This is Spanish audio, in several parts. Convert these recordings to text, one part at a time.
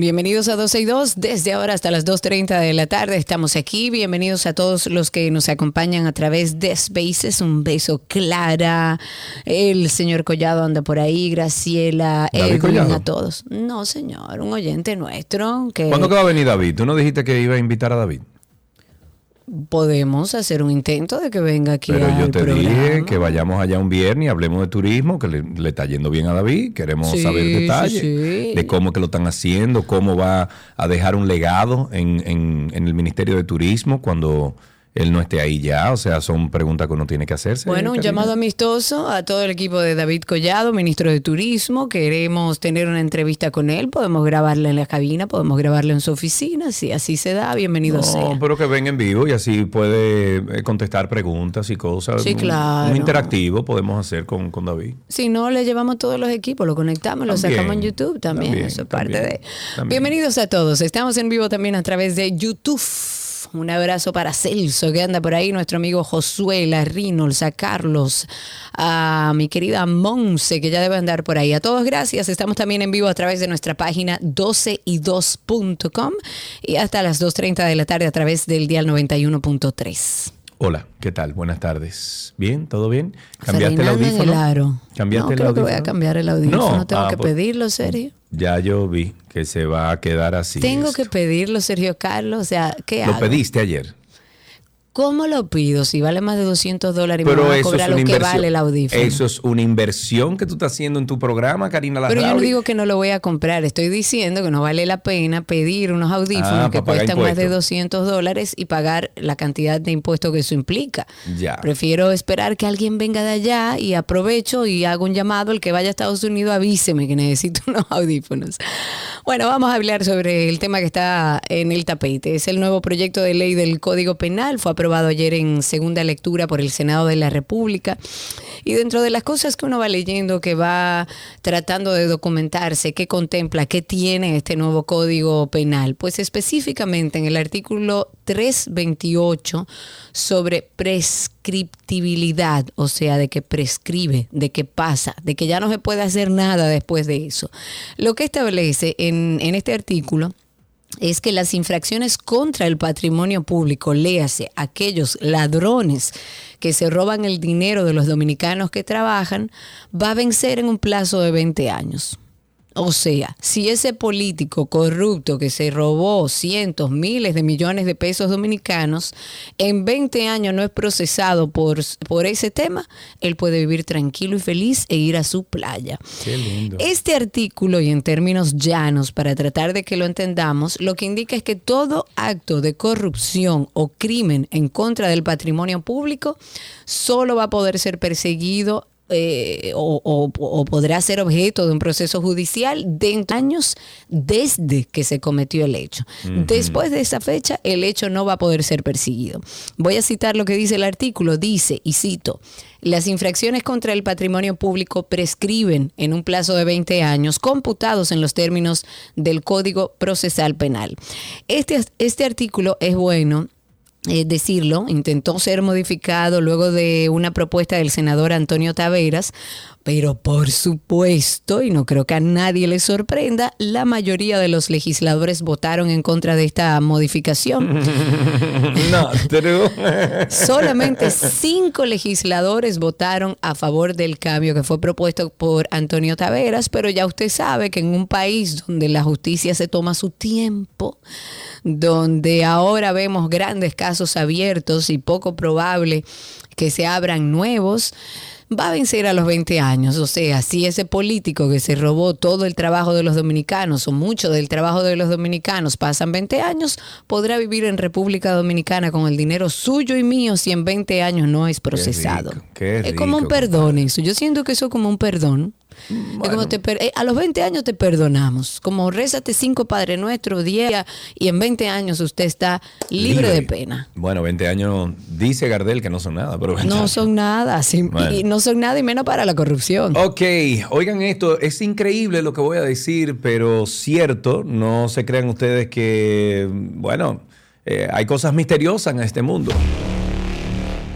Bienvenidos a 12 y 2. Desde ahora hasta las 2.30 de la tarde estamos aquí. Bienvenidos a todos los que nos acompañan a través de Spaces. Un beso, Clara. El señor Collado anda por ahí. Graciela. ¿David Edwin, a todos. No, señor. Un oyente nuestro que ¿Cuándo que va a venir David? ¿Tú no dijiste que iba a invitar a David? Podemos hacer un intento de que venga aquí Pero al yo te programa. dije que vayamos allá un viernes y hablemos de turismo, que le, le está yendo bien a David. Queremos Sí, saber sí, detalles sí. de cómo que lo están haciendo, cómo va a dejar un legado en, en- en el Ministerio de Turismo cuando él no esté ahí ya. O sea, son preguntas que uno tiene que hacerse. Bueno, un llamado amistoso a todo el equipo de David Collado, ministro de Turismo. Queremos tener una entrevista con él. Podemos grabarla en la cabina, podemos grabarla en su oficina. Si así se da, bienvenido No, sea. pero que venga en vivo y así puede eh, contestar preguntas y cosas. Sí, claro. Un interactivo podemos hacer con, con David. Si no, le llevamos todos los equipos, lo conectamos, lo sacamos en YouTube también. también, eso es parte también, de. también. Bienvenidos a todos. Estamos en vivo también a través de YouTube. Un abrazo para Celso, que anda por ahí, nuestro amigo Josué, la Reynolds, a Carlos, a mi querida Monse, que ya debe andar por ahí. A todos, gracias. Estamos también en vivo a través de nuestra página 12y2.com y hasta las 2.30 de la tarde a través del dial 91.3. Hola, ¿qué tal? Buenas tardes. ¿Bien? ¿Todo bien? ¿Cambiaste el Reinando en audífono? el aro. ¿Cambiaste no, el creo que audífono? voy a cambiar el audífono. No, tengo ah, que pues, pedirlo, serio. Ya yo vi que se va a quedar así. Tengo esto. que pedirlo, Sergio Carlos. O sea, ¿qué Lo hago? pediste ayer. ¿Cómo lo pido? Si vale más de 200 dólares y me van a cobrar lo que inversión. vale el audífono. Eso es una inversión que tú estás haciendo en tu programa, Karina Pero yo no Larrauri. digo que no lo voy a comprar. Estoy diciendo que no vale la pena pedir unos audífonos Ah, que cuestan más de impuestos. 200 dólares y pagar la cantidad de impuestos que eso implica. Ya. Prefiero esperar que alguien venga de allá y aprovecho y hago un llamado. El que vaya a Estados Unidos, avíseme que necesito unos audífonos. Bueno, vamos a hablar sobre el tema que está en el tapete. Es el nuevo proyecto de ley del Código Penal. Fue aprobado ayer en segunda lectura por el Senado de la República. Y dentro de las cosas que uno va leyendo, que va tratando de documentarse, qué contempla, qué tiene este nuevo Código Penal, pues específicamente en el artículo 328 sobre prescriptibilidad, o sea, de que prescribe, de que pasa, de que ya no se puede hacer nada después de eso. Lo que establece en, en este artículo es que las infracciones contra el patrimonio público, léase aquellos ladrones que se roban el dinero de los dominicanos que trabajan, va a vencer en un plazo de 20 años. O sea, si ese político corrupto que se robó cientos, miles de millones de pesos dominicanos, en 20 años no es procesado por, por ese tema, él puede vivir tranquilo y feliz e ir a su playa. Qué lindo. Este artículo, y en términos llanos, para tratar de que lo entendamos, lo que indica es que todo acto de corrupción o crimen en contra del patrimonio público solo va a poder ser perseguido eh, o, o- o podrá ser objeto de un proceso judicial dentro de años desde que se cometió el hecho. Después de esa fecha, el hecho no va a poder ser perseguido. Voy a citar lo que dice el artículo. Dice, y cito, las infracciones contra el patrimonio público prescriben en un plazo de 20 años, computados en los términos del Código Procesal Penal. Este, este artículo es bueno eh, decirlo, intentó ser modificado luego de una propuesta del senador Antonio Taveras, Pero por supuesto, y no creo que a nadie le sorprenda, la mayoría de los legisladores votaron en contra de esta modificación. no, pero... Solamente cinco legisladores votaron a favor del cambio que fue propuesto por Antonio Taveras, pero ya usted sabe que en un país donde la justicia se toma su tiempo, donde ahora vemos grandes casos abiertos y poco probable que se abran nuevos, va a vencer a los 20 años. O sea, si ese político que se robó todo el trabajo de los dominicanos o mucho del trabajo de los dominicanos pasan 20 años, podrá vivir en República Dominicana con el dinero suyo y mío si en 20 años no es procesado. rico, qué es como un perdón eso. Yo siento que eso es como un perdón. Es como te per- eh, a los 20 años te perdonamos. Como rézate cinco Padre Nuestro, 10 y en 20 años usted está libre, de pena. Bueno, 20 años, dice Gardel que no son nada, pero 20 No años. son nada, sí, Bueno. y no son nada y menos para la corrupción. Ok, oigan esto, es increíble lo que voy a decir, pero cierto, no se crean ustedes que, bueno, eh, hay cosas misteriosas en este mundo.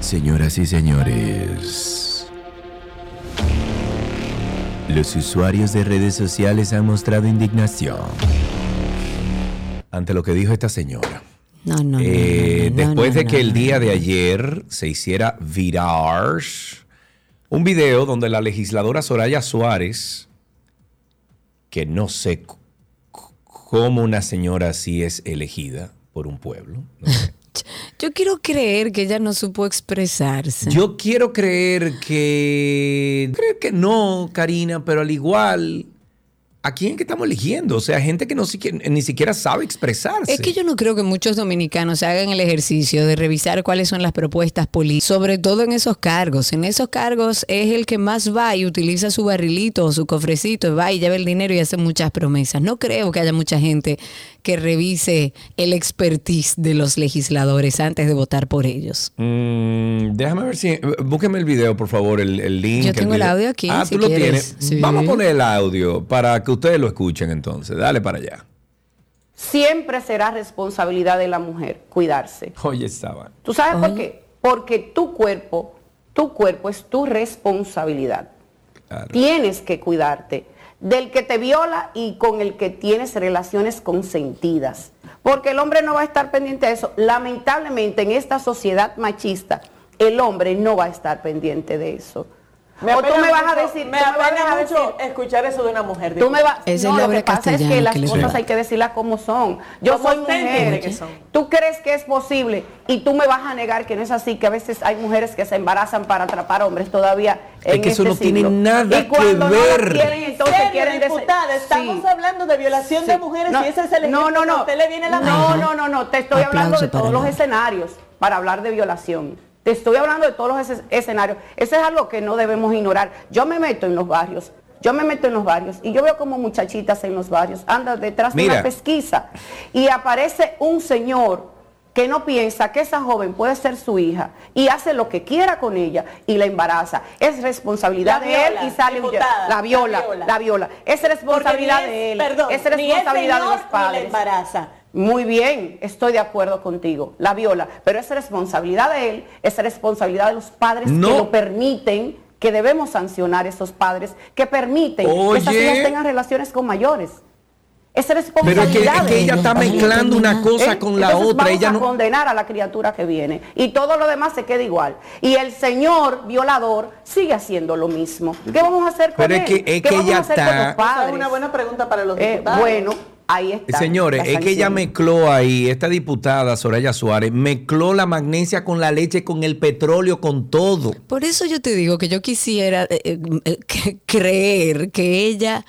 Señoras y señores, los usuarios de redes sociales han mostrado indignación ante lo que dijo esta señora. No, no, no, Eh, no, no, después no, de que el día de ayer se hiciera viral un video donde la legisladora Soraya Suárez, que no sé cómo una señora así es elegida por un pueblo. sé. Yo quiero creer que ella no supo expresarse. Yo quiero creer que... Creo que no, Karina, pero al igual... ¿A quién que estamos eligiendo? O sea, gente que no ni siquiera sabe expresarse. Es que yo no creo que muchos dominicanos hagan el ejercicio de revisar cuáles son las propuestas políticas, sobre todo en esos cargos. En esos cargos es el que más va y utiliza su barrilito o su cofrecito, va y lleva el dinero y hace muchas promesas. No creo que haya mucha gente que revise el expertise de los legisladores antes de votar por ellos. Mm, déjame ver si. Búsqueme el video, por favor, el, el link. Yo tengo el audio aquí, Ah, si tú lo tienes. Sí. Vamos a poner el audio para que ustedes lo escuchen entonces. Dale para allá. siempre será responsabilidad de la mujer cuidarse. Oye, estaba. ¿Tú sabes por qué? Porque tu cuerpo, tu cuerpo es tu responsabilidad. Claro. Tienes que cuidarte del que te viola y con el que tienes relaciones consentidas. Porque el hombre no va a estar pendiente de eso. Lamentablemente en esta sociedad machista, el hombre no va a estar pendiente de eso. Me o tú me vas a mucho- decir, me apena mucho decir- escuchar eso de una mujer. Tú me vas, es no, lo que pasa es que las cosas suena. hay que decirlas como son. Yo Como soy mujer. que son. Tú crees que es posible y tú me vas a negar que no es así, que a veces hay mujeres que se embarazan para atrapar hombres todavía Es en que eso este no tiene nada y cuando que no ver. quieren, entonces serio, quieren diputada? Estamos Sí. hablando de violación de mujeres y ese es el no, ejemplo no, que no. a usted le viene la no, no, no, no, te estoy Aplauso hablando de todos los escenarios para hablar de violación. Te estoy hablando de todos los es- escenarios. Eso es algo que no debemos ignorar. Yo me meto en los barrios. Yo me meto en los barrios y yo veo como muchachitas en los barrios andan detrás de una pesquisa y aparece un señor que no piensa que esa joven puede ser su hija y hace lo que quiera con ella y la embaraza. Es responsabilidad La de él y sale huyendo. diputada, la viola, la viola. la viola. Es responsabilidad es- de él. Perdón, es ni el responsabilidad de señor los ni la padres. embaraza. Muy bien, estoy de acuerdo contigo, la viola, pero es responsabilidad de él, es responsabilidad de los padres No. que lo permiten, que debemos sancionar a esos padres que permiten que esas hijas tengan relaciones con mayores. Es Pero es que, responsabilidad es que de ella está mezclando una cosa ¿Eh? con la Entonces otra. Vamos Ella a no. condenar a la criatura que viene y todo lo demás se queda igual. Y el señor violador sigue haciendo lo mismo. ¿Qué vamos a hacer con Pero es él? que- es ¿Qué que vamos ella a hacer con está- los padres? Esa es una buena pregunta para los Eh, diputados. bueno, ahí está. Señores, la es que ella mezcló ahí, esta diputada Soraya Suárez, mezcló la magnesia con la leche, con el petróleo, con todo. Por eso yo te digo que yo quisiera eh, eh, eh, que- creer que ella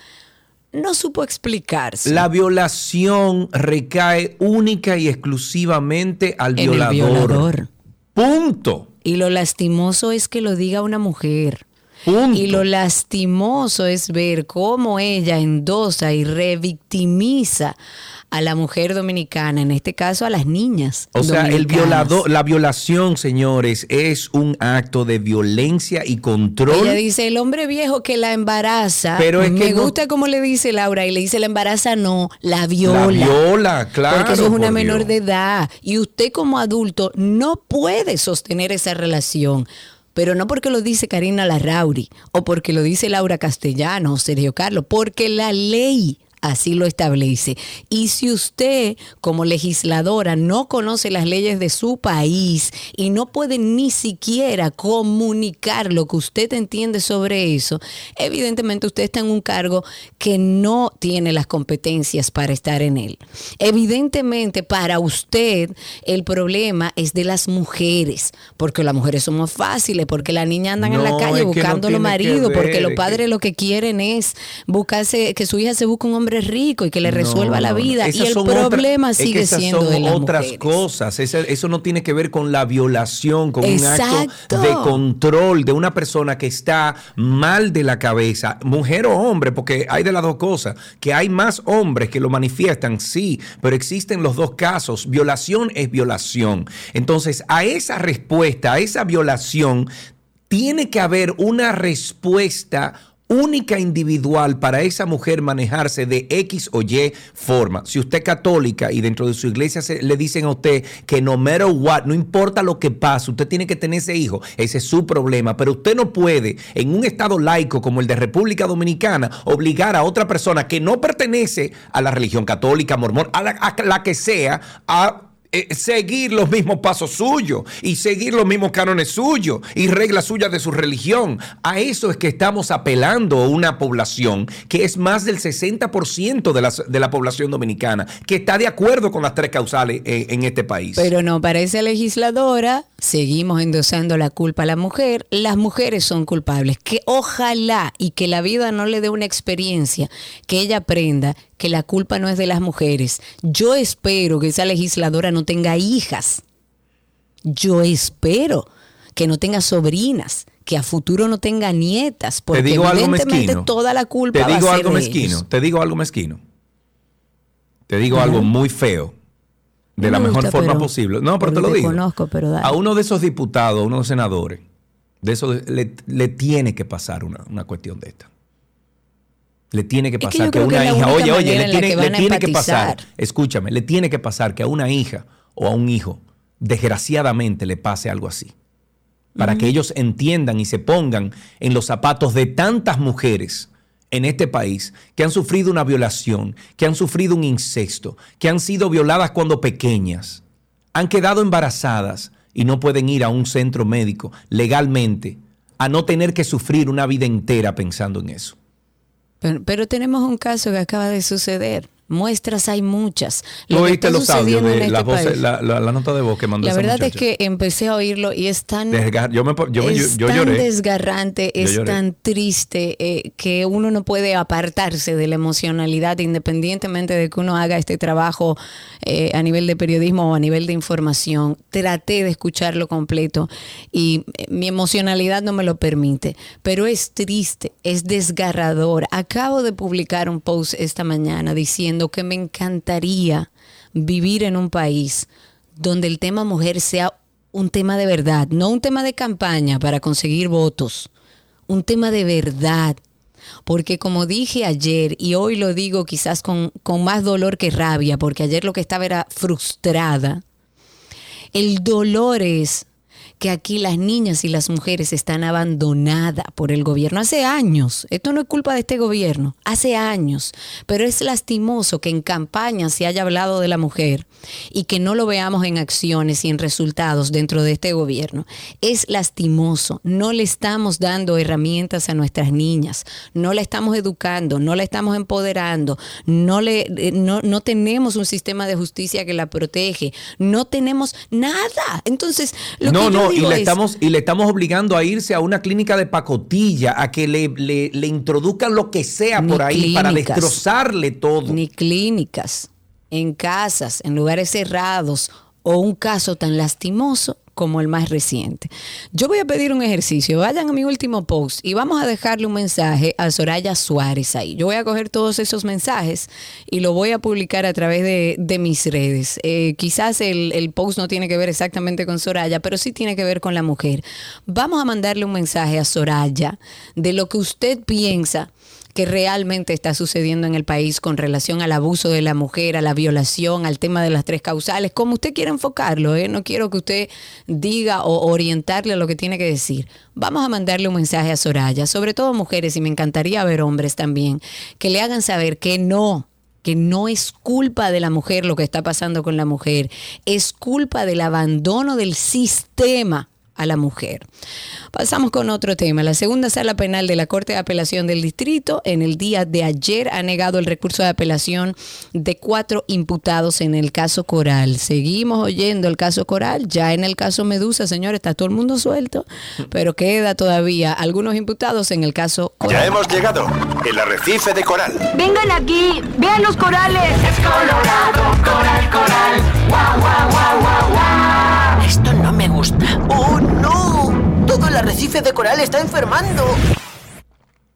no supo explicarse. La violación recae única y exclusivamente al En el violador. violador. Punto. Y lo lastimoso es que lo diga una mujer. Punto. Y lo lastimoso es ver cómo ella endosa y revictimiza a la mujer dominicana, en este caso a las niñas. O sea, el violador, la violación, señores, es un acto de violencia y control. Ella dice, el hombre viejo que la embaraza, Pero es me que no- gusta como le dice Laura, y le dice la embaraza no, la viola. La viola, claro. Porque eso es una por menor Dios. de edad. Y usted como adulto no puede sostener esa relación. Pero no porque lo dice Karina Larrauri o porque lo dice Laura Castellano o Sergio Carlos, porque la ley así lo establece. Y si usted como legisladora no conoce las leyes de su país y no puede ni siquiera comunicar lo que usted entiende sobre eso, evidentemente usted está en un cargo que no tiene las competencias para estar en él. Evidentemente para usted el problema es de las mujeres, porque las mujeres somos fáciles, porque las niñas andan en la calle que no buscando los maridos, porque los es padres que- lo que quieren es buscarse, que su hija se busque un hombre rico y que le resuelva No, la vida. Y el otra- problema es que sigue esas siendo son de las otras mujeres. cosas. Esa- eso no tiene que ver con la violación, con un acto de control de una persona que está mal de la cabeza, mujer o hombre, porque hay de las dos cosas, que hay más hombres que lo manifiestan, sí, pero existen los dos casos. Violación es violación. Entonces, a esa respuesta, a esa violación, tiene que haber una respuesta única individual para esa mujer manejarse de X o Y forma. Si usted es católica y dentro de su iglesia le dicen a usted que no matter what, no importa lo que pase, usted tiene que tener ese hijo, ese es su problema, pero usted no puede en un estado laico como el de República Dominicana obligar a otra persona que no pertenece a la religión católica, mormón, a la, a la que sea, a eh, seguir los mismos pasos suyos y seguir los mismos cánones suyos y reglas suyas de su religión. A eso es que estamos apelando una población que es más del 60% de la, de la población dominicana, que está de acuerdo con las tres causales eh, en este país. Pero no, para esa legisladora seguimos endosando la culpa a la mujer. Las mujeres son culpables. Que ojalá y que la vida no le dé una experiencia, que ella aprenda que la culpa no es de las mujeres. Yo espero que esa legisladora no tenga hijas. Yo espero que no tenga sobrinas, que a futuro no tenga nietas, porque te digo algo evidentemente mezquino. toda la culpa Te va a digo ser algo de mezquino. ellos. Te digo algo mezquino. Te digo algo muy feo. De la me mejor gusta, forma pero- posible. No, pero te lo te digo. conozco, pero dale. a uno de esos diputados, a uno de los senadores, de eso le, le tiene que pasar una, una cuestión de esta. Le tiene que pasar que, que una hija, oye, oye, le tiene, que le tiene que pasar, escúchame, le tiene que pasar que a una hija o a un hijo, desgraciadamente, le pase algo así. Para que ellos entiendan y se pongan en los zapatos de tantas mujeres en este país que han sufrido una violación, que han sufrido un incesto, que han sido violadas cuando pequeñas, han quedado embarazadas y no pueden ir a un centro médico legalmente a no tener que sufrir una vida entera pensando en eso. Pero, tenemos un caso que acaba de suceder. Muestras hay muchas. ¿Tú Lo que oíste los audios de este la, voz- país- la, la- la nota de voz que mandó La esa verdad es que empecé a oírlo y es tan, Desgar- yo me yo es yo tan desgarrante, es tan triste eh, que uno no puede apartarse de la emocionalidad independientemente de que uno haga este trabajo eh, a nivel de periodismo o a nivel de información. Traté de escucharlo completo y eh, mi emocionalidad no me lo permite, pero es triste, es desgarrador. Acabo de publicar un post esta mañana diciendo que me encantaría vivir en un país donde el tema mujer sea un tema de verdad, no un tema de campaña para conseguir votos, un tema de verdad. Porque como dije ayer, y hoy lo digo quizás con, con más dolor que rabia, porque ayer lo que estaba era frustrada, el dolor es que aquí las niñas y las mujeres están abandonadas por el gobierno hace años. Esto no es culpa de este gobierno, hace años. Pero es lastimoso que en campaña se haya hablado de la mujer y que no lo veamos en acciones y en resultados dentro de este gobierno. Es lastimoso. No le estamos dando herramientas a nuestras niñas, no la estamos educando, no la estamos empoderando, no, le, eh, no, no tenemos un sistema de justicia que la protege, no tenemos nada. Entonces, lo no, que yo no, y le, es- estamos, y le estamos obligando a irse a una clínica de pacotilla, a que le, le, le introduzcan lo que sea Ni por ahí para destrozarle todo. ni clínicas, en casas, en lugares cerrados o un caso tan lastimoso como el más reciente. Yo voy a pedir un ejercicio. Vayan a mi último post y vamos a dejarle un mensaje a Soraya Suárez ahí. Yo voy a coger todos esos mensajes y lo voy a publicar a través de, de mis redes. Eh, quizás el, el post no tiene que ver exactamente con Soraya, pero sí tiene que ver con la mujer. Vamos a mandarle un mensaje a Soraya de lo que usted piensa que realmente está sucediendo en el país con relación al abuso de la mujer, a la violación, al tema de las tres causales, como usted quiera enfocarlo, ¿eh? no quiero que usted diga o orientarle a lo que tiene que decir. Vamos a mandarle un mensaje a Soraya, sobre todo mujeres, y me encantaría ver hombres también, que le hagan saber que no, que no es culpa de la mujer lo que está pasando con la mujer, es culpa del abandono del sistema a la mujer. Pasamos con otro tema. La segunda sala penal de la Corte de Apelación del Distrito en el día de ayer ha negado el recurso de apelación de cuatro imputados en el caso Coral. Seguimos oyendo el caso Coral, ya en el caso Medusa, señor, está todo el mundo suelto, pero queda todavía algunos imputados en el caso Coral. Ya hemos llegado. El arrecife de coral. Vengan aquí, vean los corales. Es colorado, coral, coral. Guau, guau, guau, guau, guau. ¡Oh, no! Todo el arrecife de coral está enfermando.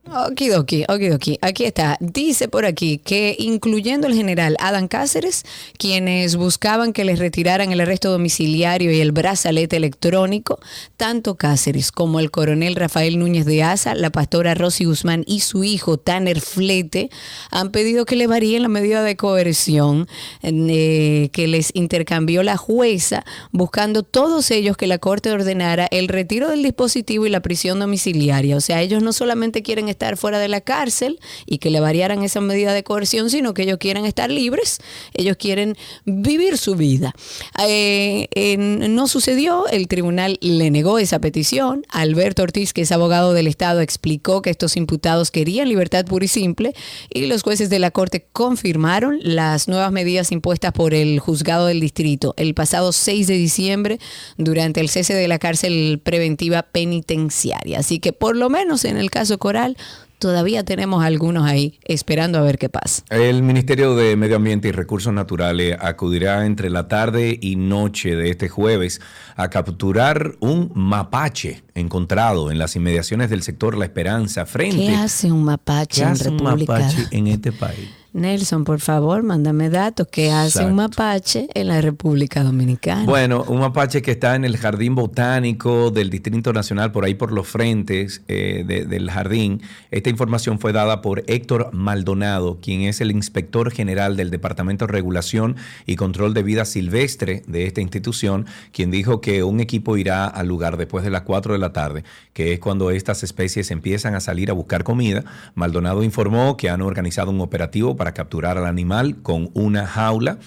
Okidoki, okidoki. Aquí está. Dice por aquí que incluyendo el general Adam Cáceres, quienes buscaban que les retiraran el arresto domiciliario y el brazalete electrónico, tanto Cáceres como el coronel Rafael Núñez de Asa, la pastora Rosy Guzmán y su hijo Tanner Flete han pedido que le varíen la medida de coerción eh, que les intercambió la jueza, buscando todos ellos que la corte ordenara el retiro del dispositivo y la prisión domiciliaria. O sea, ellos no solamente quieren estar fuera de la cárcel y que le variaran esa medida de coerción, sino que ellos quieren estar libres, ellos quieren vivir su vida. Eh, no sucedió, el tribunal le negó esa petición. Alberto Ortiz, que es abogado del Estado, explicó que estos imputados querían libertad pura y simple y los jueces de la Corte confirmaron las nuevas medidas impuestas por el juzgado del distrito el pasado 6 de diciembre durante el cese de la cárcel preventiva penitenciaria. Así que por lo menos en el caso Coral todavía tenemos algunos ahí esperando a ver qué pasa. El Ministerio de Medio Ambiente y Recursos Naturales acudirá entre la tarde y noche de este jueves a capturar un mapache encontrado en las inmediaciones del sector La Esperanza frente ¿Qué hace un mapache ¿Qué en hace un República? mapache en este país? Nelson, por favor, mándame datos. ¿Qué hace un mapache en la República Dominicana? Bueno, un mapache que está en el Jardín Botánico del Distrito Nacional, por ahí por los frentes eh, de- del jardín. Esta información fue dada por Héctor Maldonado, quien es el inspector general del Departamento de Regulación y Control de Vida Silvestre de esta institución, quien dijo que un equipo irá al lugar después de las 4 de la tarde, que es cuando estas especies empiezan a salir a buscar comida. Maldonado informó que han organizado un operativo para capturar al animal con una jaula.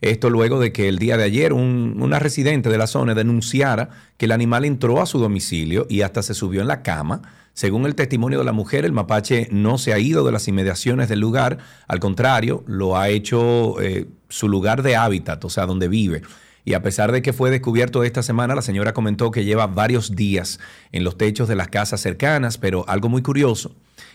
Esto luego de que el día de ayer un- una residente de la zona denunciara que el animal entró a su domicilio y hasta se subió en la cama. Según el testimonio de la mujer, el mapache no se ha ido de las inmediaciones del lugar, al contrario, lo ha hecho eh, su lugar de hábitat, o sea, donde vive. Y a pesar de que fue descubierto esta semana, la señora comentó que lleva varios días en los techos de las casas cercanas, pero algo muy curioso,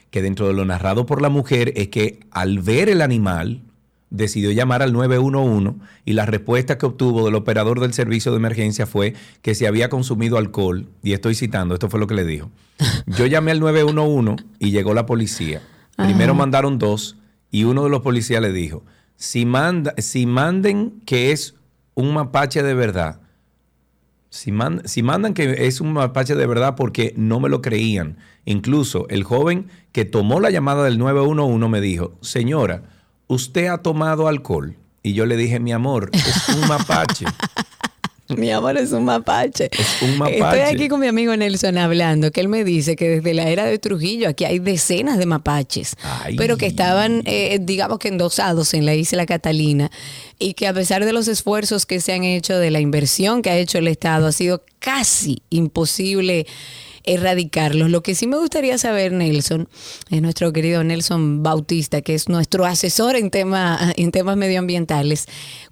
que dentro de lo narrado por la mujer es que al ver el animal, decidió llamar al 911 y la respuesta que obtuvo del operador del servicio de emergencia fue que se había consumido alcohol, y estoy citando, esto fue lo que le dijo. Yo llamé al 911 y llegó la policía. Primero mandaron dos y uno de los policías le dijo, si, manda, si manden que es un mapache de verdad, si, man- si mandan que es un mapache de verdad porque no me lo creían. Incluso el joven que tomó la llamada del 911 me dijo, señora, ¿usted ha tomado alcohol? Y yo le dije, mi amor, es un mapache. Mi amor es un mapache. Es un mapache. Estoy aquí con mi amigo Nelson hablando, que él me dice que desde la era de Trujillo aquí hay decenas de mapaches, Ay. pero que estaban, eh, digamos que endosados en la isla Catalina y que a pesar de los esfuerzos que se han hecho, de la inversión que ha hecho el Estado, ha sido casi imposible erradicarlos. Lo que sí me gustaría saber, Nelson, es nuestro querido Nelson Bautista, que es nuestro asesor en, tema, en temas medioambientales.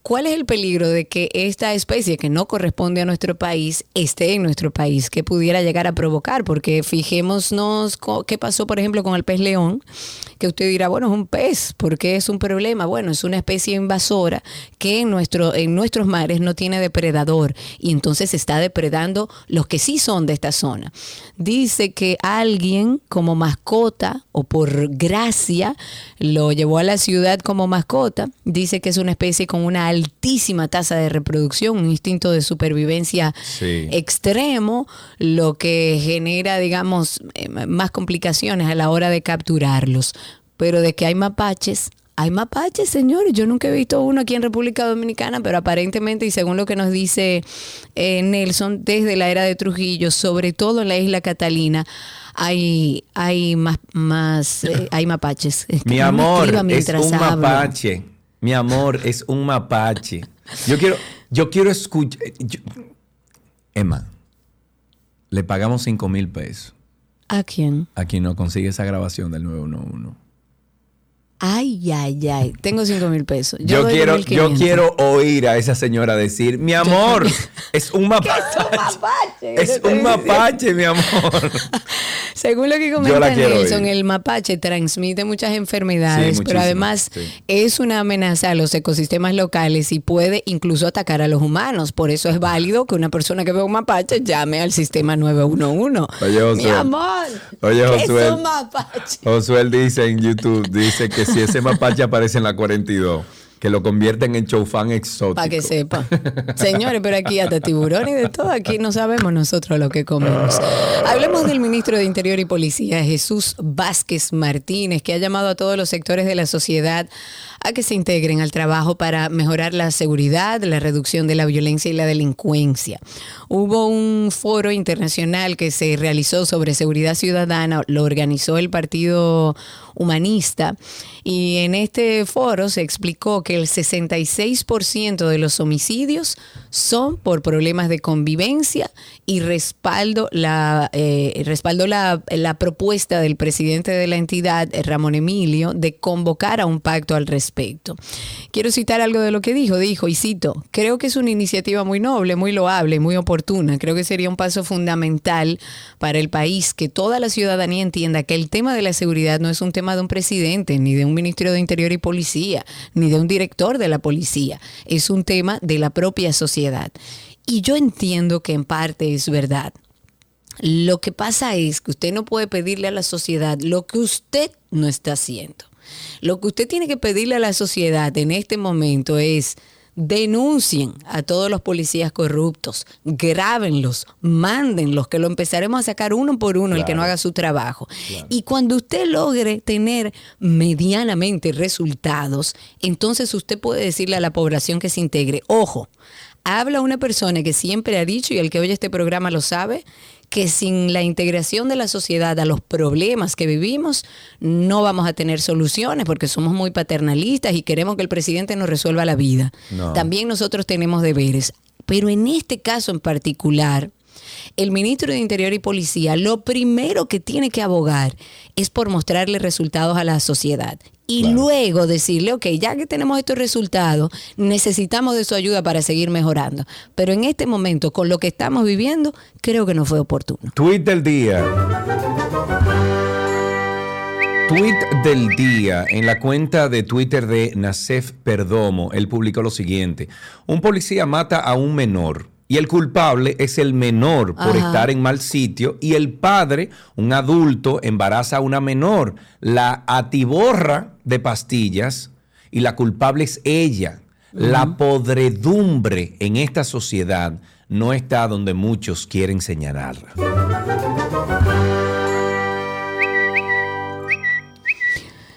¿Cuál es el peligro de que esta especie que no corresponde a nuestro país esté en nuestro país? ¿Qué pudiera llegar a provocar? Porque fijémonos qué pasó, por ejemplo, con el pez león, que usted dirá, bueno, es un pez, ¿por qué es un problema? Bueno, es una especie invasora que en, nuestro, en nuestros mares no tiene depredador y entonces está depredando los que sí son de esta zona. dice que alguien como mascota o por gracia lo llevó a la ciudad como mascota. Dice que es una especie con una altísima tasa de reproducción, un instinto de supervivencia Sí. extremo, lo que genera, digamos, eh, más complicaciones a la hora de capturarlos. Pero de que hay mapaches, hay mapaches, señores. Yo nunca he visto uno aquí en República Dominicana, pero aparentemente, y según lo que nos dice eh, Nelson, desde la era de Trujillo, sobre todo en la isla Catalina, hay, hay más, más eh, hay mapaches. Mi amor, es un hablo. mapache. Mi amor, es un mapache. Yo quiero, yo quiero escuchar. yo- Emma, le pagamos 5 mil pesos ¿A quién? a quien nos consigue esa grabación del 911. Ay, ay, ay. Tengo cinco mil pesos. Yo, quiero, 2.500. yo quiero oír a esa señora decir, mi amor, es un mapache. Es un mapache, mi amor. Según lo que comenta Nelson, oír. el mapache transmite muchas enfermedades, Sí, pero además sí. es una amenaza a los ecosistemas locales y puede incluso atacar a los humanos. Por eso es válido que una persona que vea un mapache llame al sistema 911. Oye, Mi Josué. amor, Oye, ¿qué Josué. es un mapache? Josué dice en YouTube, dice que si ese mapache aparece en la 42, que lo convierten en choufán exótico. Para que sepa. Señores, pero aquí hasta tiburón y de todo, aquí no sabemos nosotros lo que comemos. Hablemos del ministro de Interior y Policía, Jesús Vázquez Martínez, que ha llamado a todos los sectores de la sociedad a que se integren al trabajo para mejorar la seguridad, la reducción de la violencia y la delincuencia. Hubo un foro internacional que se realizó sobre seguridad ciudadana, lo organizó el Partido Humanista, y en este foro se explicó que el 66% de los homicidios son por problemas de convivencia y respaldo la, eh, respaldó la, la propuesta del presidente de la entidad, Ramón Emilio, de convocar a un pacto al respecto. Quiero citar algo de lo que dijo. Dijo, y cito, creo que es una iniciativa muy noble, muy loable, muy oportuna. Creo que sería un paso fundamental para el país que toda la ciudadanía entienda que el tema de la seguridad no es un tema de un presidente, ni de un ministro de Interior y Policía, ni de un director de la policía. Es un tema de la propia sociedad. Y yo entiendo que en parte es verdad. Lo que pasa es que usted no puede pedirle a la sociedad lo que usted no está haciendo. Lo que usted tiene que pedirle a la sociedad en este momento es denuncien a todos los policías corruptos, grábenlos, mándenlos, que lo empezaremos a sacar uno por uno el que no haga su trabajo. Y cuando usted logre tener medianamente resultados, entonces usted puede decirle a la población que se integre, ojo, habla una persona que siempre ha dicho, y el que oye este programa lo sabe, que sin la integración de la sociedad a los problemas que vivimos, no vamos a tener soluciones porque somos muy paternalistas y queremos que el presidente nos resuelva la vida. No. También nosotros tenemos deberes. Pero en este caso en particular, el ministro de Interior y Policía lo primero que tiene que abogar es por mostrarle resultados a la sociedad. Y luego decirle, ok, ya que tenemos estos resultados, necesitamos de su ayuda para seguir mejorando. Pero en este momento, con lo que estamos viviendo, creo que no fue oportuno. Tweet del día. Tweet del día en la cuenta de Twitter de Nacef Perdomo. Él publicó lo siguiente. Un policía mata a un menor y el culpable es el menor por Ajá. estar en mal sitio y el padre, un adulto, embaraza a una menor, la atiborra de pastillas y la culpable es ella. La podredumbre en esta sociedad no está donde muchos quieren señalarla.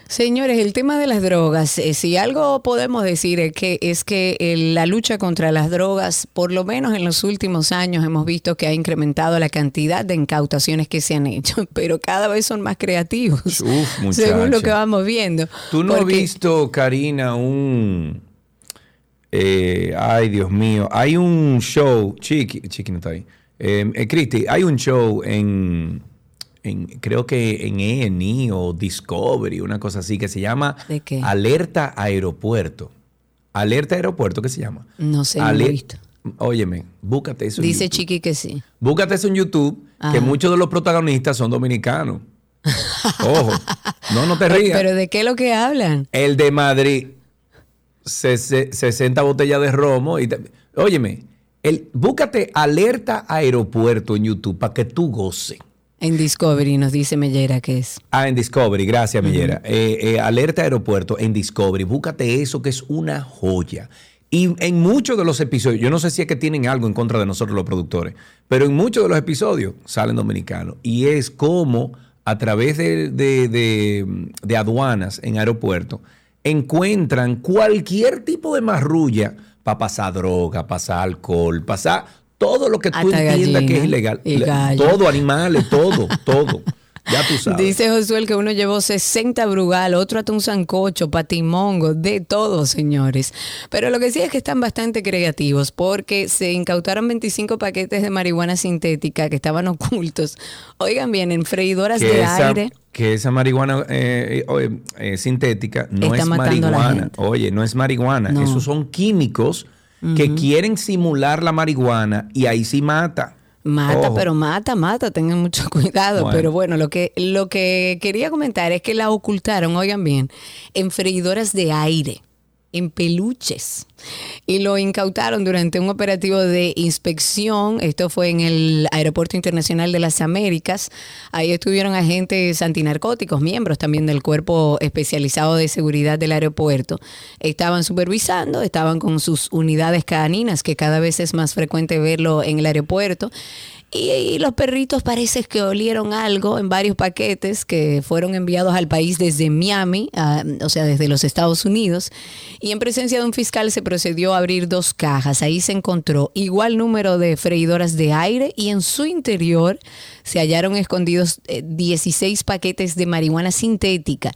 Señores, el tema de las drogas, eh, si algo podemos decir es que, es que eh, la lucha contra las drogas, por lo menos en los últimos años, hemos visto que ha incrementado la cantidad de incautaciones que se han hecho, pero cada vez son más creativos, Uf, según lo que vamos viendo. ¿Tú no has visto, Karina, un... eh, ay, Dios mío. Hay un show... Chiqui, Chiqui no está ahí. Cristi, hay un show en... en- creo que en E&E o Discovery, una cosa así, que se llama ¿De qué? Alerta Aeropuerto. Alerta Aeropuerto, ¿qué se llama? No sé, no lo he visto. Óyeme, búscate eso. en Dice YouTube. Chiqui que sí. Búscate eso en YouTube, que muchos de los protagonistas son dominicanos. Ojo, no, no te rías. Pero ¿de qué es lo que hablan? El de Madrid, se- se- 60 botellas de romo. Y te- óyeme, el, búscate alerta aeropuerto en YouTube para que tú goces. En Discovery nos dice Mellera que es. Ah, en Discovery, gracias, Millera. Eh, eh, alerta aeropuerto en Discovery. Búscate eso que es una joya. Y en muchos de los episodios, yo no sé si es que tienen algo en contra de nosotros los productores, pero en muchos de los episodios salen dominicanos. Y es como a través de, de- de- de aduanas en aeropuertos encuentran cualquier tipo de marrulla para pasar droga, pasar alcohol, pasar todo lo que tú Hasta entiendas que es ilegal. Todo, animales, todo, todo. Ya tú sabes. Dice Josué que uno llevó 60 brugal, otro hasta un sancocho, patimongo, de todo, señores. Pero lo que sí es que están bastante creativos porque se incautaron 25 paquetes de marihuana sintética que estaban ocultos. Oigan bien, en freidoras de esa, aire. que esa marihuana eh, eh, eh, sintética no Está es marihuana. Oye, no es marihuana. No. Esos son químicos que quieren simular la marihuana y ahí sí mata. Mata, Ojo. pero mata, mata, tengan mucho cuidado. Bueno. Pero bueno, lo que, lo que quería comentar es que la ocultaron, oigan bien, en freidoras de aire, en peluches. Y lo incautaron durante un operativo de inspección. Esto fue en el Aeropuerto Internacional de las Américas. Ahí estuvieron agentes antinarcóticos, miembros también del cuerpo especializado de seguridad del aeropuerto. Estaban supervisando, estaban con sus unidades caninas, que cada vez es más frecuente verlo en el aeropuerto. Y, los perritos parece que olieron algo en varios paquetes que fueron enviados al país desde Miami, o sea, desde los Estados Unidos. Y en presencia de un fiscal se procedió a abrir dos cajas. Ahí se encontró igual número de freidoras de aire y en su interior se hallaron escondidos eh, 16 paquetes de marihuana sintética.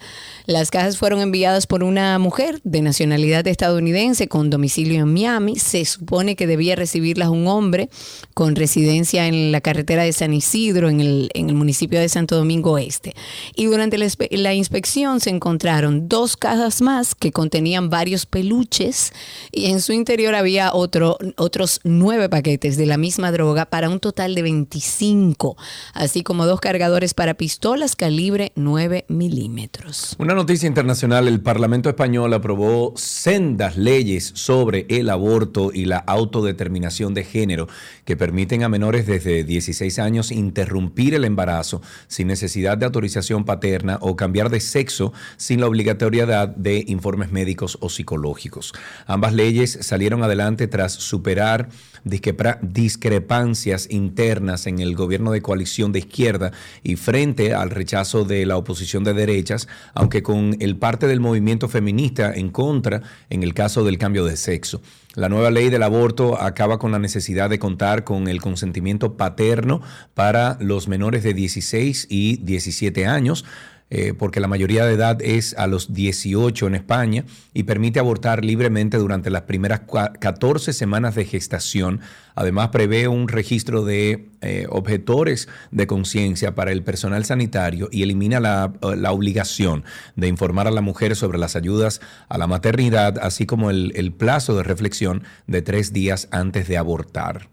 Las cajas fueron enviadas por una mujer de nacionalidad estadounidense con domicilio en Miami. Se supone que debía recibirlas un hombre con residencia en la carretera de San Isidro, en el, municipio de Santo Domingo Este. Y durante la inspección se encontraron dos cajas más que contenían varios peluches y en su interior había otro, otros nueve paquetes de la misma droga para un total de 25, así como dos cargadores para pistolas calibre 9 milímetros. Una noticia internacional, el Parlamento español aprobó sendas leyes sobre el aborto y la autodeterminación de género que permiten a menores desde 16 años interrumpir el embarazo sin necesidad de autorización paterna o cambiar de sexo sin la obligatoriedad de informes médicos o psicológicos. Ambas leyes salieron adelante tras superar discrepancias internas en el gobierno de coalición de izquierda y frente al rechazo de la oposición de derechas, aunque con el parte del movimiento feminista en contra en el caso del cambio de sexo. La nueva ley del aborto acaba con la necesidad de contar con el consentimiento paterno para los menores de 16 y 17 años, eh, porque la mayoría de edad es a los 18 en España y permite abortar libremente durante las primeras cua- 14 semanas de gestación. Además, prevé un registro de eh, objetores de conciencia para el personal sanitario y elimina la, la obligación de informar a la mujer sobre las ayudas a la maternidad, así como el plazo de reflexión de tres días antes de abortar.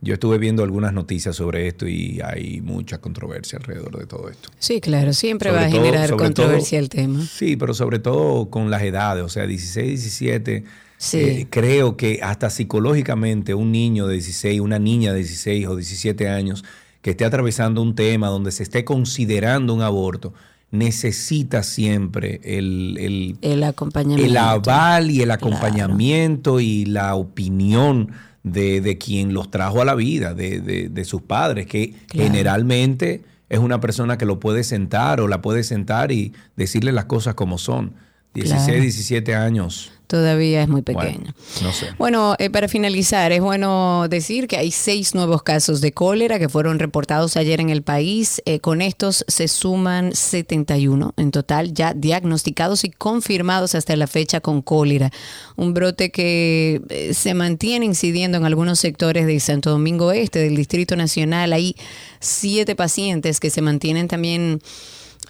Yo estuve viendo algunas noticias sobre esto y hay mucha controversia alrededor de todo esto. Sí, claro, siempre Sobre va a todo- generar controversia todo- el tema. Sí, pero sobre todo con las edades, o sea, 16, 17. Sí. eh, creo que hasta psicológicamente un niño de 16, una niña de 16 o 17 años que esté atravesando un tema donde se esté considerando un aborto, necesita siempre el, el, El acompañamiento. el aval y el acompañamiento y la opinión de, de quien los trajo a la vida, de, de- de sus padres, que Claro. generalmente es una persona que lo puede sentar o la puede sentar y decirle las cosas como son. 16, Claro. 17 años. Todavía es muy Bueno, pequeño. no sé. Bueno, eh, para finalizar, es bueno decir que hay seis nuevos casos de cólera que fueron reportados ayer en el país. Eh, con estos se suman 71 en total ya diagnosticados y confirmados hasta la fecha con cólera. Un brote que eh, se mantiene incidiendo en algunos sectores de Santo Domingo Este, del Distrito Nacional. Hay siete pacientes que se mantienen también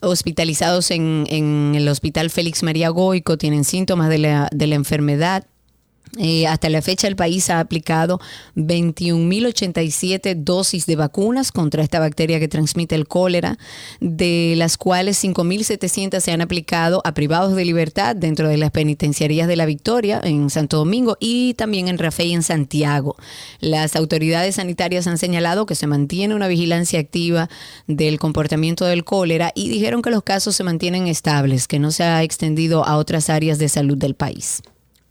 hospitalizados en, en el Hospital Félix María Goico, tienen síntomas de la, de la enfermedad. Eh, hasta la fecha el país ha aplicado 21.087 dosis de vacunas contra esta bacteria que transmite el cólera, de las cuales 5.700 se han aplicado a privados de libertad dentro de las penitenciarías de la Victoria en Santo Domingo y también en Rafael en Santiago. Las autoridades sanitarias han señalado que se mantiene una vigilancia activa del comportamiento del cólera y dijeron que los casos se mantienen estables, que no se ha extendido a otras áreas de salud del país.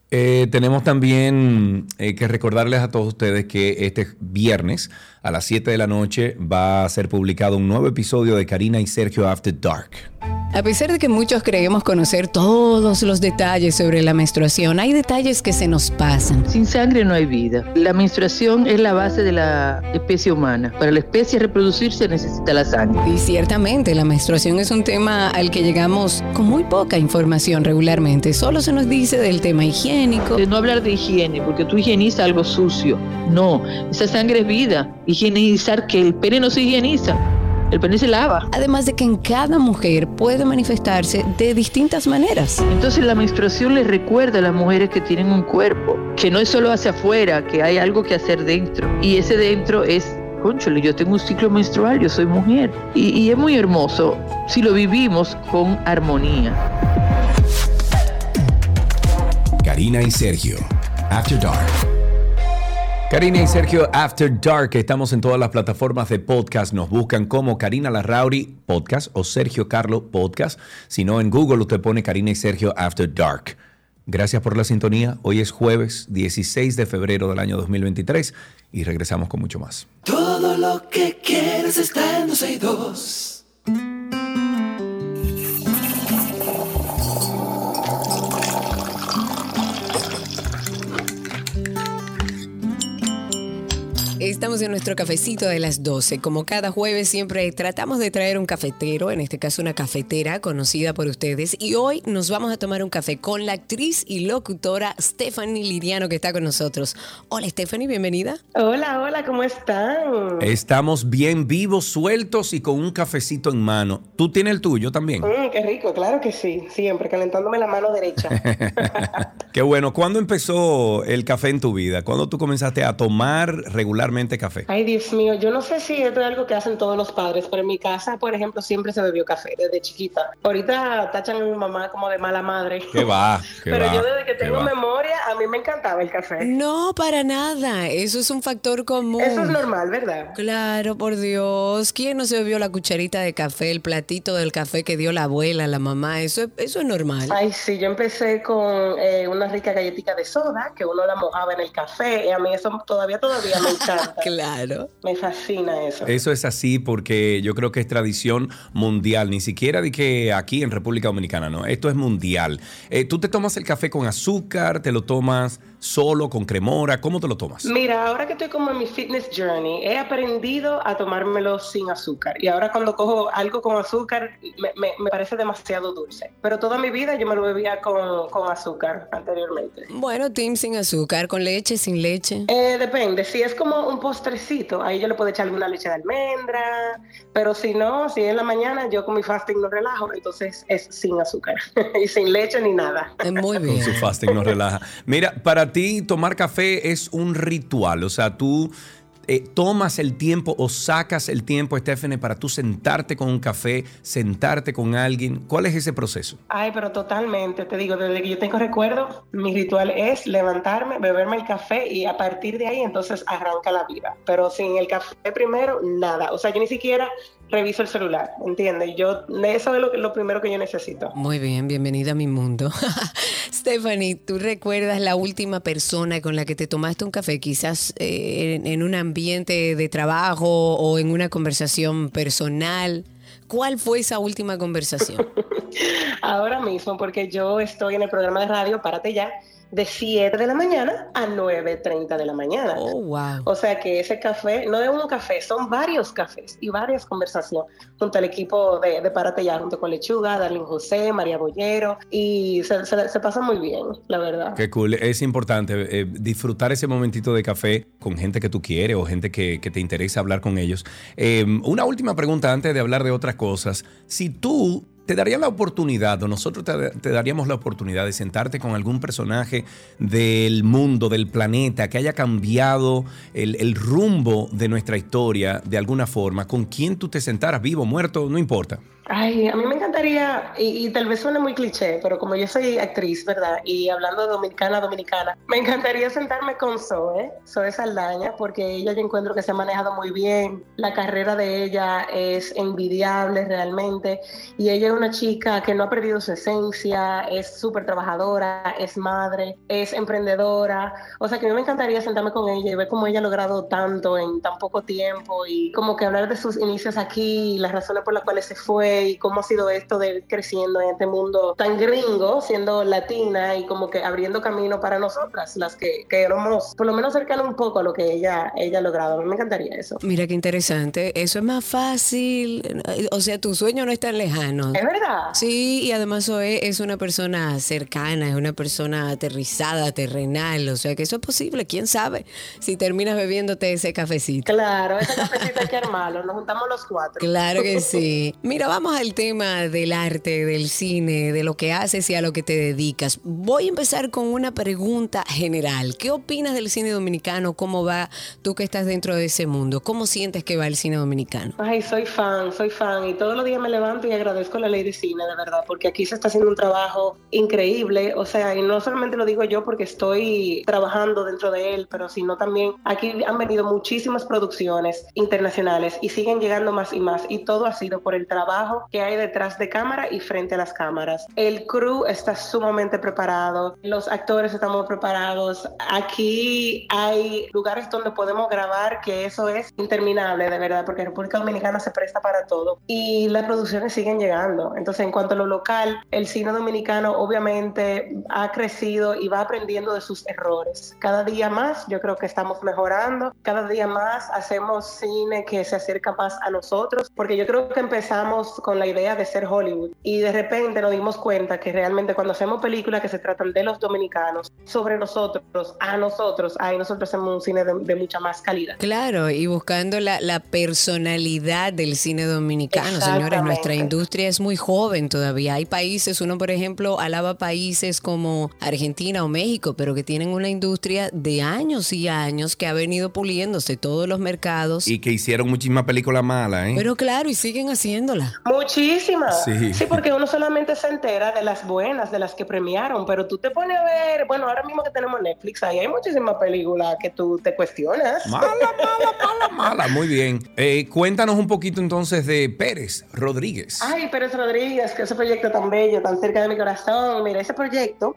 Eh, tenemos también eh, que recordarles a todos ustedes que este viernes a las 7 de la noche va a ser publicado un nuevo episodio de Karina y Sergio After Dark. A pesar de que muchos creemos conocer todos los detalles sobre la menstruación, hay detalles que se nos pasan. Sin sangre no hay vida. La menstruación es la base de la especie humana. Para la especie reproducirse necesita la sangre. Y ciertamente la menstruación es un tema al que llegamos con muy poca información regularmente. Solo se nos dice del tema higiénico. De no hablar de higiene, porque tú higienizas algo sucio. No, esa sangre es vida. Higienizar que el pene no se higieniza. El pene se lava. Además de que en cada mujer puede manifestarse de distintas maneras. Entonces la menstruación les recuerda a las mujeres que tienen un cuerpo, que no es solo hacia afuera, que hay algo que hacer dentro. Y ese dentro es, conchole, yo tengo un ciclo menstrual, yo soy mujer. Y, y es muy hermoso si lo vivimos con armonía. Karina y Sergio, After Dark. Karina y Sergio After Dark, estamos en todas las plataformas de podcast. Nos buscan como Karina Larrauri Podcast o Sergio Carlo Podcast. Si no, en Google usted pone Karina y Sergio After Dark. Gracias por la sintonía. Hoy es jueves 16 de febrero del año 2023 y regresamos con mucho más. Todo lo que quieres está en 12 y 2. Estamos en nuestro cafecito de las 12. Como cada jueves siempre tratamos de traer un cafetero, en este caso una cafetera conocida por ustedes. Y hoy nos vamos a tomar un café con la actriz y locutora Stephanie Liriano que está con nosotros. Hola Stephanie, bienvenida. Hola, hola, ¿cómo están? Estamos bien vivos, sueltos y con un cafecito en mano. ¿Tú tienes el tuyo también? Mm, qué rico, claro que sí, siempre calentándome la mano derecha. Qué bueno. ¿Cuándo empezó el café en tu vida? ¿Cuándo tú comenzaste a tomar regularmente café? Ay, Dios mío, yo no sé si esto es algo que hacen todos los padres, pero en mi casa, por ejemplo, siempre se bebió café desde chiquita. Ahorita tachan a mi mamá como de mala madre. ¿Qué va? ¿Qué pero va? yo desde que ¿Qué tengo memoria, a mí me encantaba el café. No, para nada. Eso es un factor común. Eso es normal, ¿verdad? Claro, por Dios. ¿Quién no se bebió la cucharita de café, el platito del café que dio la abuela, la mamá? Eso, es- eso es normal. Ay, sí, yo empecé con eh, una rica galletita de soda que uno la mojaba en el café y a mí eso todavía, todavía me encanta. Claro. Me fascina eso. Eso es así porque yo creo que es tradición mundial, ni siquiera de que aquí en República Dominicana, no, esto es mundial. Eh, ¿Tú te tomas el café con azúcar, te lo tomas solo, con cremora? ¿Cómo te lo tomas? Mira, ahora que estoy como en mi fitness journey, he aprendido a tomármelo sin azúcar. Y ahora cuando cojo algo con azúcar, me, me- me parece demasiado dulce. Pero toda mi vida yo me lo bebía con, con azúcar anteriormente. Bueno, Tim sin azúcar, con leche, sin leche. Eh, depende, si es como un postrecito, ahí yo le puedo echar alguna leche de almendra, pero si no, si es en la mañana, yo con mi fasting no relajo, entonces es sin azúcar y sin leche ni nada. Muy Con bien. su fasting nos relaja. Mira, para ti tomar café es un ritual, o sea, tú eh, tomas el tiempo o sacas el tiempo, Stephanie, para tú sentarte con un café, sentarte con alguien. ¿Cuál es ese proceso? Ay, pero totalmente, te digo, desde que yo tengo recuerdo, mi ritual es levantarme, beberme el café y a partir de ahí entonces arranca la vida. Pero sin el café primero, nada. O sea, yo ni siquiera reviso el celular, ¿entiendes? Yo, eso es lo, lo primero que yo necesito. Muy bien, bienvenida a mi mundo. Stephanie, ¿tú recuerdas la última persona con la que te tomaste un café? Quizás eh, en, en un ambiente de trabajo o en una conversación personal. ¿Cuál fue esa última conversación? Ahora mismo, porque yo estoy en el programa de radio, párate ya, de 7 de la mañana a 9.30 de la mañana. Oh, wow. O sea que ese café, no es un café, son varios cafés y varias conversaciones junto al equipo de, de Párate Ya, junto con Lechuga, Darlene José, María Bollero, y se, se- se pasa muy bien, la verdad. Qué cool. Es importante eh, disfrutar ese momentito de café con gente que tú quieres o gente que, que te interesa hablar con ellos. Eh, una última pregunta antes de hablar de otras cosas. Si tú te daría la oportunidad, o nosotros te, daríamos la oportunidad de sentarte con algún personaje del mundo, del planeta, que haya cambiado el, el rumbo de nuestra historia de alguna forma, con quien tú te sentaras, vivo, muerto, no importa. Ay, a mí me encantaría, y, tal vez suene muy cliché, pero como yo soy actriz, ¿verdad? Y hablando de dominicana, dominicana, me encantaría sentarme con Zoe, Zoe Saldaña, porque ella yo encuentro que se ha manejado muy bien, la carrera de ella es envidiable realmente, y ella es una chica que no ha perdido su esencia, es súper trabajadora, es madre, es emprendedora, o sea que a mí me encantaría sentarme con ella y ver cómo ella ha logrado tanto en tan poco tiempo, y como que hablar de sus inicios aquí, las razones por las cuales se fue, y cómo ha sido esto de ir creciendo en este mundo tan gringo, siendo latina y como que abriendo camino para nosotras, las que queremos por lo menos acercar un poco a lo que ella, ella ha logrado. A mí me encantaría eso. Mira qué interesante. Eso es más fácil. O sea, tu sueño no es tan lejano. Es verdad. Sí, y además Zoe es una persona cercana, es una persona aterrizada, terrenal. O sea, que eso es posible. ¿Quién sabe? Si terminas bebiéndote ese cafecito. Claro, ese cafecito hay que armarlo. Nos juntamos los cuatro. Claro que sí. Mira, vamos al tema del arte, del cine, de lo que haces y a lo que te dedicas. Voy a empezar con una pregunta general. ¿Qué opinas del cine dominicano? ¿Cómo va tú que estás dentro de ese mundo? ¿Cómo sientes que va el cine dominicano? Ay, soy fan, soy fan y todos los días me levanto y agradezco la ley de cine, de verdad, porque aquí se está haciendo un trabajo increíble, o sea, y no solamente lo digo yo porque estoy trabajando dentro de él, pero sino también aquí han venido muchísimas producciones internacionales y siguen llegando más y más y todo ha sido por el trabajo que hay detrás de cámara y frente a las cámaras. El crew está sumamente preparado, los actores estamos preparados. Aquí hay lugares donde podemos grabar que eso es interminable, de verdad, porque República Dominicana se presta para todo y las producciones siguen llegando. Entonces, en cuanto a lo local, el cine dominicano obviamente ha crecido y va aprendiendo de sus errores. Cada día más yo creo que estamos mejorando, cada día más hacemos cine que se acerca más a nosotros, porque yo creo que empezamos con la idea de ser Hollywood y de repente nos dimos cuenta que realmente cuando hacemos películas que se tratan de los dominicanos, sobre nosotros, a nosotros, ahí nosotros hacemos un cine de, de mucha más calidad. Claro, y buscando la, la personalidad del cine dominicano, señores, nuestra industria es muy joven todavía. Hay países, uno por ejemplo alaba países como Argentina o México, pero que tienen una industria de años y años que ha venido puliéndose todos los mercados. Y que hicieron muchísimas películas malas, ¿eh? Pero claro, y siguen haciéndola. Muchísimas. Sí. sí, porque uno solamente se entera de las buenas, de las que premiaron, pero tú te pones a ver, bueno, ahora mismo que tenemos Netflix, ahí hay muchísimas películas que tú te cuestionas. Mala, mala, mala, mala. Muy bien. Eh, cuéntanos un poquito entonces de Pérez Rodríguez. Ay, Pérez Rodríguez, que ese proyecto tan bello, tan cerca de mi corazón. Mira, ese proyecto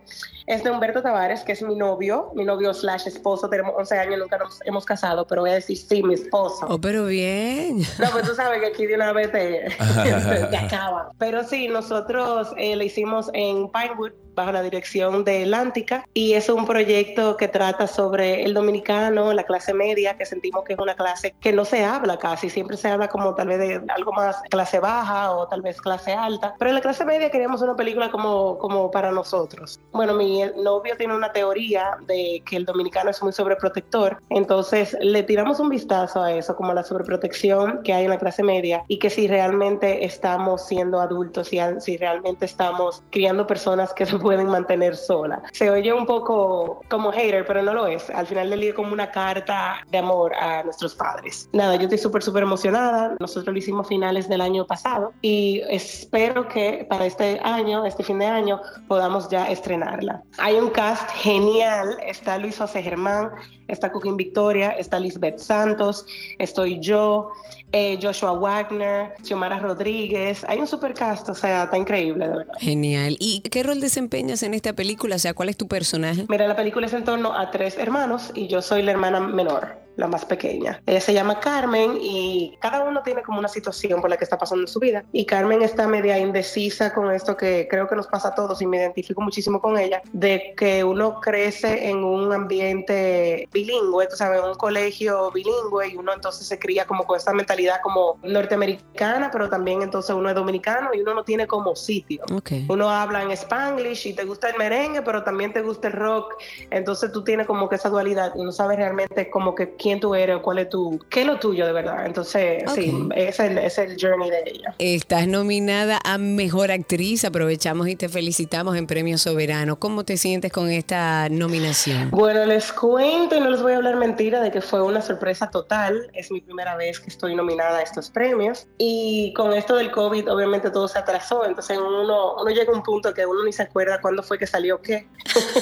es de Humberto Tavares, que es mi novio, mi novio slash esposo. Tenemos 11 años, nunca nos hemos casado, pero voy a decir sí, mi esposo. Oh, pero bien. No, pues tú sabes que aquí de una vez te, te acaba. Pero sí, nosotros eh, le hicimos en Pinewood bajo la dirección de Atlántica y es un proyecto que trata sobre el dominicano, la clase media, que sentimos que es una clase que no se habla casi, siempre se habla como tal vez de algo más clase baja o tal vez clase alta, pero en la clase media queríamos una película como, como para nosotros. Bueno, mi novio tiene una teoría de que el dominicano es muy sobreprotector, entonces le tiramos un vistazo a eso, como la sobreprotección que hay en la clase media y que si realmente estamos siendo adultos y si realmente estamos criando personas que se pueden mantener sola. Se oye un poco como hater, pero no lo es. Al final del día como una carta de amor a nuestros padres. Nada, yo estoy súper, súper emocionada. Nosotros lo hicimos finales del año pasado y espero que para este año, este fin de año, podamos ya estrenarla. Hay un cast genial. Está Luis José Germán, está Cooking Victoria, está Lisbeth Santos, estoy yo, eh, Joshua Wagner, Xiomara Rodríguez. Hay un super cast, o sea, está increíble, de verdad. Genial. ¿Y qué rol desempeñas en esta película? O sea, ¿cuál es tu personaje? Mira, la película es en torno a tres hermanos y yo soy la hermana menor la más pequeña. Ella se llama Carmen y cada uno tiene como una situación por la que está pasando en su vida. Y Carmen está media indecisa con esto que creo que nos pasa a todos y me identifico muchísimo con ella, de que uno crece en un ambiente bilingüe, tú sabes, en un colegio bilingüe y uno entonces se cría como con esta mentalidad como norteamericana, pero también entonces uno es dominicano y uno no tiene como sitio. Okay. Uno habla en spanglish y te gusta el merengue, pero también te gusta el rock. Entonces tú tienes como que esa dualidad y no sabes realmente como que quién quién tú eres cuál es tu, qué es lo tuyo de verdad. Entonces, sí, Ok. es el, es el journey de ella. Estás nominada a Mejor Actriz. Aprovechamos y te felicitamos en Premio Soberano. ¿Cómo te sientes con esta nominación? Bueno, les cuento y no les voy a hablar mentira de que fue una sorpresa total. Es mi primera vez que estoy nominada a estos premios. Y con esto del COVID, obviamente todo se atrasó. Entonces uno, uno llega a un punto que uno ni se acuerda cuándo fue que salió qué,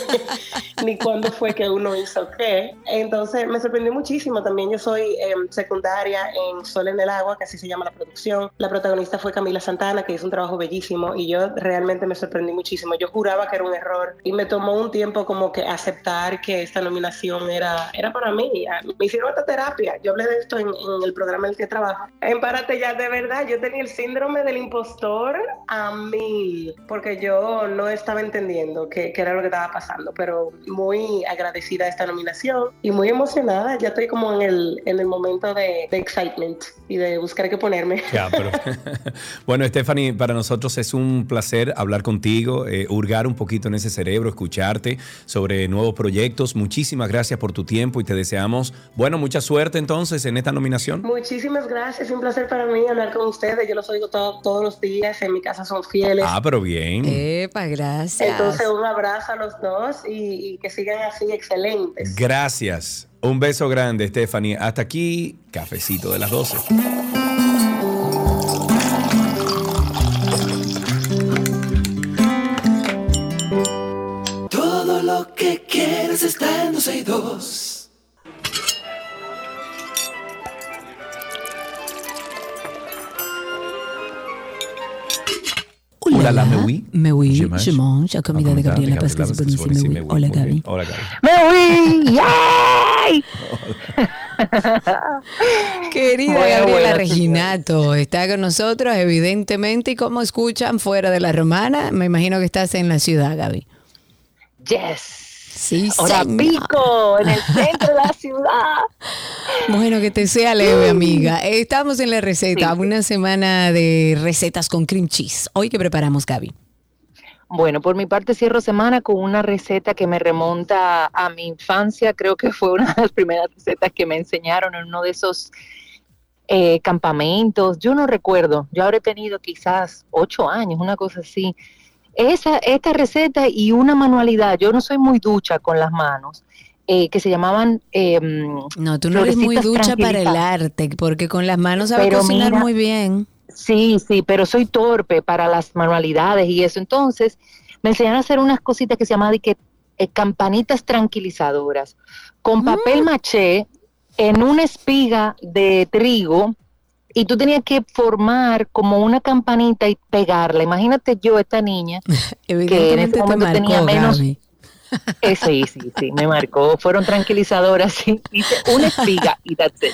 ni cuándo fue que uno hizo qué. Entonces me sorprendió muchísimo. También yo soy em, secundaria en Sol en el Agua, que así se llama la producción. La protagonista fue Camila Santana, que hizo un trabajo bellísimo. Y yo realmente me sorprendí muchísimo. Yo juraba que era un error. Y me tomó un tiempo como que aceptar que esta nominación era, era para mí. Me hicieron esta terapia. Yo hablé de esto en, en el programa en el que trabajo. En Párate ya, de verdad, yo tenía el síndrome del impostor a mí, porque yo no estaba entendiendo qué, qué era lo que estaba pasando, pero muy agradecida a esta nominación y muy emocionada. Ya estoy como en el, en el momento de, de excitement y de buscar qué ponerme. Ya, pero- bueno, Stephanie, para nosotros es un placer hablar contigo, eh, hurgar un poquito en ese cerebro, escucharte sobre nuevos proyectos. Muchísimas gracias por tu tiempo y te deseamos, bueno, mucha suerte entonces en esta nominación. Muchísimas gracias, un placer para mí hablar con ustedes. Yo los oigo todo- todos los días, en mi casa son fieles. Ah, pero bien. Epa, gracias. Entonces, un abrazo a los dos y, y que sigan así excelentes. Gracias. Un beso grande, Stephanie. Hasta aquí, cafecito de las 12. Todo lo que quieres está en 12 y 2. Hola, la me oui. Me oui, Je mange. je mange. La comida de Gabriela Pascal es buenísima. Hola. Gaby. Hola, Gaby. ¡Me voy! Querida Bueno, Gabriela bueno, Reginato, está con nosotros, evidentemente. ¿Y cómo escuchan fuera de la romana? Me imagino que estás en la ciudad, Gaby. Yes. Sí, Ahora señor. pico en el centro de la ciudad. Bueno, que te sea leve, amiga. Estamos en la receta, Sí. una semana de recetas con cream cheese. Hoy que preparamos, Gaby. Bueno, por mi parte cierro semana con una receta que me remonta a mi infancia. Creo que fue una de las primeras recetas que me enseñaron en uno de esos eh, campamentos. Yo no recuerdo, yo habré tenido quizás ocho años, una cosa así. Esa, esta receta y una manualidad, yo no soy muy ducha con las manos, eh, que se llamaban... em, No, tú no eres muy ducha para el arte, porque con las manos sabes Pero cocinar mira, muy bien. Sí, sí, pero soy torpe para las manualidades y eso. Entonces, me enseñaron a hacer unas cositas que se llaman de que, eh, campanitas tranquilizadoras con papel maché en una espiga de trigo y tú tenías que formar como una campanita y pegarla. Imagínate yo, esta niña, que en ese te momento marcó, tenía menos... Gaby. Eh, sí, sí, sí, me marcó. Fueron tranquilizadoras, sí. Hice una espiga y that's it.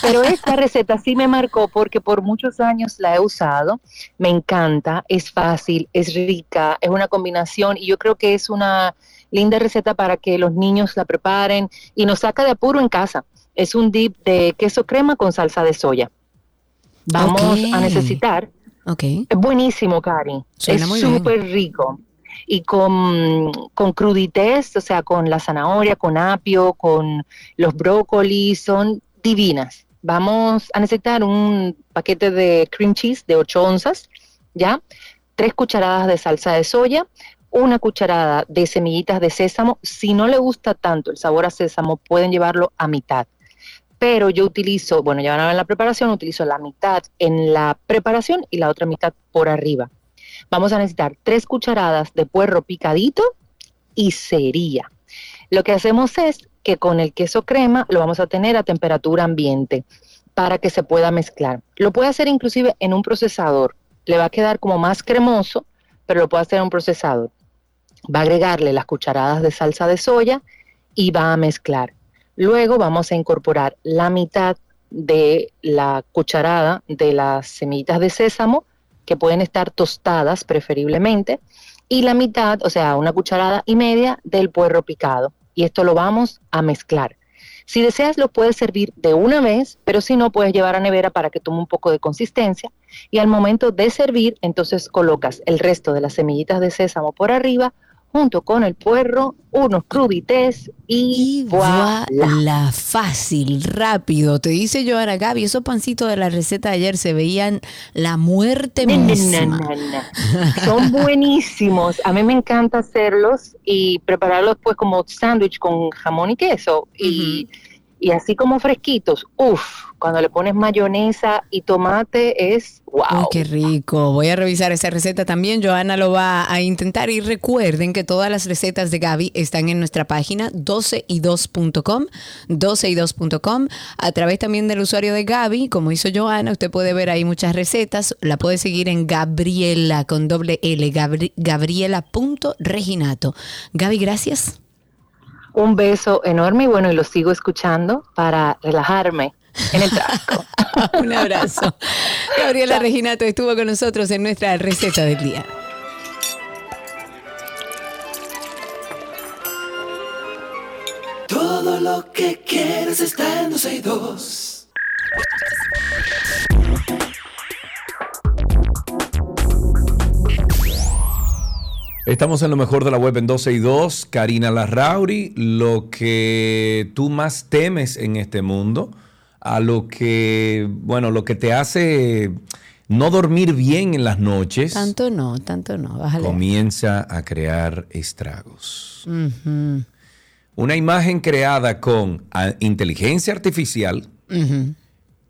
Pero esta receta sí me marcó porque por muchos años la he usado, me encanta, es fácil, es rica, es una combinación y yo creo que es una linda receta para que los niños la preparen y nos saca de apuro en casa. Es un dip de queso crema con salsa de soya. Vamos a necesitar Ok. es buenísimo, Cari. Suena es súper rico. Y con, con crudités, o sea, con la zanahoria, con apio, con los brócolis, son divinas. Vamos a necesitar un paquete de cream cheese de 8 onzas, ¿ya? Tres cucharadas de salsa de soya, una cucharada de semillitas de sésamo. Si no le gusta tanto el sabor a sésamo, pueden llevarlo a mitad pero yo utilizo, bueno, ya van a ver la preparación, utilizo la mitad en la preparación y la otra mitad por arriba. Vamos a necesitar tres cucharadas de puerro picadito y cería. Lo que hacemos es que con el queso crema lo vamos a tener a temperatura ambiente para que se pueda mezclar. Lo puede hacer inclusive en un procesador. Le va a quedar como más cremoso, pero lo puede hacer en un procesador. Va a agregarle las cucharadas de salsa de soya y va a mezclar. Luego vamos a incorporar la mitad de la cucharada de las semillitas de sésamo, que pueden estar tostadas preferiblemente, y la mitad, o sea, una cucharada y media del puerro picado. Y esto lo vamos a mezclar. Si deseas, lo puedes servir de una vez, pero si no, puedes llevar a nevera para que tome un poco de consistencia. Y al momento de servir, entonces colocas el resto de las semillitas de sésamo por arriba junto con el puerro, unos crudités y, Y voilà. la fácil, rápido. Te dice Joana Gaby, esos pancitos de la receta de ayer se veían la muerte No, misma. no, no. Son buenísimos. A mí me encanta hacerlos y prepararlos pues como sándwich con jamón y queso. Y, y así como fresquitos. Uf, cuando le pones mayonesa y tomate es wow. Qué rico. Voy a revisar esa receta también. Joana lo va a intentar. Y recuerden que todas las recetas de Gaby están en nuestra página 12y2.com, 12y2.com. A través también del usuario de Gaby, como hizo Joana, usted puede ver ahí muchas recetas. La puede seguir en Gabriela con doble L, Gabri- gabriela.reginato. Gaby, gracias. Un beso enorme y bueno, y lo sigo escuchando para relajarme en el tráfico. Un abrazo. Gabriela Reginato estuvo con nosotros en nuestra receta del día. Todo lo que quieres está en 12 y 2. Estamos en lo mejor de la web en 12 y 2. Karina Larrauri, lo que tú más temes en este mundo, a lo que, bueno, lo que te hace no dormir bien en las noches, Tanto no, tanto no. Bájale. comienza a crear estragos. Una imagen creada con inteligencia artificial.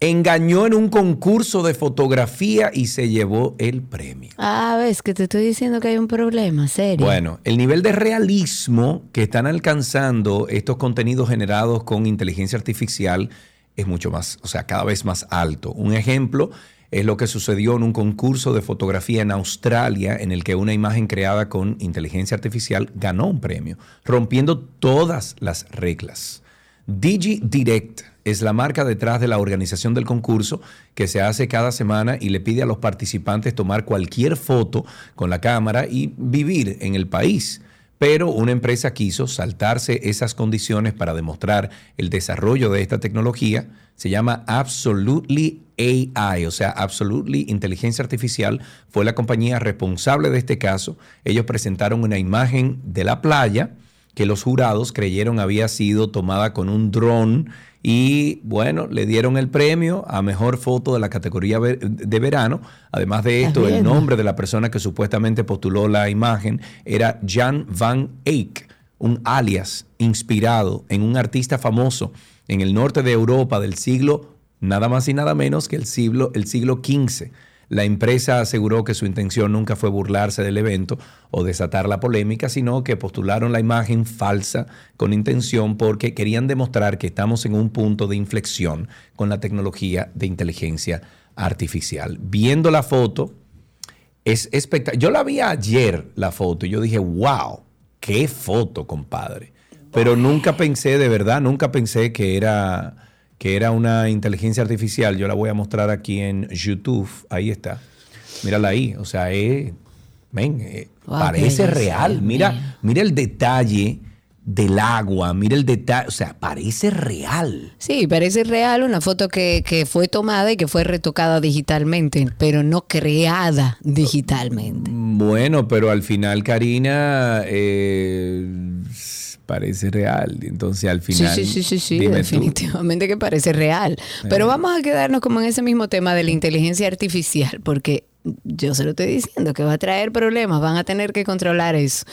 Engañó en un concurso de fotografía y se llevó el premio. Ah, ves que te estoy diciendo que hay un problema, serio. Bueno, el nivel de realismo que están alcanzando estos contenidos generados con inteligencia artificial es mucho más, o sea, cada vez más alto. Un ejemplo es lo que sucedió en un concurso de fotografía en Australia en el que una imagen creada con inteligencia artificial ganó un premio, rompiendo todas las reglas. DigiDirect es la marca detrás de la organización del concurso que se hace cada semana y le pide a los participantes tomar cualquier foto con la cámara y vivir en el país. Pero una empresa quiso saltarse esas condiciones para demostrar el desarrollo de esta tecnología. Se llama Absolutely AI, o sea, Absolutely Inteligencia Artificial. Fue la compañía responsable de este caso. Ellos presentaron una imagen de la playa que los jurados creyeron había sido tomada con un dron y bueno, le dieron el premio a mejor foto de la categoría de verano. Además de esto, el nombre de la persona que supuestamente postuló la imagen era Jan van Eyck, un alias inspirado en un artista famoso en el norte de Europa del siglo nada más y nada menos que el siglo, el siglo XV. La empresa aseguró que su intención nunca fue burlarse del evento o desatar la polémica, sino que postularon la imagen falsa con intención porque querían demostrar que estamos en un punto de inflexión con la tecnología de inteligencia artificial. Viendo la foto, es espectacular. Yo la vi ayer, la foto, y yo dije, wow, qué foto, compadre. Pero nunca pensé, de verdad, nunca pensé que era, que era una inteligencia artificial. Yo la voy a mostrar aquí en YouTube. Ahí está. Mírala ahí. O sea, es, ven, eh, Wow, parece real. Mira, mira el detalle del agua. Mira el detalle. O sea, parece real. Sí, parece real una foto que, que fue tomada y que fue retocada digitalmente, pero no creada digitalmente. Bueno, pero al final, Karina, eh, parece real. Entonces, al Sí, final. sí, sí, sí, sí, tú. definitivamente que parece real. Pero Eh. vamos a quedarnos como en ese mismo tema de la inteligencia artificial, porque yo se lo estoy diciendo que va a traer problemas, van a tener que controlar eso.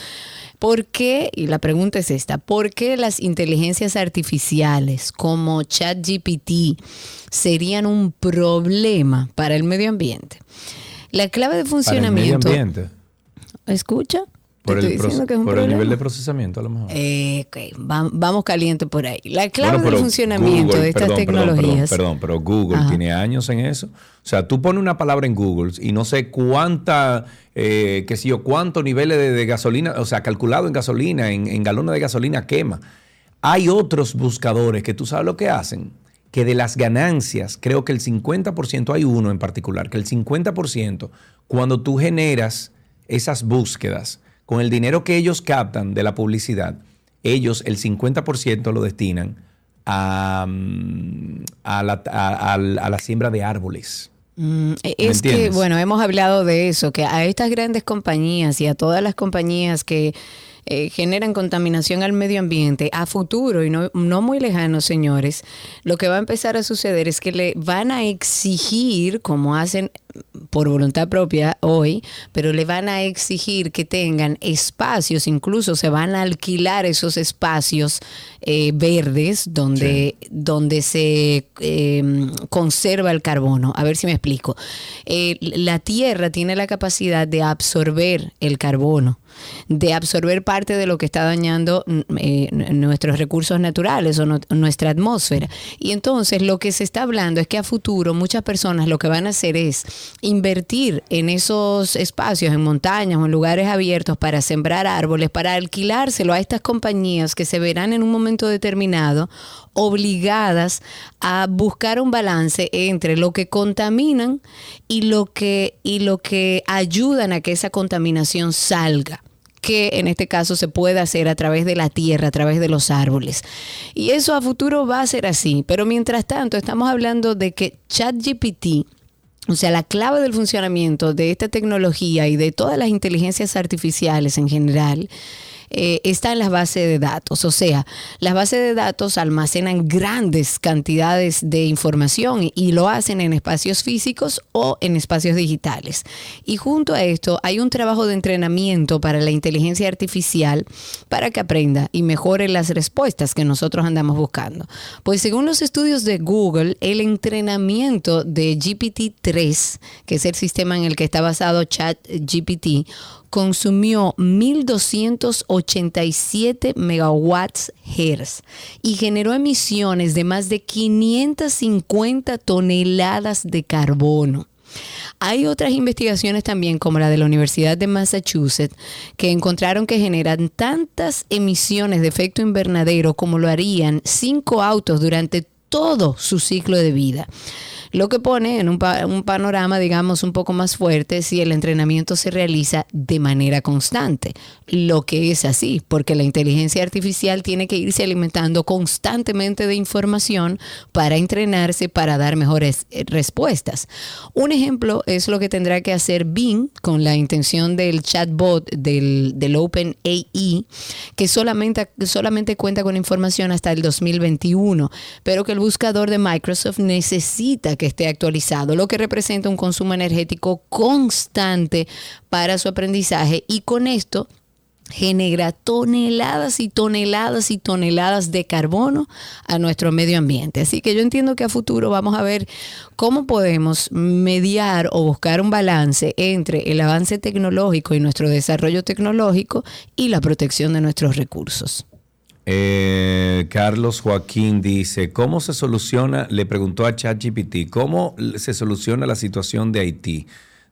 ¿Por qué? Y la pregunta es esta, ¿por qué las inteligencias artificiales como ChatGPT serían un problema para el medio ambiente? La clave de Para el medio funcionamiento... ambiente. ¿Escucha? Por, el, por nivel de procesamiento, a lo mejor. Eh, va- vamos caliente por ahí. La clave Bueno, del funcionamiento Google- de estas perdón, tecnologías. Perdón, perdón, pero Google Ajá. tiene años en eso. O sea, tú pones una palabra en Google y no sé cuánta, eh, qué sé yo, cuántos niveles de, de gasolina, o sea, calculado en gasolina, en, en galones de gasolina quema. Hay otros buscadores que tú sabes lo que hacen, que de las ganancias, creo que el 50%, hay uno en particular, que el 50%, cuando tú generas esas búsquedas, con el dinero que ellos captan de la publicidad, ellos el 50% lo destinan a, mm, a la, a- la siembra de árboles. Mm, es que, entiendes? bueno, hemos hablado de eso, que a estas grandes compañías y a todas las compañías que, eh, generan contaminación al medio ambiente, a futuro y no, no muy lejano, señores, lo que va a empezar a suceder es que le van a exigir, como hacen por voluntad propia hoy, pero le van a exigir que tengan espacios, incluso se van a alquilar esos espacios eh, verdes donde, donde se eh, conserva el carbono. A ver si me explico. Eh, la Tierra tiene la capacidad de absorber el carbono de absorber parte de lo que está dañando mm, eh, nuestros recursos naturales o nuestra atmósfera. Y entonces lo que se está hablando es que a futuro muchas personas lo que van a hacer es invertir en esos espacios, en montañas o en lugares abiertos para sembrar árboles, para alquilárselo a estas compañías que se verán en un momento determinado obligadas a buscar un balance entre lo que contaminan y lo que, y lo que ayudan a que esa contaminación salga que en este caso se puede hacer a través de la tierra, a través de los árboles. Y eso a futuro va a ser así, pero mientras tanto estamos hablando de que ChatGPT, o sea, la clave del funcionamiento de esta tecnología y de todas las inteligencias artificiales en general, eh, está en las bases de datos. O sea, las bases de datos almacenan grandes cantidades de información y lo hacen en espacios físicos o en espacios digitales. Y junto a esto hay un trabajo de entrenamiento para la inteligencia artificial para que aprenda y mejore las respuestas que nosotros andamos buscando. Pues según los estudios de Google, el entrenamiento de GPT-3, que es el sistema en el que está basado ChatGPT, consumió 1.287 megawatts hertz y generó emisiones de más de 550 toneladas de carbono. Hay otras investigaciones también, como la de la Universidad de Massachusetts, que encontraron que generan tantas emisiones de efecto invernadero como lo harían cinco autos durante todo su ciclo de vida lo que pone en un, panorama, digamos, un poco más fuerte si el entrenamiento se realiza de manera constante, lo que es así, porque la inteligencia artificial tiene que irse alimentando constantemente de información para entrenarse, para dar mejores eh, respuestas. Un ejemplo es lo que tendrá que hacer Bing con la intención del chatbot del, del OpenAI, que solamente, solamente cuenta con información hasta el 2021, pero que buscador de Microsoft necesita que esté actualizado, lo que representa un consumo energético constante para su aprendizaje y con esto genera toneladas y toneladas y toneladas de carbono a nuestro medio ambiente. Así que yo entiendo que a futuro vamos a ver cómo podemos mediar o buscar un balance entre el avance tecnológico y nuestro desarrollo tecnológico y la protección de nuestros recursos. Eh, Carlos Joaquín dice, ¿cómo se soluciona? Le preguntó a ChatGPT, ¿cómo se soluciona la situación de Haití?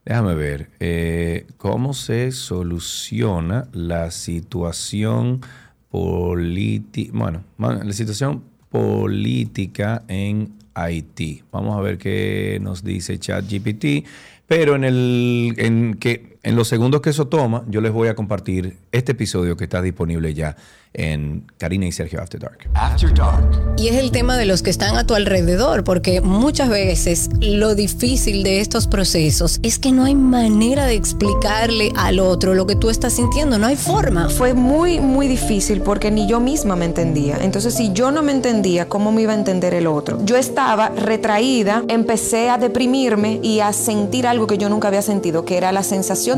Déjame ver, eh, ¿cómo se soluciona la situación política? Bueno, la situación política en Haití. Vamos a ver qué nos dice ChatGPT. Pero en, el, en, que, en los segundos que eso toma, yo les voy a compartir este episodio que está disponible ya en Karina y Sergio After Dark. After Dark. Y es el tema de los que están a tu alrededor, porque muchas veces lo difícil de estos procesos es que no hay manera de explicarle al otro lo que tú estás sintiendo, no hay forma. Fue muy, muy difícil porque ni yo misma me entendía. Entonces, si yo no me entendía, ¿cómo me iba a entender el otro? Yo estaba retraída, empecé a deprimirme y a sentir algo que yo nunca había sentido, que era la sensación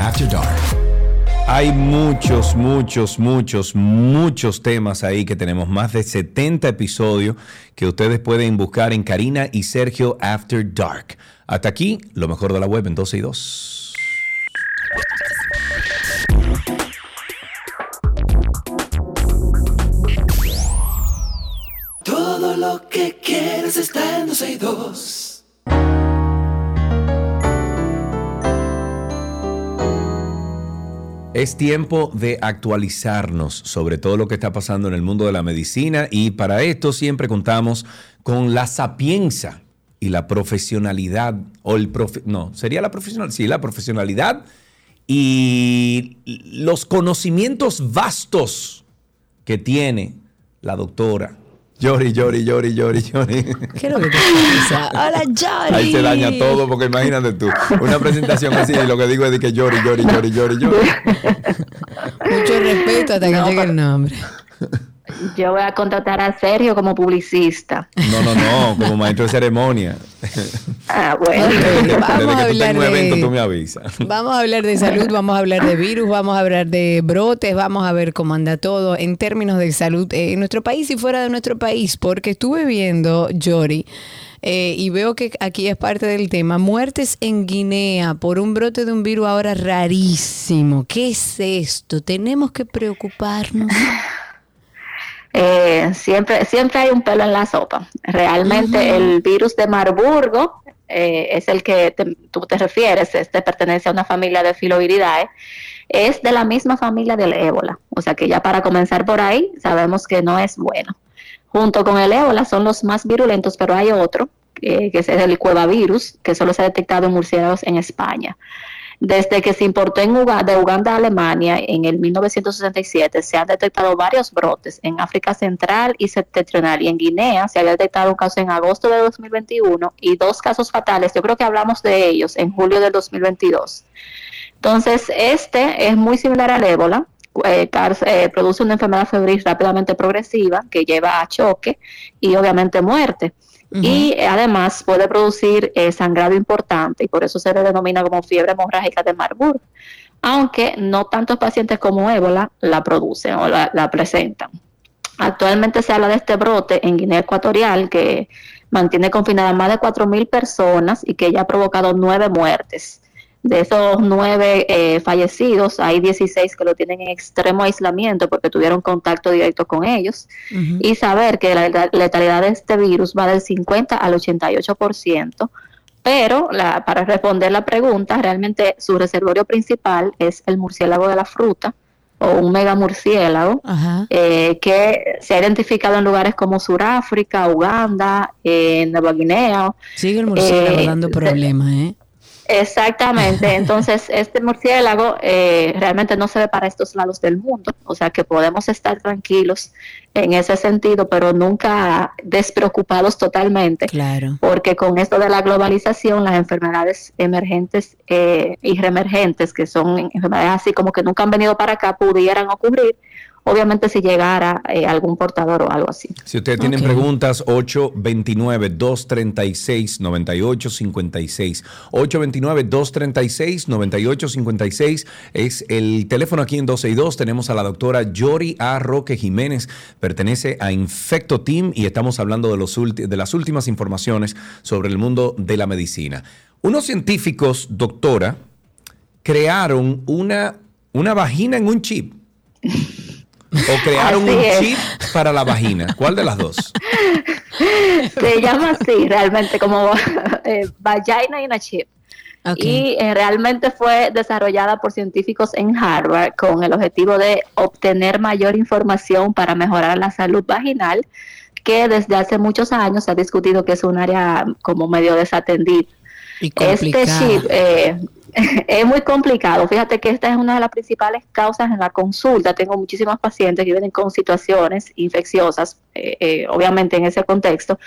After Dark. Hay muchos, muchos, muchos, muchos temas ahí que tenemos más de 70 episodios que ustedes pueden buscar en Karina y Sergio After Dark. Hasta aquí, lo mejor de la web en 12 y 2. Todo lo que quieres está en 12 y 2. Es tiempo de actualizarnos sobre todo lo que está pasando en el mundo de la medicina y para esto siempre contamos con la sapienza y la profesionalidad o el profe- no, sería la profesional, sí, la profesionalidad y los conocimientos vastos que tiene la doctora. Llori, llori, llori, llori, llori. ¿Qué es lo que te pasa? Hola, Johnny. Ahí se daña todo porque imagínate tú, una presentación así y lo que digo es de que llori, llori, llori, llori, llori. Mucho respeto hasta que llegue el nombre. Yo voy a contratar a Sergio como publicista. No, no, no, como maestro de ceremonia. Ah, bueno. Vamos a hablar de- evento, tú me avisas. Vamos a hablar de salud, vamos a hablar de virus, vamos a hablar de brotes, vamos a ver cómo anda todo en términos de salud eh, en nuestro país y fuera de nuestro país, porque estuve viendo, Jory, eh, y veo que aquí es parte del tema, muertes en Guinea por un brote de un virus ahora rarísimo. ¿Qué es esto? Tenemos que preocuparnos. Eh, siempre, siempre hay un pelo en la sopa. Realmente el virus de Marburgo eh, es el que te- tú te refieres, este pertenece a una familia de filoviridae, es de la misma familia del ébola. O sea que ya para comenzar por ahí sabemos que no es bueno. Junto con el ébola son los más virulentos, pero hay otro, eh, que es el cuevavirus, que solo se ha detectado en murciélagos en España. Desde que se importó en de Uganda a Alemania en el 1967, se han detectado varios brotes en África Central y Septentrional y en Guinea se había detectado un caso en agosto de 2021 y dos casos fatales, yo creo que hablamos de ellos en julio del 2022. Entonces, este es muy similar al ébola, eh, eh, produce una enfermedad febril rápidamente progresiva que lleva a choque y obviamente muerte. Y eh, además puede producir eh, sangrado importante y por eso se le denomina como fiebre hemorrágica de Marburg, aunque no tantos pacientes como ébola la producen o la, la presentan. Actualmente se habla de este brote en Guinea Ecuatorial que mantiene confinadas más de 4.000 personas y que ya ha provocado nueve muertes. De esos nueve eh, fallecidos, hay 16 que lo tienen en extremo aislamiento porque tuvieron contacto directo con ellos. Y saber que la letalidad de este virus va del 50 al 88%. Pero la, para responder la pregunta, realmente su reservorio principal es el murciélago de la fruta o un mega murciélago eh, que se ha identificado en lugares como Sudáfrica, Uganda, eh, Nueva Guinea. Sigue el murciélago Eh, dando problemas, ¿eh? Exactamente, entonces este murciélago eh, realmente no se ve para estos lados del mundo, o sea que podemos estar tranquilos en ese sentido, pero nunca despreocupados totalmente, Claro. porque con esto de la globalización, las enfermedades emergentes eh, y reemergentes, que son enfermedades así como que nunca han venido para acá, pudieran ocurrir, obviamente si llegara eh, algún portador o algo así. Si ustedes tienen preguntas, 829-236-9856. 829-236-9856 es el teléfono aquí en 12 y 2. Tenemos a la doctora Yori A. Roque Jiménez, pertenece a Infecto Team y estamos hablando de, los ulti- de las últimas informaciones sobre el mundo de la medicina. Unos científicos, doctora, crearon una, una vagina en un chip. O crearon Así un es. chip para la vagina. ¿Cuál de las dos? Se llama así realmente, como eh, vagina in a chip. Y eh, realmente fue desarrollada por científicos en Harvard con el objetivo de obtener mayor información para mejorar la salud vaginal, que desde hace muchos años se ha discutido que es un área como medio desatendida. Este chip eh, es muy complicado. Fíjate que esta es una de las principales causas en la consulta. Tengo muchísimas pacientes que vienen con situaciones infecciosas, eh, eh, obviamente en ese contexto.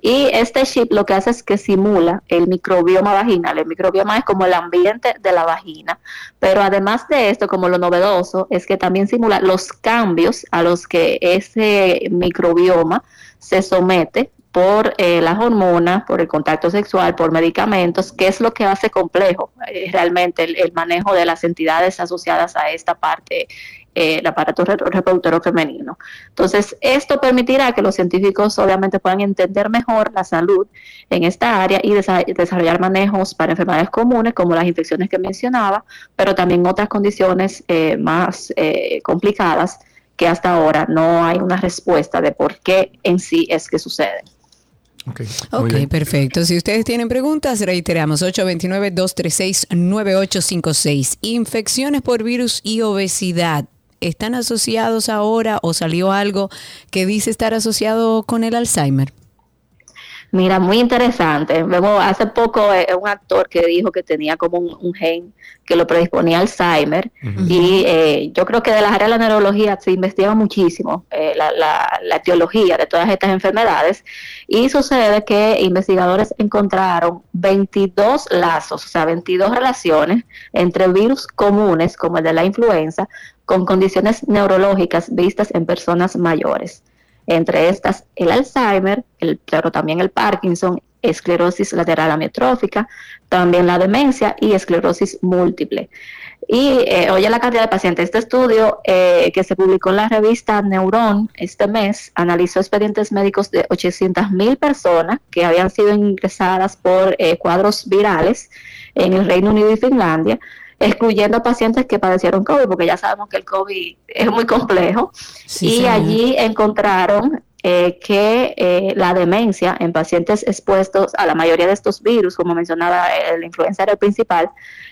Y este chip lo que hace es que simula el microbioma vaginal. El microbioma es como el ambiente de la vagina. Pero además de esto, como lo novedoso, es que también simula los cambios a los que ese microbioma se somete por eh, las hormonas, por el contacto sexual, por medicamentos, que es lo que hace complejo eh, realmente el, manejo de las entidades asociadas a esta parte, eh, el aparato re- reproductor femenino. Entonces, esto permitirá que los científicos obviamente puedan entender mejor la salud en esta área y desa- desarrollar manejos para enfermedades comunes como las infecciones que mencionaba, pero también otras condiciones eh, más eh, complicadas que hasta ahora no hay una respuesta de por qué en sí es que sucede. Ok, perfecto. Si ustedes tienen preguntas, reiteramos 829-236-9856. Infecciones por virus y obesidad. ¿Están asociados ahora o salió algo que dice estar asociado con el Alzheimer? Mira, muy interesante. Vemos hace poco eh, un actor que dijo que tenía como un, gen que lo predisponía a Alzheimer. Y eh, yo creo que de las áreas de la neurología se investiga muchísimo eh, la, la, la, etiología de todas estas enfermedades. Y sucede que investigadores encontraron 22 lazos, o sea, 22 relaciones entre virus comunes como el de la influenza con condiciones neurológicas vistas en personas mayores entre estas el Alzheimer, el, también el Parkinson, esclerosis lateral amiotrófica, también la demencia y esclerosis múltiple. Y eh, oye la cantidad de pacientes. Este estudio eh, que se publicó en la revista Neuron este mes analizó expedientes médicos de 800 mil personas que habían sido ingresadas por eh, cuadros virales en el Reino Unido y Finlandia excluyendo pacientes que padecieron COVID, porque ya sabemos que el COVID es muy complejo. y allí encontraron eh, que eh, la demencia en pacientes expuestos a la mayoría de estos virus, como mencionaba, el influenza era el principal,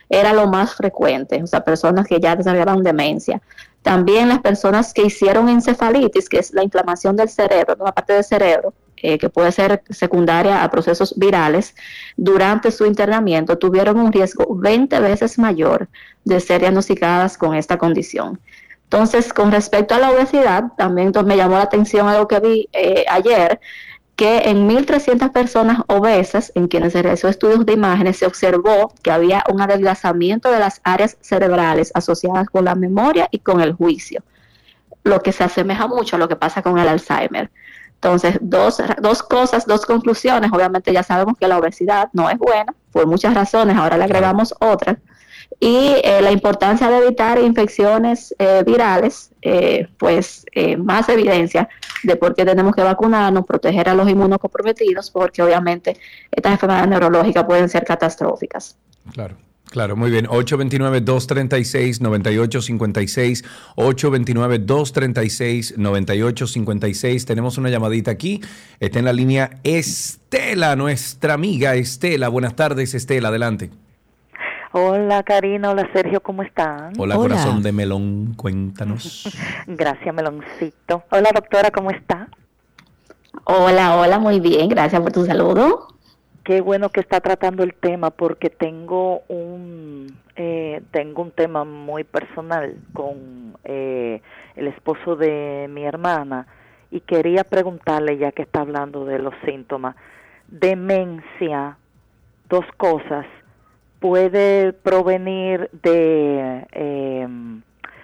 era lo más frecuente, o sea, personas que ya desarrollaban demencia. También las personas que hicieron encefalitis, que es la inflamación del cerebro, de una parte del cerebro, eh, que puede ser secundaria a procesos virales, durante su internamiento tuvieron un riesgo 20 veces mayor de ser diagnosticadas con esta condición. Entonces, con respecto a la obesidad, también me llamó la atención algo que vi eh, ayer, que en 1.300 personas obesas, en quienes se realizó estudios de imágenes, se observó que había un adelgazamiento de las áreas cerebrales asociadas con la memoria y con el juicio, lo que se asemeja mucho a lo que pasa con el Alzheimer. Entonces, dos, dos cosas, dos conclusiones. Obviamente ya sabemos que la obesidad no es buena por muchas razones, ahora le agregamos otras. Y eh, la importancia de evitar infecciones eh, virales, eh, pues más evidencia de por qué tenemos que vacunarnos, proteger a los inmunocomprometidos, porque obviamente estas enfermedades neurológicas pueden ser catastróficas. Claro. Claro, muy bien. 829-236-9856. 829-236-9856. Tenemos una llamadita aquí. Está en la línea Estela, nuestra amiga Estela. Buenas tardes, Estela. Adelante. Hola Karina, hola Sergio, ¿cómo están? Hola, corazón de melón, cuéntanos. gracias, meloncito. Hola doctora, ¿cómo está? Hola, hola, muy bien, gracias por tu saludo qué bueno que está tratando el tema porque tengo un eh, tengo un tema muy personal con eh, el esposo de mi hermana y quería preguntarle ya que está hablando de los síntomas demencia dos cosas puede provenir de eh,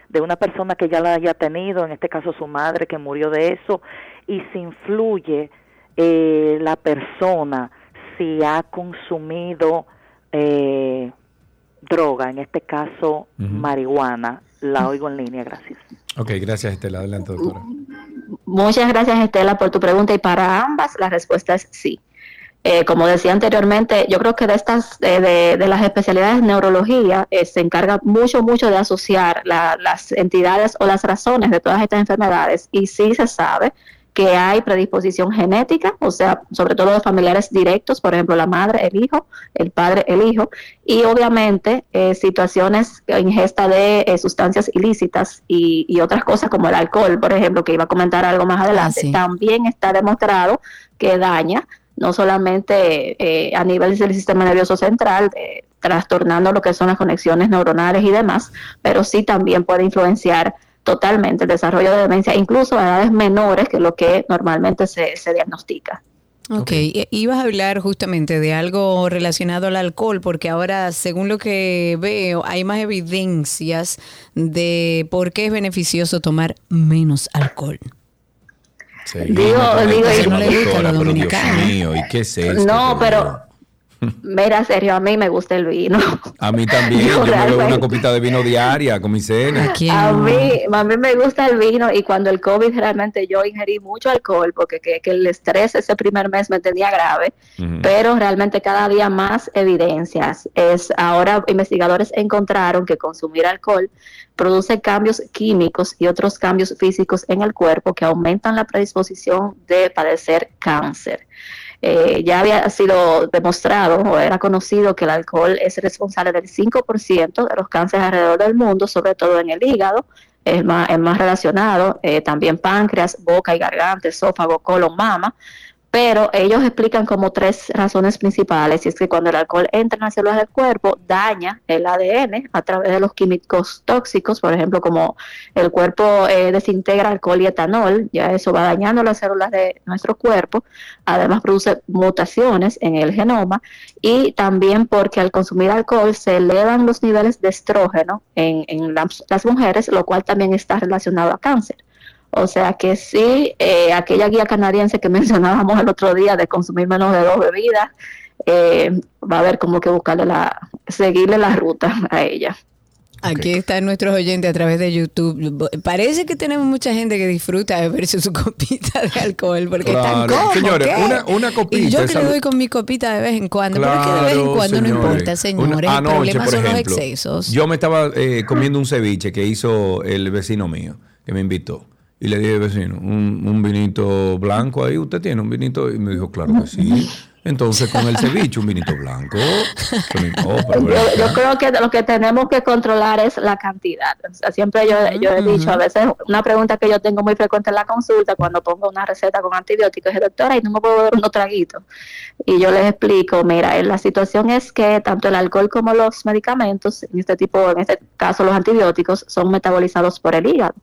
de una persona que ya la haya tenido en este caso su madre que murió de eso y si influye la persona si ha consumido eh, droga, en este caso marihuana. La oigo en línea, gracias. Ok, gracias Estela. Adelante, doctora. Muchas gracias Estela por tu pregunta y para ambas la respuesta es sí. Eh, como decía anteriormente, yo creo que de estas, de, las especialidades de neurología, eh, se encarga mucho, mucho de asociar las entidades o las razones de todas estas enfermedades y sí se sabe que hay predisposición genética, o sea, sobre todo de familiares directos, por ejemplo, la madre, el hijo, el padre, el hijo, y obviamente eh, situaciones ingesta de eh, sustancias ilícitas y, otras cosas como el alcohol, por ejemplo, que iba a comentar algo más adelante, ah, también está demostrado que daña no solamente eh, a nivel del sistema nervioso central, trastornando lo que son las conexiones neuronales y demás, pero sí también puede influenciar totalmente el desarrollo de demencia, incluso a edades menores que lo que normalmente se, diagnostica. Ok, ibas a hablar justamente de algo relacionado al alcohol, porque ahora, según lo que veo, hay más evidencias de por qué es beneficioso tomar menos alcohol. digo, digo, no le gusta a los dominicanos. ¿y qué es esto? No, pero Mira, serio, a mí me gusta el vino. A mí también. Yo, me bebo una copita de vino diaria con mi cena. ¿A, mí, a mí me gusta el vino y cuando el COVID realmente yo ingerí mucho alcohol porque que, el estrés ese primer mes me tenía grave, pero realmente cada día más evidencias. Es ahora investigadores encontraron que consumir alcohol produce cambios químicos y otros cambios físicos en el cuerpo que aumentan la predisposición de padecer cáncer. Eh, ya había sido demostrado o era conocido que el alcohol es responsable del 5% de los cánceres alrededor del mundo, sobre todo en el hígado, es más, es más relacionado, eh, también páncreas, boca y garganta, esófago, colon, mama pero ellos explican como tres razones principales, y es que cuando el alcohol entra en las células del cuerpo, daña el ADN a través de los químicos tóxicos, por ejemplo, como el cuerpo eh, desintegra alcohol y etanol, ya eso va dañando las células de nuestro cuerpo, además produce mutaciones en el genoma, y también porque al consumir alcohol se elevan los niveles de estrógeno en, en las, las mujeres, lo cual también está relacionado a cáncer. O sea que sí, eh, aquella guía canadiense que mencionábamos el otro día de consumir menos de dos bebidas, eh, va a haber como que buscarle la, seguirle la ruta a ella. Aquí están nuestros oyentes a través de YouTube. Parece que tenemos mucha gente que disfruta de verse su copita de alcohol porque están como Señores, una, una copita. Y yo que le doy con mi copita de vez en cuando, pero es que de vez en cuando no importa, señores. Una- el anoche, problema por son los ejemplo, excesos. Yo me estaba eh, comiendo un ceviche que hizo el vecino mío, que me invitó. Y le dije, vecino, un, un vinito blanco ahí, ¿usted tiene un vinito? Y me dijo, claro que sí. Entonces, con el ceviche, un vinito blanco. Oh, pero Yo, acá. creo que lo que tenemos que controlar es la cantidad. O sea, siempre yo, yo he dicho, a veces una pregunta que yo tengo muy frecuente en la consulta cuando pongo una receta con antibióticos es, doctora, ¿y no me puedo beber unos traguitos? Y yo les explico, mira, eh, la situación es que tanto el alcohol como los medicamentos, en este tipo, en este caso los antibióticos, son metabolizados por el hígado.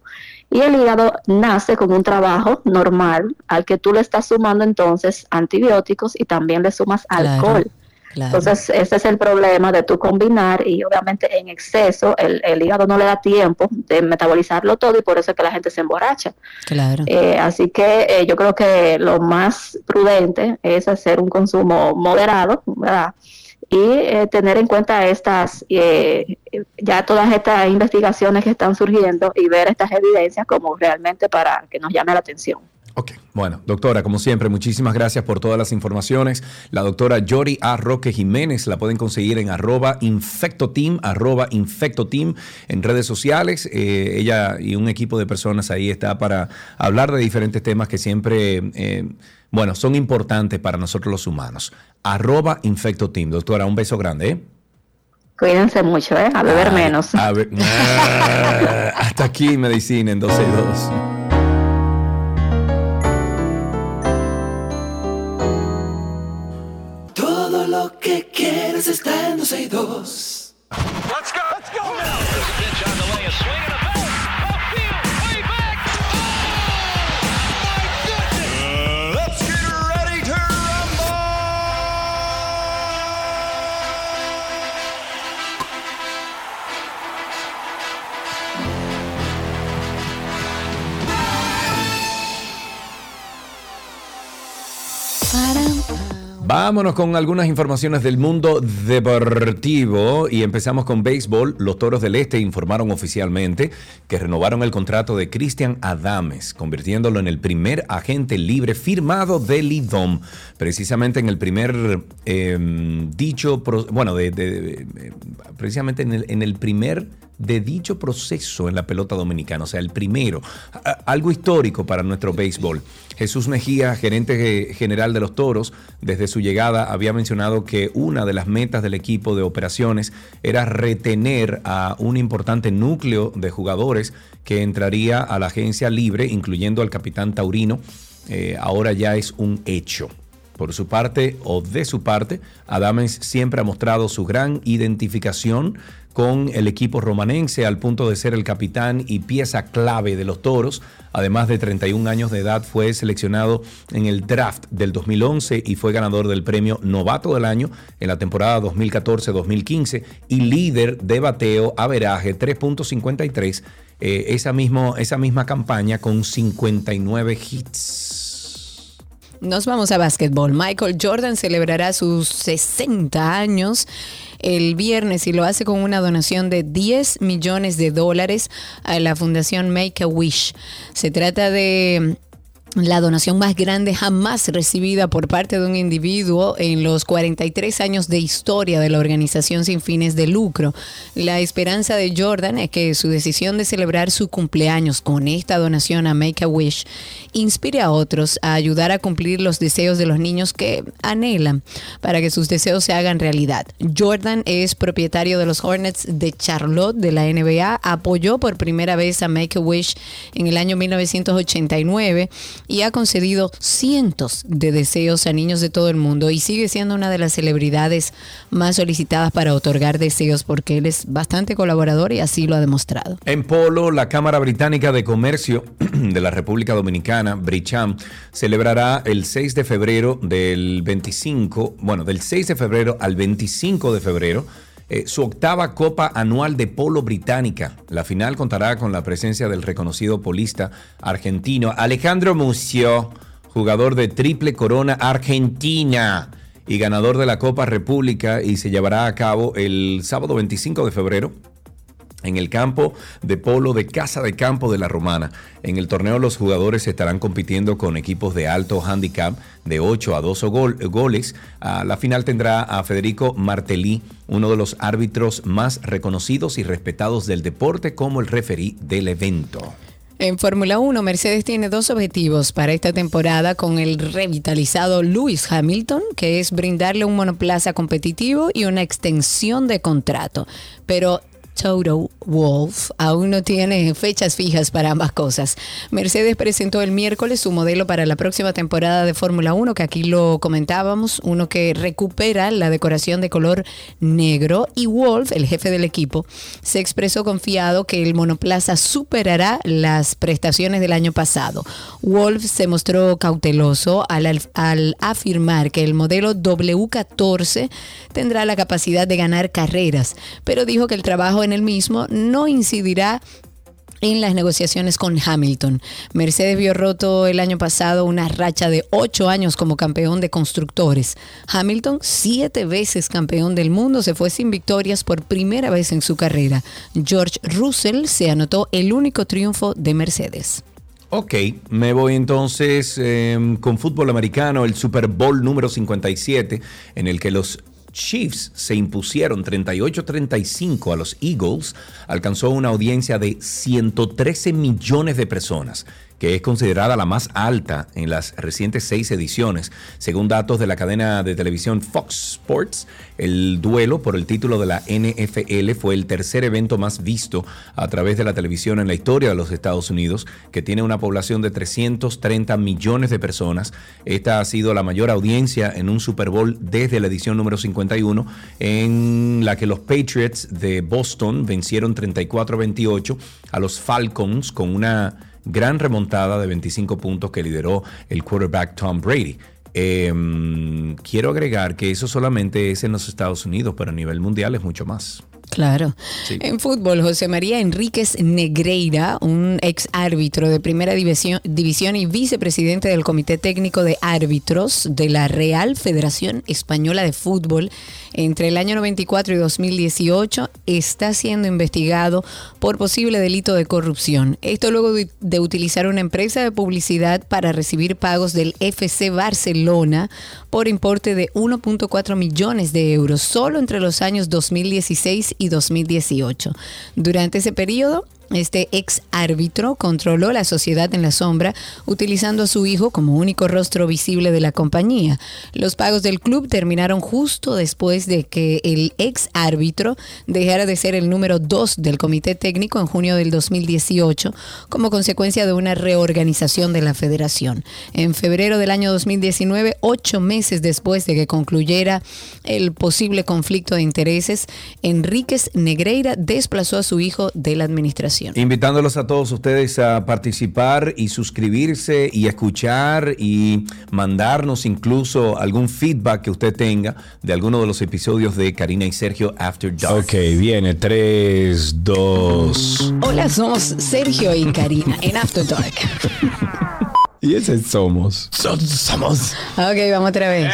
Y el hígado nace con un trabajo normal al que tú le estás sumando entonces antibióticos y también le sumas Claro, alcohol. claro. Entonces, ese es el problema de tú combinar y obviamente en exceso el, el hígado no le da tiempo de metabolizarlo todo y por eso es que la gente se emborracha. Claro. Eh, así que eh, yo creo que lo más prudente es hacer un consumo moderado, ¿verdad? Y eh, tener en cuenta estas, eh, ya todas estas investigaciones que están surgiendo y ver estas evidencias como realmente para que nos llame la atención. Ok, bueno, doctora, como siempre, muchísimas gracias por todas las informaciones. La doctora Yori A. Roque Jiménez la pueden conseguir en arroba infectoteam, arroba infectoteam en redes sociales. Eh, ella y un equipo de personas ahí está para hablar de diferentes temas que siempre, eh, bueno, son importantes para nosotros los humanos. Arroba infectoteam. Doctora, un beso grande. ¿eh? Cuídense mucho, ¿eh? A beber menos. a ver- Ah, hasta aquí medicina en 12 y 2. Todo lo que quieres está en 12 y 2. Vámonos con algunas informaciones del mundo deportivo y empezamos con béisbol. Los Toros del Este informaron oficialmente que renovaron el contrato de Cristian Adames, convirtiéndolo en el primer agente libre firmado del IDOM, precisamente en el primer eh, dicho, bueno, de, precisamente en el, en el primer de dicho proceso en la pelota dominicana, o sea, el primero, algo histórico para nuestro béisbol. Jesús Mejía, gerente general de los Toros, desde su llegada había mencionado que una de las metas del equipo de operaciones era retener a un importante núcleo de jugadores que entraría a la agencia libre, incluyendo al capitán Taurino. Eh, ahora ya es un hecho. Por su parte o de su parte, Adames siempre ha mostrado su gran identificación con el equipo romanense al punto de ser el capitán y pieza clave de los Toros. Además de 31 años de edad, fue seleccionado en el draft del 2011 y fue ganador del premio Novato del Año en la temporada 2014-2015 y líder de bateo averaje 3.53 eh, esa, mismo, esa misma campaña con 59 hits. Nos vamos a básquetbol. Michael Jordan celebrará sus 60 años el viernes y lo hace con una donación de 10 millones de dólares a la fundación Make a Wish. Se trata de la donación más grande jamás recibida por parte de un individuo en los 43 años de historia de la organización sin fines de lucro. La esperanza de Jordan es que su decisión de celebrar su cumpleaños con esta donación a Make a Wish inspire a otros a ayudar a cumplir los deseos de los niños que anhelan para que sus deseos se hagan realidad. Jordan es propietario de los Hornets de Charlotte de la NBA, apoyó por primera vez a Make a Wish en el año 1989 y ha concedido cientos de deseos a niños de todo el mundo y sigue siendo una de las celebridades más solicitadas para otorgar deseos porque él es bastante colaborador y así lo ha demostrado. En Polo, la Cámara Británica de Comercio de la República Dominicana, Bricham, celebrará el 6 de febrero del 25, bueno, del 6 de febrero al 25 de febrero eh, su octava Copa Anual de Polo Británica. La final contará con la presencia del reconocido polista argentino Alejandro Mucio, jugador de Triple Corona Argentina y ganador de la Copa República y se llevará a cabo el sábado 25 de febrero en el campo de polo de Casa de Campo de la Romana. En el torneo los jugadores estarán compitiendo con equipos de alto handicap de 8 a 2 goles. A la final tendrá a Federico Martelí, uno de los árbitros más reconocidos y respetados del deporte como el referí del evento. En Fórmula 1, Mercedes tiene dos objetivos para esta temporada con el revitalizado Lewis Hamilton, que es brindarle un monoplaza competitivo y una extensión de contrato. Pero Toto Wolf aún no tiene fechas fijas para ambas cosas. Mercedes presentó el miércoles su modelo para la próxima temporada de Fórmula 1, que aquí lo comentábamos, uno que recupera la decoración de color negro y Wolf, el jefe del equipo, se expresó confiado que el monoplaza superará las prestaciones del año pasado. Wolf se mostró cauteloso al, al afirmar que el modelo W14 tendrá la capacidad de ganar carreras, pero dijo que el trabajo en el mismo no incidirá en las negociaciones con Hamilton. Mercedes vio roto el año pasado una racha de ocho años como campeón de constructores. Hamilton, siete veces campeón del mundo, se fue sin victorias por primera vez en su carrera. George Russell se anotó el único triunfo de Mercedes. Ok, me voy entonces em, con fútbol americano, el Super Bowl número 57, en el que los Chiefs se impusieron 38-35 a los Eagles, alcanzó una audiencia de 113 millones de personas que es considerada la más alta en las recientes seis ediciones. Según datos de la cadena de televisión Fox Sports, el duelo por el título de la NFL fue el tercer evento más visto a través de la televisión en la historia de los Estados Unidos, que tiene una población de 330 millones de personas. Esta ha sido la mayor audiencia en un Super Bowl desde la edición número 51, en la que los Patriots de Boston vencieron 34-28 a los Falcons con una gran remontada de 25 puntos que lideró el quarterback Tom Brady. Em, quiero agregar que eso solamente es en los Estados Unidos, pero a nivel mundial es mucho más. Claro. En fútbol, José María Enríquez Negreira, un ex árbitro de primera división, división y vicepresidente del Comité Técnico de Árbitros de la Real Federación Española de Fútbol, entre el año 94 y 2018, está siendo investigado por posible delito de corrupción. Esto luego de utilizar una empresa de publicidad para recibir pagos del FC Barcelona por importe de 1.4 millones de euros, solo entre los años 2016 y 2018. Durante ese periodo, este ex árbitro controló la sociedad en la sombra utilizando a su hijo como único rostro visible de la compañía. Los pagos del club terminaron justo después de que el ex árbitro dejara de ser el número dos del comité técnico en junio del 2018 como consecuencia de una reorganización de la federación. En febrero del año 2019, ocho meses después de que concluyera el posible conflicto de intereses, Enríquez Negreira desplazó a su hijo de la administración. Invitándolos a todos ustedes a participar y suscribirse y escuchar y mandarnos incluso algún feedback que usted tenga de alguno de los episodios de Karina y Sergio After Dark. Ok, viene 3, 2. Hola, somos Sergio y Karina en After Dark. y ese somos. somos. Ok, vamos otra vez.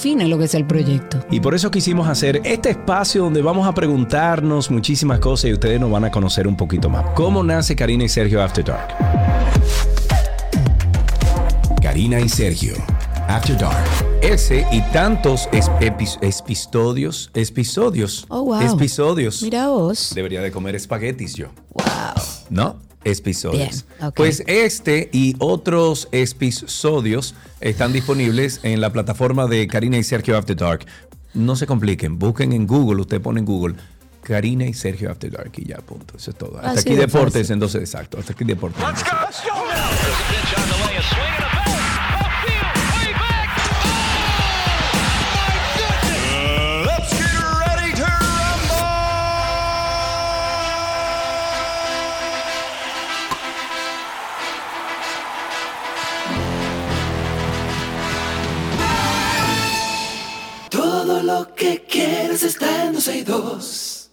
define lo que es el proyecto. Y por eso quisimos hacer este espacio donde vamos a preguntarnos muchísimas cosas y ustedes nos van a conocer un poquito más. ¿Cómo nace Karina y Sergio After Dark? Karina y Sergio. After Dark. Ese y tantos episodios, episodios, Oh, wow. episodios. Mira vos. Debería de comer espaguetis yo. Wow. ¿No? Episodios. Bien, ok. Pues este y otros episodios están disponibles en la plataforma de Karina y Sergio After Dark. No se compliquen, busquen en Google, usted pone en Google Karina y Sergio After Dark y ya, punto. Eso es todo. Hasta Así aquí de deportes fácil. en 12 exacto. Hasta aquí deportes. en 12. Todo lo que quieres está en 12 y 2.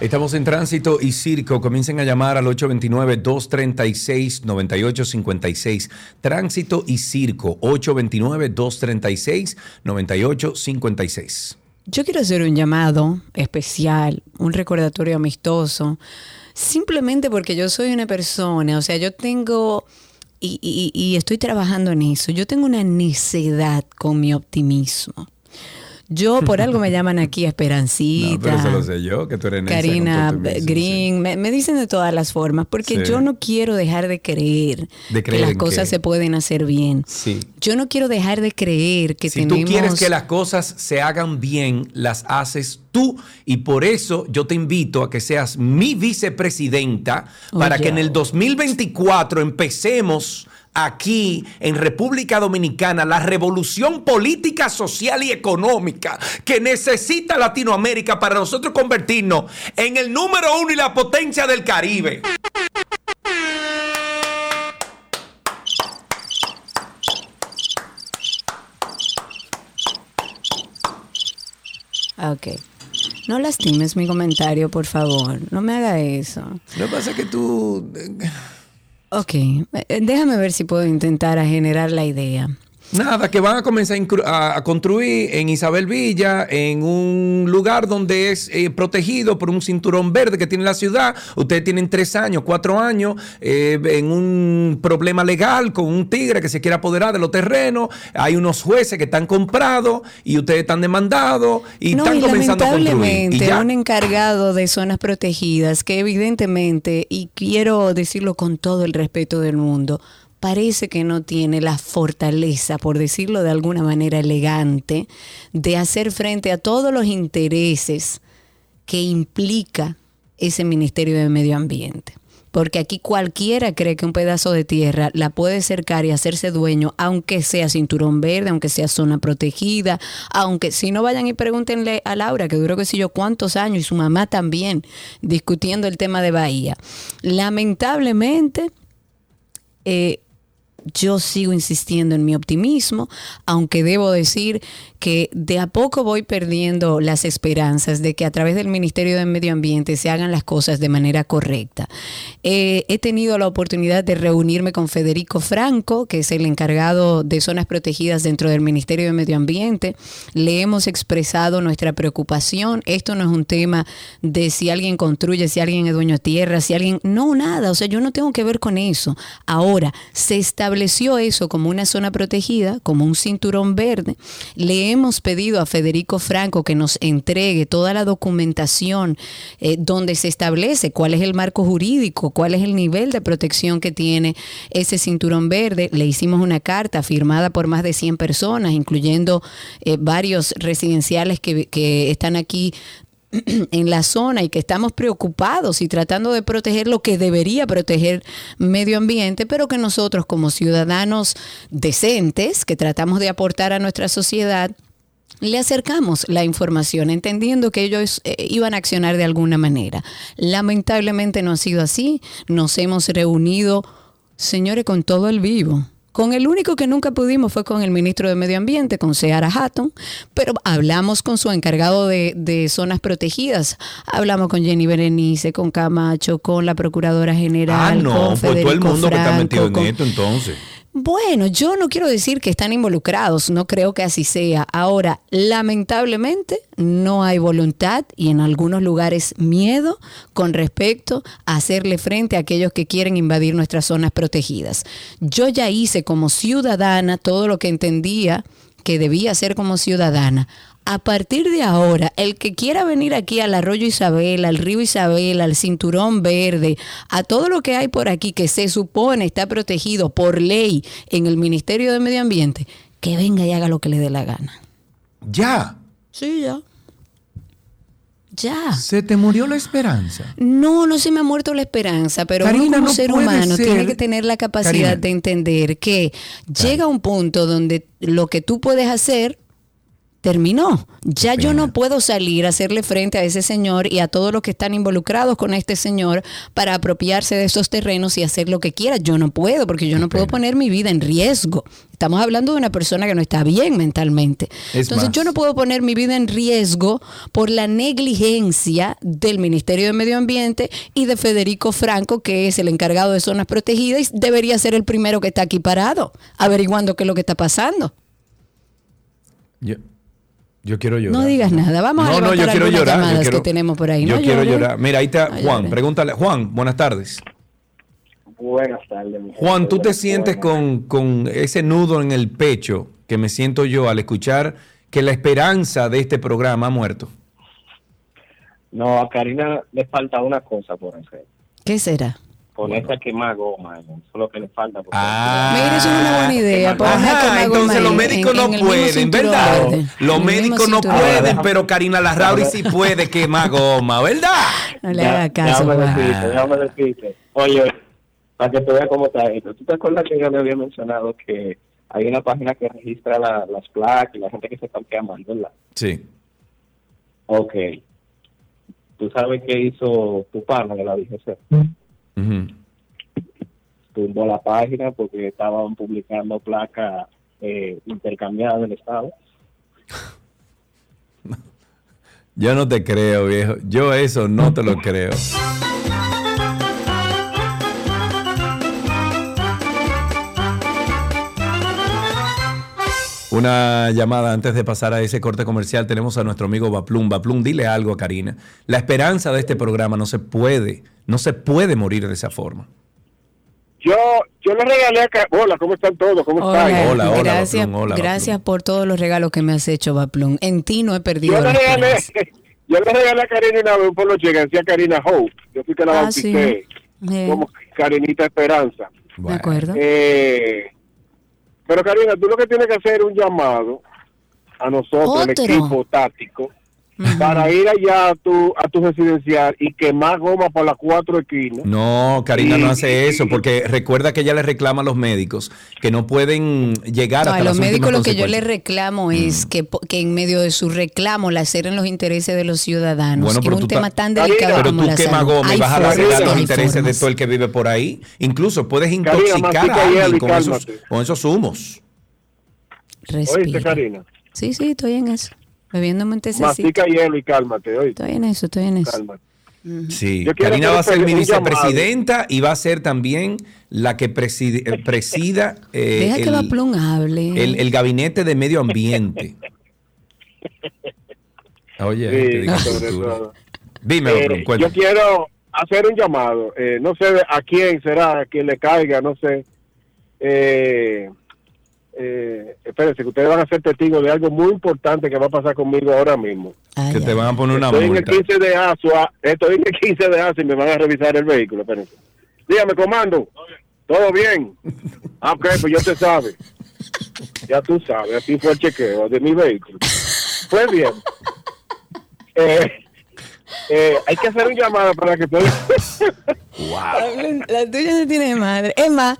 Estamos en tránsito y circo. Comiencen a llamar al 829-236-9856. Tránsito y circo. 829-236-9856. Yo quiero hacer un llamado especial, un recordatorio amistoso, simplemente porque yo soy una persona, o sea, yo tengo, y, y- y estoy trabajando en eso, yo tengo una necedad con mi optimismo. Yo por algo me llaman aquí Esperancita. No, pero eso lo sé yo, que tú eres Karina mismo, Green, me, me dicen de todas las formas, porque Sí. yo no quiero dejar de creer, ¿De creer que las cosas qué? se pueden hacer bien. Sí. Yo no quiero dejar de creer que Si tenemos... tú quieres que las cosas se hagan bien, las haces tú. Y por eso yo te invito a que seas mi vicepresidenta para que en el 2024 empecemos aquí en República Dominicana la revolución política, social y económica que necesita Latinoamérica para nosotros convertirnos en el número uno y la potencia del Caribe. Ah, Ok. No lastimes mi comentario, por favor. No me haga eso. Lo que pasa es que tú... Ok. eh, Déjame ver si puedo intentar generar la idea. Nada, que van a comenzar a, construir en Isabel Villa, en un lugar donde es eh, protegido por un cinturón verde que tiene la ciudad. Ustedes tienen tres años, cuatro años, eh, en un problema legal con un tigre que se quiere apoderar de los terrenos. Hay unos jueces que están comprados y ustedes están demandados y no, están y comenzando a construir. Y lamentablemente un encargado de zonas protegidas que evidentemente, y quiero decirlo con todo el respeto del mundo, parece que no tiene la fortaleza, por decirlo de alguna manera elegante, de hacer frente a todos los intereses que implica ese Ministerio de Medio Ambiente. Porque aquí cualquiera cree que un pedazo de tierra la puede cercar y hacerse dueño, aunque sea cinturón verde, aunque sea zona protegida, aunque si no vayan y pregúntenle a Laura, que duró que sé yo cuántos años, y su mamá también, discutiendo el tema de Bahía. Lamentablemente, eh, yo sigo insistiendo en mi optimismo, aunque debo decir que de a poco voy perdiendo las esperanzas de que a través del Ministerio de Medio Ambiente se hagan las cosas de manera correcta. Eh, he tenido la oportunidad de reunirme con Federico Franco, que es el encargado de zonas protegidas dentro del Ministerio de Medio Ambiente. Le hemos expresado nuestra preocupación. Esto no es un tema de si alguien construye, si alguien es dueño de tierra, si alguien... No, nada. O sea, yo no tengo que ver con eso. Ahora, se estableció eso como una zona protegida, como un cinturón verde. Le hemos pedido a Federico Franco que nos entregue toda la documentación eh, donde se establece cuál es el marco jurídico, cuál es el nivel de protección que tiene ese cinturón verde. Le hicimos una carta firmada por más de 100 personas, incluyendo eh, varios residenciales que, que están aquí en la zona y que estamos preocupados y tratando de proteger lo que debería proteger medio ambiente, pero que nosotros como ciudadanos decentes, que tratamos de aportar a nuestra sociedad, le acercamos la información entendiendo que ellos eh, iban a accionar de alguna manera. Lamentablemente no ha sido así. Nos hemos reunido, señores, con todo el vivo. Con el único que nunca pudimos fue con el ministro de Medio Ambiente, con Seara Hatton, pero hablamos con su encargado de, de zonas protegidas. Hablamos con Jenny Berenice, con Camacho, con la Procuradora General. Ah, no, con pues todo el Federico mundo que está metido en con- esto entonces. Bueno, yo no quiero decir que están involucrados, no creo que así sea. Ahora, lamentablemente, no hay voluntad y en algunos lugares miedo con respecto a hacerle frente a aquellos que quieren invadir nuestras zonas protegidas. Yo ya hice como ciudadana todo lo que entendía que debía hacer como ciudadana. A partir de ahora, el que quiera venir aquí al arroyo Isabel, al río Isabel, al cinturón verde, a todo lo que hay por aquí que se supone está protegido por ley en el Ministerio de Medio Ambiente, que venga y haga lo que le dé la gana. Ya. Sí, ya. Ya. Se te murió la esperanza. No, no se me ha muerto la esperanza, pero Karina, uno como no ser humano ser. tiene que tener la capacidad Karina. de entender que llega un punto donde lo que tú puedes hacer terminó. Ya yo no puedo salir a hacerle frente a ese señor y a todos los que están involucrados con este señor para apropiarse de esos terrenos y hacer lo que quiera. Yo no puedo porque yo no puedo poner mi vida en riesgo. Estamos hablando de una persona que no está bien mentalmente. Es Entonces más. yo no puedo poner mi vida en riesgo por la negligencia del Ministerio de Medio Ambiente y de Federico Franco, que es el encargado de zonas protegidas y debería ser el primero que está aquí parado, averiguando qué es lo que está pasando. Yo, yo quiero llorar. No digas nada. Vamos a no, yo quiero llorar. yo llamadas quiero- que tenemos por ahí. Yo No quiero llorar. Mira, ahí está No Juan. llores. Pregúntale. Juan, buenas tardes. Buenas tardes. mi Juan. ¿tú te sientes con, con ese nudo en el pecho que me siento yo al escuchar que la esperanza de este programa ha muerto? No, a Karina le falta una cosa por hacer. ¿Qué será? Ponerse a quemar goma. Eso es lo que le falta. porque- Mira, eso es una buena idea. Ajá, entonces los médicos en- no en pueden, ¿verdad? verde. Los médicos no pueden, verde. pero Karina Larrauri sí puede quemar goma, ¿verdad? No le Ya- haga caso, Déjame decirte, déjame decirte. Oye, para que tú veas cómo está esto. ¿Tú te acuerdas que yo le había mencionado que hay una página que registra la- las placas y la gente que se está quemando, ¿verdad? Sí. Ok. ¿Tú sabes qué hizo tu pana de la DGC? Tumbó la página porque estaban publicando placas eh, intercambiadas del Estado. Yo no te creo, viejo. Yo eso no te lo creo. Una llamada antes de pasar a ese corte comercial. Tenemos a nuestro amigo Baplum. Baplum, dile algo a Karina. La esperanza de este programa no se puede, no se puede morir de esa forma. Yo, yo le regalé a... Hola, ¿cómo están todos? ¿Cómo Hola, están? Hola, hola, gracias, Baplum, hola, gracias por todos los regalos que me has hecho, Baplum. En ti no he perdido Yo le regalé, yo le regalé a Karina una vez un poloche que decía Karina Hope. Yo fui que la Ah, bauticé sí. Eh, como Karinita Esperanza. de acuerdo. Eh, pero Karina, tú lo que tienes que hacer es un llamado a nosotros, el equipo táctico, para ir allá a tu, a tu residencial y quemar goma por las cuatro esquinas. No, Karina no hace eso porque recuerda que ella le reclama a los médicos que no pueden llegar No, hasta a los las médicos lo que yo les consecuencias. reclamo es que, po- que en medio de su reclamo la en los intereses de los ciudadanos. Bueno, en pero un tú tema ta- tan delicado pero como tú la quemas goma y vas a lacerar los intereses de todo el que vive por ahí. Incluso puedes intoxicar a alguien con esos, con esos humos. ¿Oíste, Respira. Karina? Sí, sí, estoy en eso. Bebiéndome un tececito. Mastica hielo y cálmate, ¿oíste? Estoy en eso, estoy en eso. Cálmate. Sí, Karina va a ser llamado. vicepresidenta y va a ser también la que preside- eh, presida eh, Deja que el, Baplum hable. el- el gabinete de medio ambiente. Oye, Sí. Dime, Eh, yo quiero hacer un llamado. eh, no sé a quién será, a quién le caiga, no sé. Eh, espérense, que ustedes van a ser testigos de algo muy importante que va a pasar conmigo ahora mismo. que te van a poner una Estoy en el multa. 15 de ASUA, estoy en el 15 de ASUA y me van a revisar el vehículo. Espérense. Dígame, comando. ¿Todo bien? Ah, ok, pues ya te sabe. Ya tú sabes, así fue el chequeo de mi vehículo. Pues bien. Eh, eh, hay que hacer un llamado para que pueda. Pablo, La tuya no tiene madre. Es más,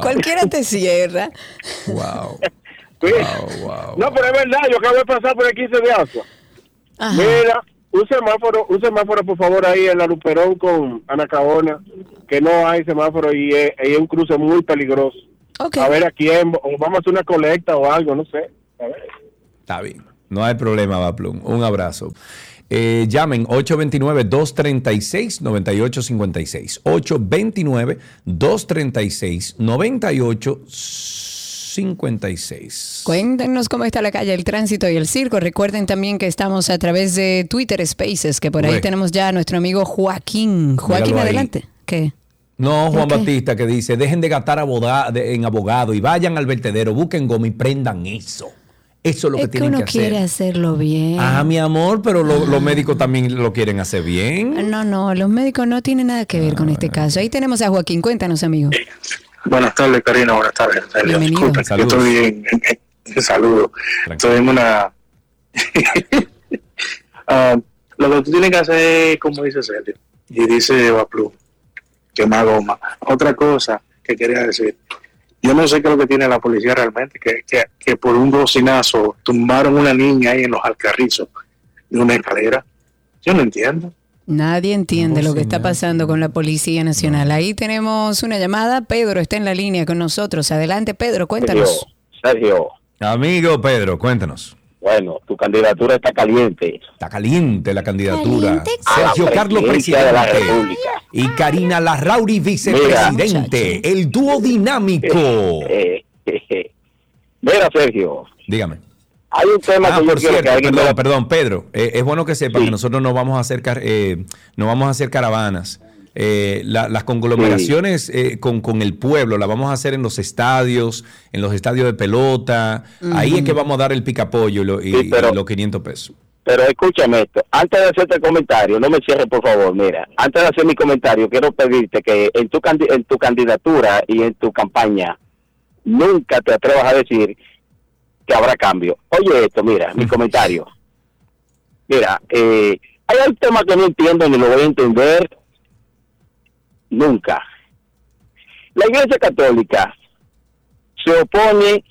cualquiera te cierra. Wow. No, pero es verdad, yo acabo de pasar por el 15 de agua. Mira, un semáforo, un semáforo por favor ahí en la Luperón con Anacaona, que no hay semáforo y es, y es un cruce muy peligroso. A ver a quién, o vamos a hacer una colecta o algo, no sé. A ver. Está bien. No hay problema, Baplum. Un abrazo. Eh, llamen 829-236-9856. 829-236-9856. Cuéntenos cómo está la calle, el tránsito y el circo. Recuerden también que estamos a través de Twitter Spaces, que por ahí tenemos ya a nuestro amigo Joaquín. Joaquín, adelante. ¿Qué? No, Juan. Batista que dice, dejen de gastar en abogado y vayan al vertedero, busquen goma y prendan eso. Eso es lo que es que tienen uno que hacer. quiere hacerlo bien. Ah, mi amor, pero lo- los médicos también lo quieren hacer bien. No, no, los médicos no tienen nada que ver con este caso. Ahí tenemos a Joaquín. Cuéntanos, amigo. Buenas tardes, Karina. Buenas tardes. Bienvenido. Disculpe, que Saludos. estoy en, en- en- saludo. Estoy en una. Ah, lo que tú tienes que hacer es, como dice Sergio, y dice Baplu, quemar goma. Otra cosa que quería decir, yo no sé qué es lo que tiene la policía realmente, que, que, que por un bocinazo tumbaron una niña ahí en los alcarrizos de una escalera. Yo no entiendo. Nadie entiende lo que está pasando con la Policía Nacional. Ahí tenemos una llamada. Pedro está en la línea con nosotros. Adelante, Pedro, cuéntanos. Sergio, Amigo Pedro, cuéntanos. Bueno, tu candidatura está caliente. Está caliente la candidatura. Sergio Carlos presidencia de la presidente República. y Karina Larrauri vicepresidente. El dúo dinámico. Mira, Sergio, Dígame. hay un tema Ah, que yo por quiero cierto, que alguien me perdón, perdón, Pedro, eh, es bueno que sepa que nosotros no vamos a hacer car- eh, no vamos a hacer caravanas. Eh, la- las conglomeraciones eh, con, con el pueblo las vamos a hacer en los estadios, en los estadios de pelota. Ahí es que vamos a dar el picapollo y, lo- y- Sí, pero- y los 500 pesos. Pero escúchame esto, antes de hacerte el comentario, no me cierres por favor, mira, antes de hacer mi comentario, quiero pedirte que en tu, en tu candidatura y en tu campaña, nunca te atrevas a decir que habrá cambio. Oye esto, mira, mi comentario. Mira, eh, hay un tema que no entiendo ni lo voy a entender nunca. La Iglesia Católica se opone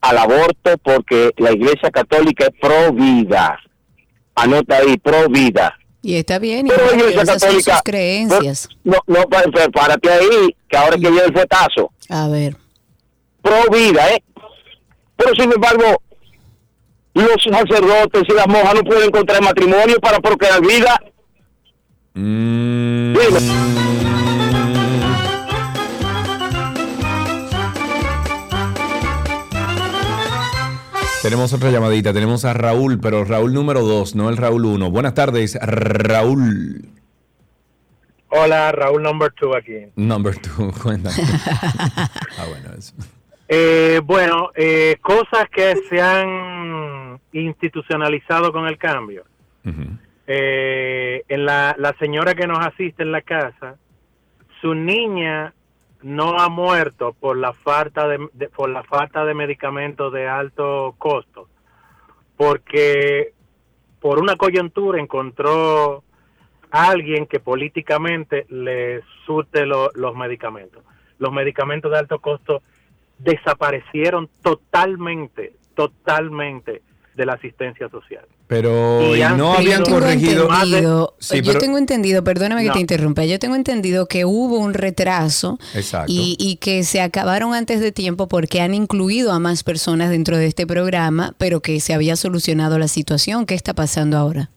al aborto porque la Iglesia Católica es pro vida. Anota ahí, pro vida. Y está bien, Pero la Iglesia Católica. sus creencias. No, no, pa- pa- párate ahí, que ahora que viene el fuetazo. A ver. Pro vida, ¿eh? Pero sin embargo, los sacerdotes y las monjas no pueden encontrar matrimonio para procrear vida. Mm. Tenemos otra llamadita, tenemos a Raúl, pero Raúl número 2, no el Raúl 1. Buenas tardes, Raúl. Hola, Raúl Number Two aquí. Number 2, cuéntame. ah, bueno, eso. Eh, bueno, eh, cosas que se han institucionalizado con el cambio. Eh, en la, la señora que nos asiste en la casa, su niña no ha muerto por la falta de, por la falta de medicamentos de alto costo, porque por una coyuntura encontró a alguien que políticamente le surte lo- los medicamentos. Los medicamentos de alto costo desaparecieron totalmente, totalmente de la asistencia social. Pero Y no habían Tengo corregido. Sí, yo pero- tengo entendido, perdóname que No. te interrumpa, yo tengo entendido que hubo un retraso y, y que se acabaron antes de tiempo porque han incluido a más personas dentro de este programa, pero que se había solucionado la situación. ¿Qué está pasando ahora?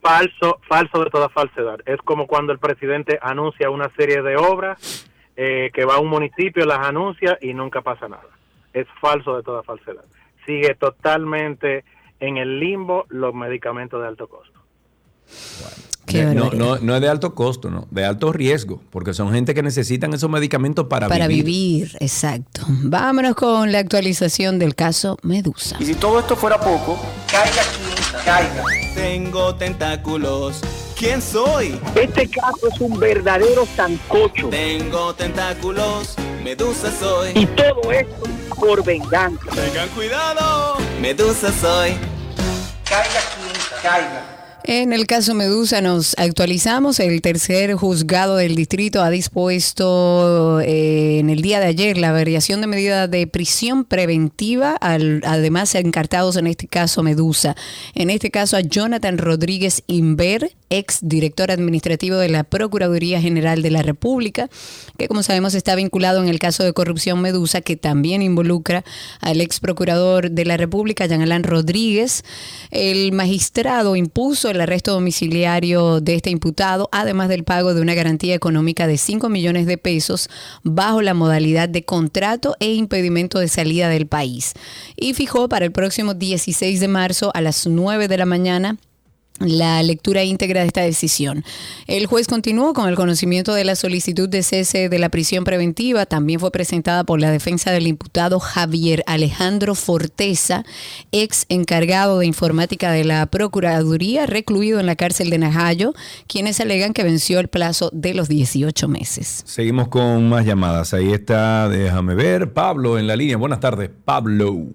falso, falso de toda falsedad. Es como cuando el presidente anuncia una serie de obras eh, que va a un municipio, las anuncia y nunca pasa nada. Es falso de toda falsedad. Sigue totalmente en el limbo los medicamentos de alto costo. No, no es de alto costo, no, de alto riesgo, porque son gente que necesitan esos medicamentos para, Para vivir. vivir, exacto. Vámonos con la actualización del caso Medusa. Y si todo esto fuera poco, caiga quien caiga. Tengo tentáculos. ¿Quién soy? Este caso es un verdadero sancocho. Tengo tentáculos. Medusa soy. Y todo esto por venganza. Tengan cuidado. Medusa soy. Caiga quien caiga. En el caso Medusa nos actualizamos. El tercer juzgado del distrito ha dispuesto eh, en el día de ayer la variación de medida de prisión preventiva, al, además encartados en este caso Medusa. En este caso a Jonathan Rodríguez Inver, ex director administrativo de la Procuraduría General de la República, que como sabemos está vinculado en el caso de corrupción Medusa, que también involucra al ex procurador de la República, Jean Alain Rodríguez. El magistrado impuso el arresto domiciliario de este imputado, además del pago de una garantía económica de 5 millones de pesos bajo la modalidad de contrato e impedimento de salida del país. Y fijó para el próximo 16 de marzo a las 9 de la mañana la lectura íntegra de esta decisión. El juez continuó con el conocimiento de la solicitud de cese de la prisión preventiva. También fue presentada por la defensa del imputado Javier Alejandro Forteza, ex encargado de informática de la Procuraduría, recluido en la cárcel de Najayo, quienes alegan que venció el plazo de los 18 meses. Seguimos con más llamadas. Ahí está, déjame ver, Pablo en la línea. Buenas tardes, Pablo.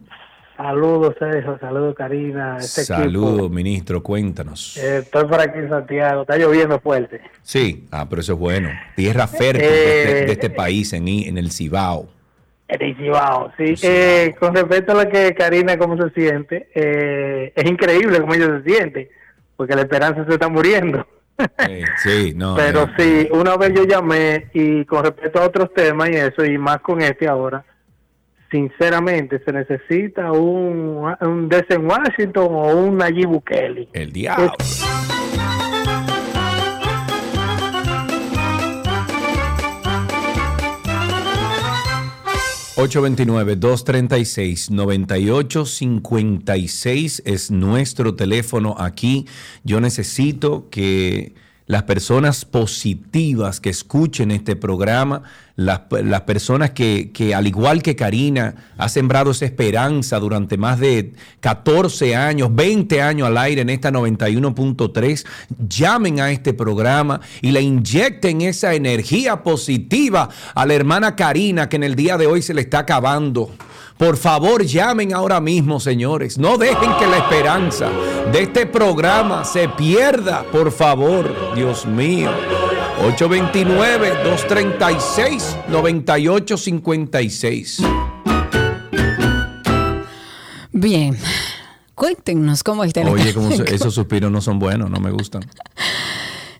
Saludos, Sergio. Saludos, Karina. Este Saludos, ministro. Cuéntanos. Eh, estoy por aquí en Santiago. Está lloviendo fuerte. Sí, ah, pero eso es bueno. Tierra fértil de, este, este eh, país, en, en, el Cibao. En el Cibao, sí. Eh, con respecto a lo que Karina, cómo se siente, es increíble cómo ella se siente, porque la esperanza se está muriendo. sí, no. Pero sí, una vez yo llamé y con respecto a otros temas y eso, y más con este ahora sinceramente se necesita un, un Desen Washington o un Nayib Bukele. El diablo. 829-236-9856 es nuestro teléfono aquí. Yo necesito que las personas positivas que escuchen este programa, las, personas que, que, al igual que Karina, ha sembrado esa esperanza durante más de 14 años, 20 años al aire en esta 91.3, llamen a este programa y le inyecten esa energía positiva a la hermana Karina que en el día de hoy se le está acabando. Por favor, llamen ahora mismo, señores. No dejen que la esperanza de este programa se pierda, por favor. Dios mío. 829-236-9856. Bien. Cuéntenos cómo está el Oye, como esos suspiros no son buenos, no me gustan.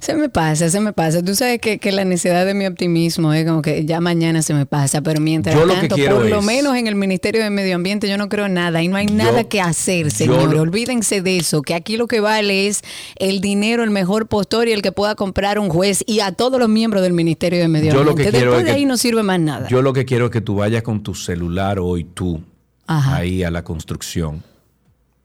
Se me pasa, se me pasa. Tú sabes que, la necesidad de mi optimismo es como que ya mañana se me pasa, pero mientras tanto, por lo menos en el Ministerio de Medio Ambiente yo no creo nada y no hay nada que hacer, señores. Olvídense de eso, que aquí lo que vale es el dinero, el mejor postor y el que pueda comprar un juez y a todos los miembros del Ministerio de Medio Ambiente. Después de ahí no sirve más nada. Yo lo que quiero es que tú vayas con tu celular hoy tú ahí a la construcción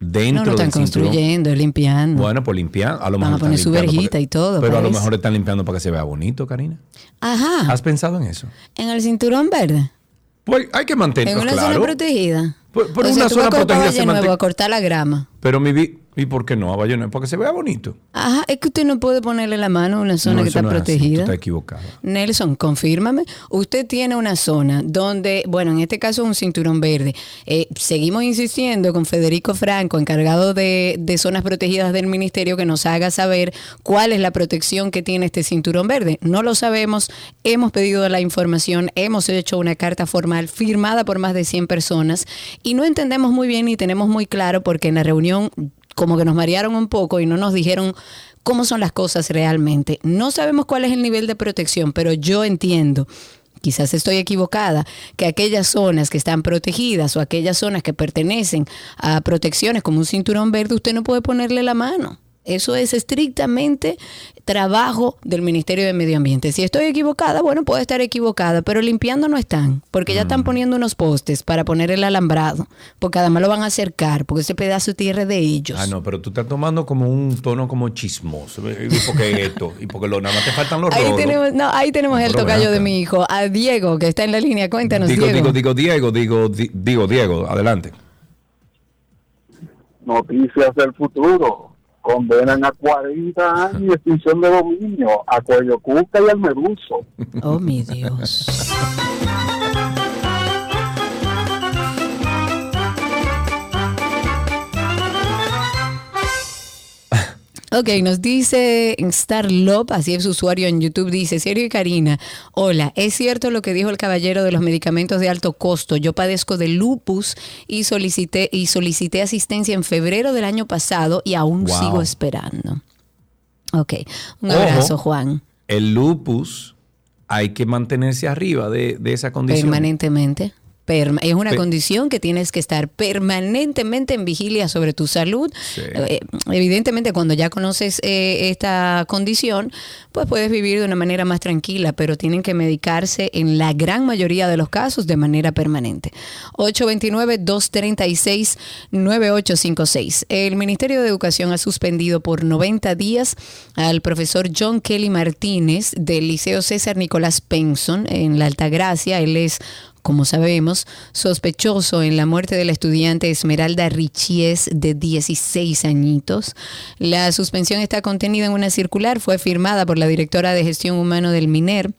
dentro no, no están construyendo, limpiando. Bueno, pues limpiar. A lo Van mejor a poner su verjita y todo. Pero a lo mejor están limpiando para que se vea bonito, Karina. Ajá. ¿Has pensado en eso? En el cinturón verde. Pues hay que mantenerlo. En una zona protegida. Por, una zona protegida se nuevo a cortar la grama. Pero mi, ¿Y por qué no a Bayonne? Porque se vea bonito. Ajá, es que usted no puede ponerle la mano a una zona que está protegida. está equivocado. Nelson, confírmame. Usted tiene una zona donde, bueno, en este caso un cinturón verde. Eh, seguimos insistiendo con Federico Franco, encargado de, de zonas protegidas del ministerio, que nos haga saber cuál es la protección que tiene este cinturón verde. No lo sabemos, hemos pedido la información, hemos hecho una carta formal firmada por más de 100 personas y no entendemos muy bien ni tenemos muy claro porque en la reunión como que nos marearon un poco y no nos dijeron cómo son las cosas realmente. No sabemos cuál es el nivel de protección, pero yo entiendo quizás estoy equivocada, que aquellas zonas que están protegidas o aquellas zonas que pertenecen a protecciones como un cinturón verde, usted no puede ponerle la mano. Eso es estrictamente trabajo del Ministerio de Medio Ambiente. Si estoy equivocada, bueno, puedo estar equivocada, pero limpiando no están, porque ya están mm. poniendo unos postes para poner el alambrado, porque además lo van a acercar, porque ese pedazo de tierra es de ellos. Ah, no, pero tú estás tomando como un tono como chismoso, y porque esto, y porque lo, nada más te faltan los ahí Tenemos, no, ahí tenemos el tocayo de mi hijo, a Diego, que está en la línea, cuéntanos, digo, Diego. Digo, digo, Diego, digo, digo, Diego, adelante. Noticias del futuro condenan a 40 años de extinción de dominio a Cuello Cuca y al Meduso. Oh, mi Dios. Ok, nos dice Starlop, así es su usuario en YouTube, dice, Sergio y Karina, hola, es cierto lo que dijo el caballero de los medicamentos de alto costo, yo padezco de lupus y solicité, y solicité asistencia en febrero del año pasado y aún Wow. sigo esperando. Ok, un Ojo, abrazo Juan, El lupus hay que mantenerse arriba de, de esa condición. permanentemente. Perma- es una Pe- condición que tienes que estar permanentemente en vigilia sobre tu salud. Eh, evidentemente, cuando ya conoces eh, esta condición, pues puedes vivir de una manera más tranquila, pero tienen que medicarse en la gran mayoría de los casos de manera permanente. 829-236-9856. El Ministerio de Educación ha suspendido por 90 días al profesor John Kelly Martínez del Liceo César Nicolás Penson en la Altagracia. Él es como sabemos, sospechoso en la muerte de la estudiante Esmeralda Richies de 16 añitos. La suspensión está contenida en una circular, fue firmada por la directora de gestión humana del MINER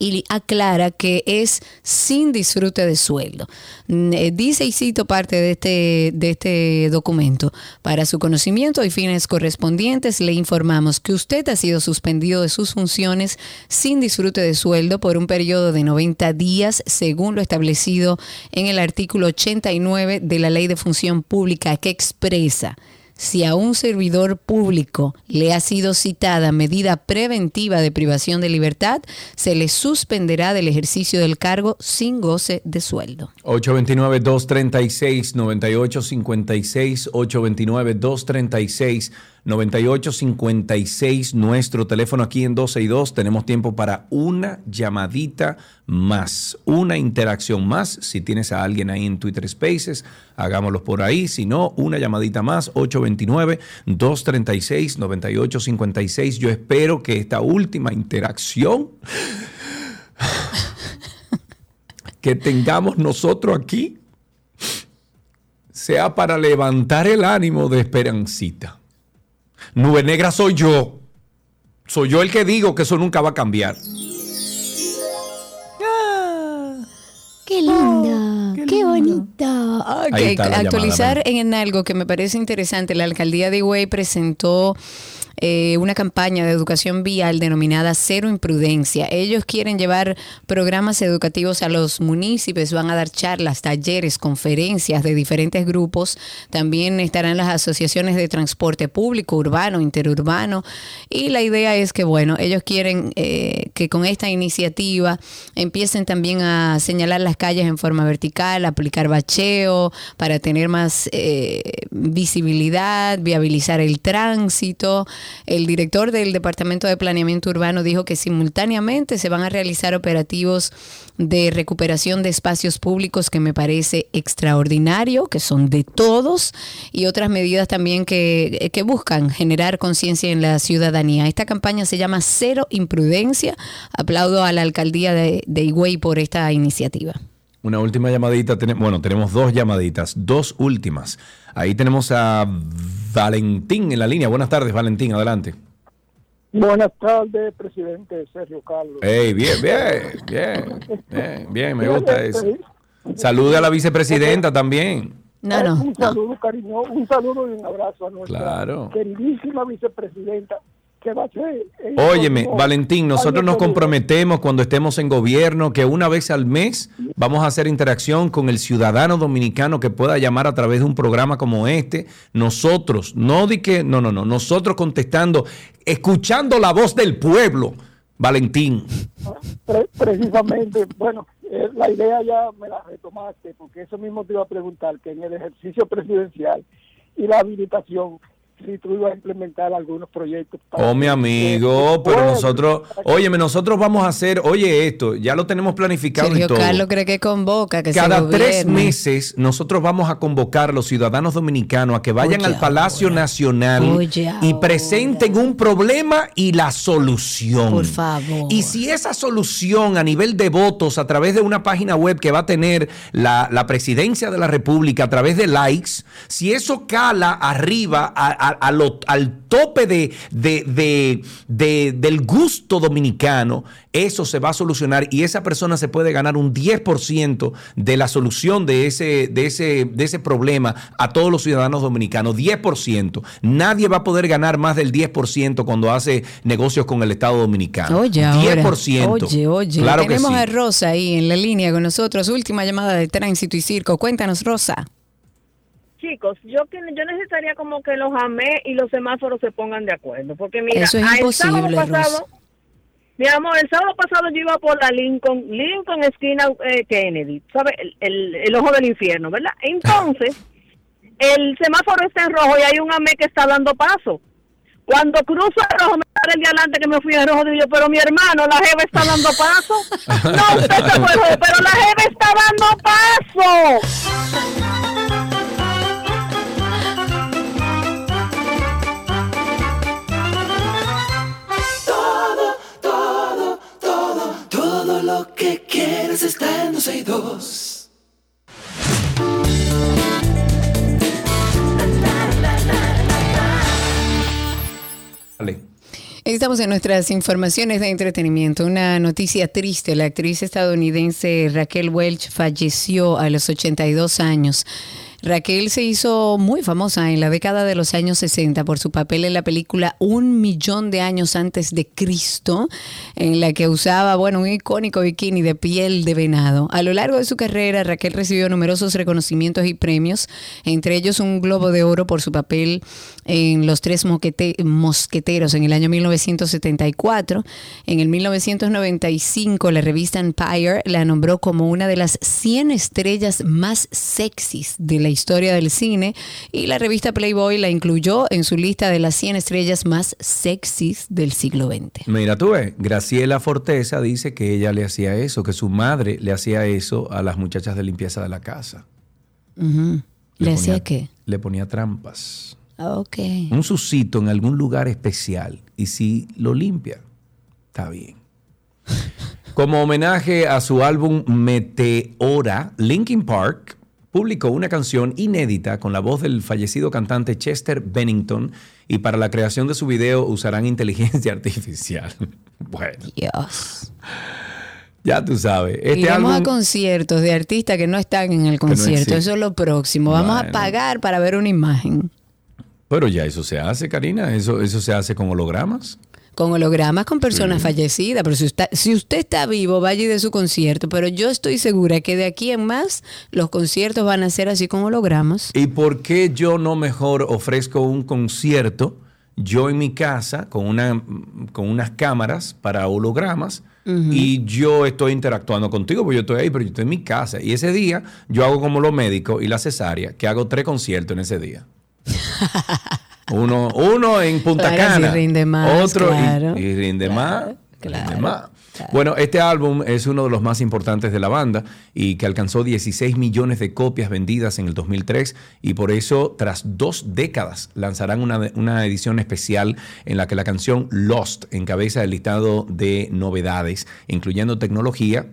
y aclara que es sin disfrute de sueldo. Mm, eh, Dice y cito parte de este, de este documento. Para su conocimiento y fines correspondientes, le informamos que usted ha sido suspendido de sus funciones sin disfrute de sueldo por un periodo de 90 días, según lo establecido en el artículo 89 de la Ley de Función Pública, que expresa si a un servidor público le ha sido citada medida preventiva de privación de libertad, se le suspenderá del ejercicio del cargo sin goce de sueldo. 829-236-9856, 829-236-9856, nuestro teléfono aquí en 12 y 2. Tenemos tiempo para una llamadita más, una interacción más. Si tienes a alguien ahí en Twitter Spaces, hagámoslo por ahí. Si no, una llamadita más, 829-236-9856. Yo espero que esta última interacción que tengamos nosotros aquí sea para levantar el ánimo de Esperancita. Nube Negra soy yo. Soy yo el que digo que eso nunca va a cambiar. ¡Qué linda! ¡Qué, bonita! Ok, Ahí está la actualizar en algo que me parece interesante. La alcaldía de Higüey presentó eh, una campaña de educación vial denominada Cero Imprudencia. Ellos quieren llevar programas educativos a los municipios, van a dar charlas, talleres, conferencias de diferentes grupos. También estarán las asociaciones de transporte público, urbano, interurbano. Y la idea es que, bueno, ellos quieren eh, que con esta iniciativa empiecen también a señalar las calles en forma vertical, aplicar bacheo para tener más eh, visibilidad, viabilizar el tránsito. El director del Departamento de Planeamiento Urbano dijo que simultáneamente se van a realizar operativos de recuperación de espacios públicos que me parece extraordinario, que son de todos, y otras medidas también que, buscan generar conciencia en la ciudadanía. Esta campaña se llama Cero Imprudencia. Aplaudo a la alcaldía de, de Higüey por esta iniciativa. Una última llamadita. Bueno, tenemos dos llamaditas, dos últimas. Ahí tenemos a Valentín en la línea. Buenas tardes, Valentín, adelante. Buenas tardes, presidente Sergio Carlos. Hey, bien, bien, bien, bien, bien, me gusta eso. Salude a la vicepresidenta también. No, no, Un saludo, cariño, un saludo y un abrazo a nuestra Claro. queridísima vicepresidenta, que va a ser... Óyeme, Valentín, nosotros nos comprometemos cuando estemos en gobierno que una vez al mes vamos a hacer interacción con el ciudadano dominicano que pueda llamar a través de un programa como este. Nosotros, no di que, no, no, no, nosotros contestando, escuchando la voz del pueblo, Valentín. Pre- precisamente, bueno, eh, la idea ya me la retomaste, porque eso mismo te iba a preguntar, que en el ejercicio presidencial y la habilitación, si tú ibas a implementar algunos proyectos. para Oh, mi amigo, que- pero bueno, nosotros, óyeme, nosotros vamos a hacer, oye esto, ya lo tenemos planificado y Sergio todo. Carlos cree que convoca, que se Cada tres meses nosotros vamos a convocar a los ciudadanos dominicanos a que vayan Oye al Palacio Nacional Oye y presenten un problema y la solución. Por favor. Y si esa solución a nivel de votos a través de una página web que va a tener la, la presidencia de la República a través de likes, si eso cala arriba a, a lo- al tope de, de- de- de- del gusto dominicano, eso se va a solucionar y esa persona se puede ganar un 10% de la solución de ese, de, ese, de ese problema a todos los ciudadanos dominicanos. 10%. Nadie va a poder ganar más del 10% cuando hace negocios con el Estado dominicano. Oye, ahora. 10%. Oye, oye. Claro que Tenemos sí. a Rosa ahí en la línea con nosotros. Última llamada de tránsito y circo. Cuéntanos, Rosa. Chicos, yo que yo necesitaría como que los AME y los semáforos se pongan de acuerdo, porque mira, Eso es ah, el sábado pasado, Rosa. mi amor, el sábado pasado yo iba por la Lincoln, Lincoln esquina eh, Kennedy, ¿sabes? El, el- el ojo del infierno, ¿verdad? Entonces, el semáforo está en rojo y hay un AME que está dando paso. Cuando cruzo el rojo, me sale el de adelante que me fui en rojo, digo yo, pero mi hermano, la jeva está dando paso. No, usted se fue rojo, pero la jeva está dando paso. Que quieres está en 12 y 2. Estamos en nuestras informaciones de entretenimiento. Una noticia triste. La actriz estadounidense Raquel Welch falleció a los 82 años. Raquel se hizo muy famosa en la década de los años 60 por su papel en la película Un millón de años antes de Cristo, en la que usaba, bueno, un icónico bikini de piel de venado. A lo largo de su carrera, Raquel recibió numerosos reconocimientos y premios, entre ellos un Globo de Oro por su papel en Los Tres Moquete- Mosqueteros en el año 1974. En el 1995, la revista Empire la nombró como una de las 100 estrellas más sexys de la historia del cine y la revista Playboy la incluyó en su lista de las 100 estrellas más sexys del siglo XX. Mira, tú ves, Graciela Forteza dice que ella le hacía eso, que su madre le hacía eso a las muchachas de limpieza de la casa. ¿Le hacía ponía- qué? Le ponía trampas. Ah. Un sucito en algún lugar especial. Y si lo limpia, está bien. Como homenaje a su álbum Meteora, Linkin Park publicó una canción inédita con la voz del fallecido cantante Chester Bennington y para la creación de su video usarán inteligencia artificial. Bueno. Dios. Ya tú sabes. Este Iremos álbum, a conciertos de artistas que no están en el concierto. Eso es lo próximo. Vamos a pagar para ver una imagen. Pero ya eso se hace, Karina. Eso, eso se hace con hologramas. Con hologramas con personas fallecidas. Pero si usted, si usted está vivo, vaya de su concierto. Pero yo estoy segura que de aquí en más los conciertos van a ser así con hologramas. ¿Y por qué yo no mejor ofrezco un concierto yo en mi casa con, una, con unas cámaras para hologramas? Y yo estoy interactuando contigo, porque yo estoy ahí, pero yo estoy en mi casa. Y ese día yo hago como los médicos y la cesárea, que hago tres conciertos en ese día. Uno, uno en Punta Claro, si Cana, rinde más, otro claro. y, rinde más. rinde más. Bueno, este álbum es uno de los más importantes de la banda y que alcanzó 16 millones de copias vendidas en el 2003 y por eso tras dos décadas lanzarán una, una edición especial en la que la canción Lost encabeza el listado de novedades, incluyendo tecnología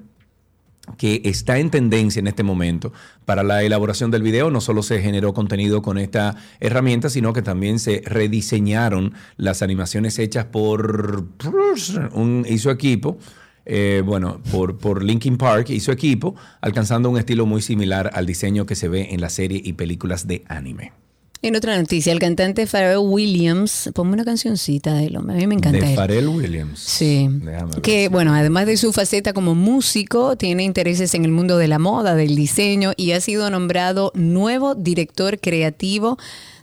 que está en tendencia en este momento. Para la elaboración del video no solo se generó contenido con esta herramienta, sino que también se rediseñaron las animaciones hechas por y su equipo. eh, bueno, por, por Linkin Park y su equipo, alcanzando un estilo muy similar al diseño que se ve en la serie y películas de anime. En otra noticia, el cantante Pharrell Williams, ponme una cancioncita de él, a mí me encanta de él. Pharrell Williams. Sí. Que bueno, además de su faceta como músico, tiene intereses en el mundo de la moda, del diseño y ha sido nombrado nuevo director creativo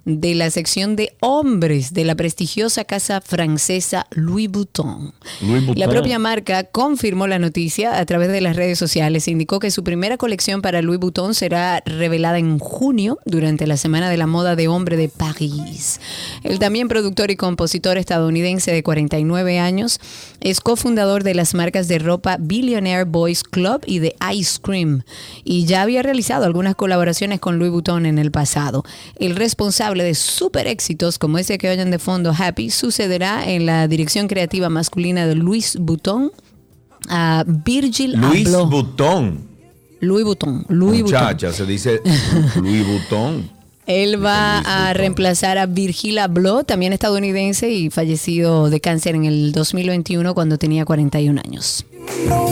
de la sección de hombres de la prestigiosa casa francesa Louis Vuitton. Louis La propia marca confirmó la noticia a través de las redes sociales. Indicó que su primera colección para Louis Vuitton será revelada en junio durante la Semana de la Moda de Hombre de París. El también productor y compositor estadounidense de 49 años es cofundador de las marcas de ropa Billionaire Boys Club y de Ice Cream y ya había realizado algunas colaboraciones con Louis Vuitton en el pasado. El responsable de super éxitos como ese que oyen de fondo Happy sucederá en la dirección creativa masculina de Louis Vuitton a Virgil Luis Abloh. Butón. Louis Vuitton. Louis Vuitton. Muchacha, se dice Louis Vuitton. Él va a reemplazar a Virgil Abloh, también estadounidense y fallecido de cáncer en el 2021 cuando tenía 41 años. know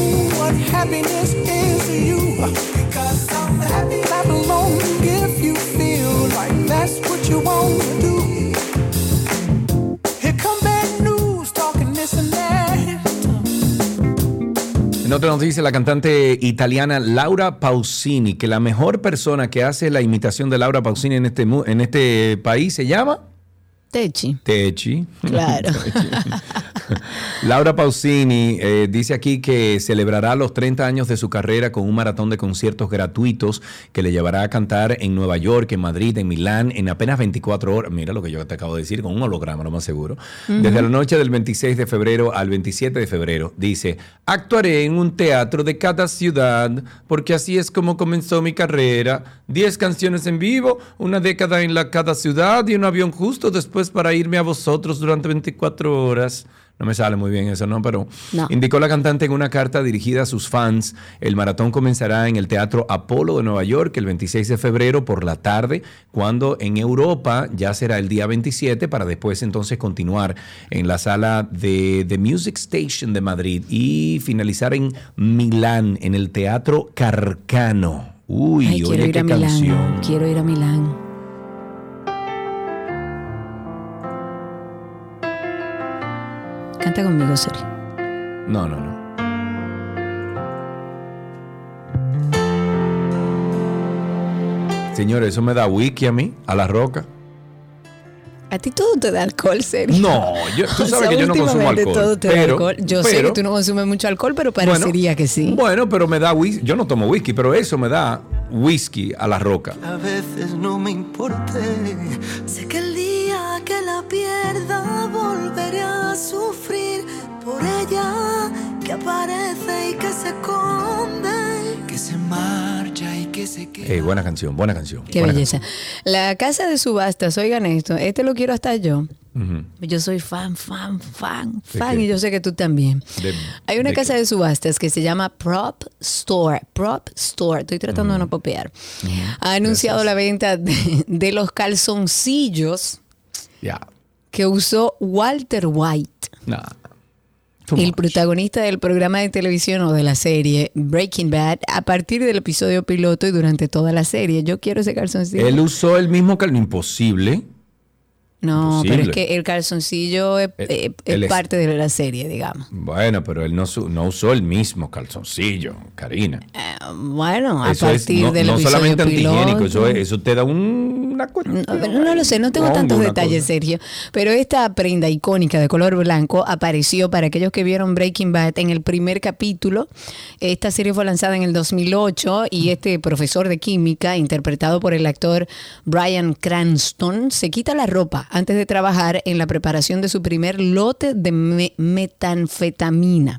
you. Because En otra noticia, la cantante italiana Laura Pausini, que la mejor persona que hace la imitación de Laura Pausini en este, en este país se llama Techi. Techi. Claro. Laura Pausini eh, dice aquí que celebrará los 30 años de su carrera con un maratón de conciertos gratuitos que le llevará a cantar en Nueva York, en Madrid, en Milán, en apenas 24 horas. Mira lo que yo te acabo de decir, con un holograma, lo más seguro. Desde la noche del 26 de febrero al 27 de febrero, dice, actuaré en un teatro de cada ciudad porque así es como comenzó mi carrera. 10 canciones en vivo, una década en la cada ciudad y un avión justo después para irme a vosotros durante 24 horas. No me sale muy bien eso, ¿no? Pero No. indicó la cantante en una carta dirigida a sus fans. El maratón comenzará en el Teatro Apolo de Nueva York el 26 de febrero por la tarde, cuando en Europa ya será el día 27 para después entonces continuar en la sala de The Music Station de Madrid y finalizar en Milán, en el Teatro Carcano. Uy, Ay, oye qué a Milán. canción. Quiero ir a Milán. Canta conmigo, Seri. No, no, no. Señores, eso me da wiki a mí, a la roca. A ti todo te da alcohol, Seri. No, yo- tú O sabes sea, que yo no consumo alcohol, todo te da pero- alcohol. Yo sé que tú no consumes mucho alcohol, pero parecería que sí. Bueno, pero me da whisky. Yo no tomo whisky, pero eso me da whisky a la roca. A veces no me importa. Sé que el día que la pierda volveré a sufrir por ella que aparece y que se esconde, que se marcha y que se queda. Eh, buena canción, buena canción. Qué buena belleza. La casa de subastas, oigan esto, este lo quiero hasta yo. Yo soy fan, fan, fan, ¿De fan qué? y yo sé que tú también. De- Hay una de casa de subastas que se llama Prop Store. Prop Store. Estoy tratando de no popear. Ha anunciado la venta de, de los calzoncillos que usó Walter White. Nah. El protagonista del programa de televisión o de la serie Breaking Bad a partir del episodio piloto y durante toda la serie. Yo quiero ese calzoncillo. Él usó el mismo cal... Imposible. No, pero es que el calzoncillo es, eh, es es- parte de la serie, digamos. Bueno, pero él no, no usó el mismo calzoncillo, Karina. Bueno, a Eso partir no, del no episodio solamente antihigiénico, eso, es- eso te da un- una. No, no lo sé, no tengo tantos detalles, cosa. Sergio. Pero esta prenda icónica de color blanco apareció para aquellos que vieron Breaking Bad en el primer capítulo. Esta serie fue lanzada en el 2008 y este profesor de química, interpretado por el actor Brian Cranston, se quita la ropa antes de trabajar en la preparación de su primer lote de me- metanfetamina.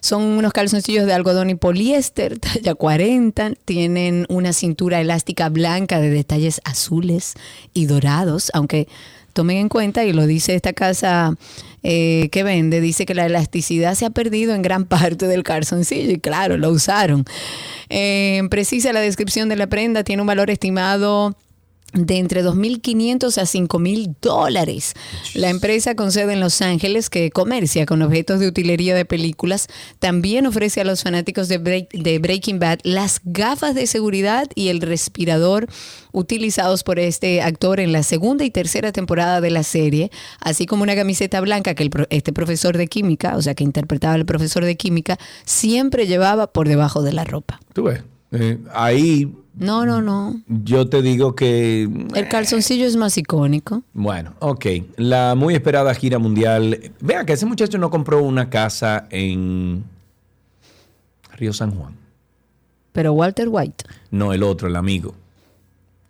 Son unos calzoncillos de algodón y poliéster, talla 40, tienen una cintura elástica blanca de detalles azules y dorados, aunque tomen en cuenta, y lo dice esta casa eh, que vende, dice que la elasticidad se ha perdido en gran parte del calzoncillo, y claro, lo usaron. Eh, precisa la descripción de la prenda, tiene un valor estimado de entre 2.500 a 5.000 dólares. La empresa con sede en Los Ángeles, que comercia con objetos de utilería de películas, también ofrece a los fanáticos de, Break- de Breaking Bad las gafas de seguridad y el respirador utilizados por este actor en la segunda y tercera temporada de la serie, así como una camiseta blanca que el este profesor de química, o sea, que interpretaba al profesor de química, siempre llevaba por debajo de la ropa. Tú ves. Eh, ahí No, no, no. yo te digo que El calzoncillo es más icónico. Bueno, ok. La muy esperada gira mundial. Vea que ese muchacho no compró una casa en Río San Juan. Pero Walter White. No, el otro, el amigo.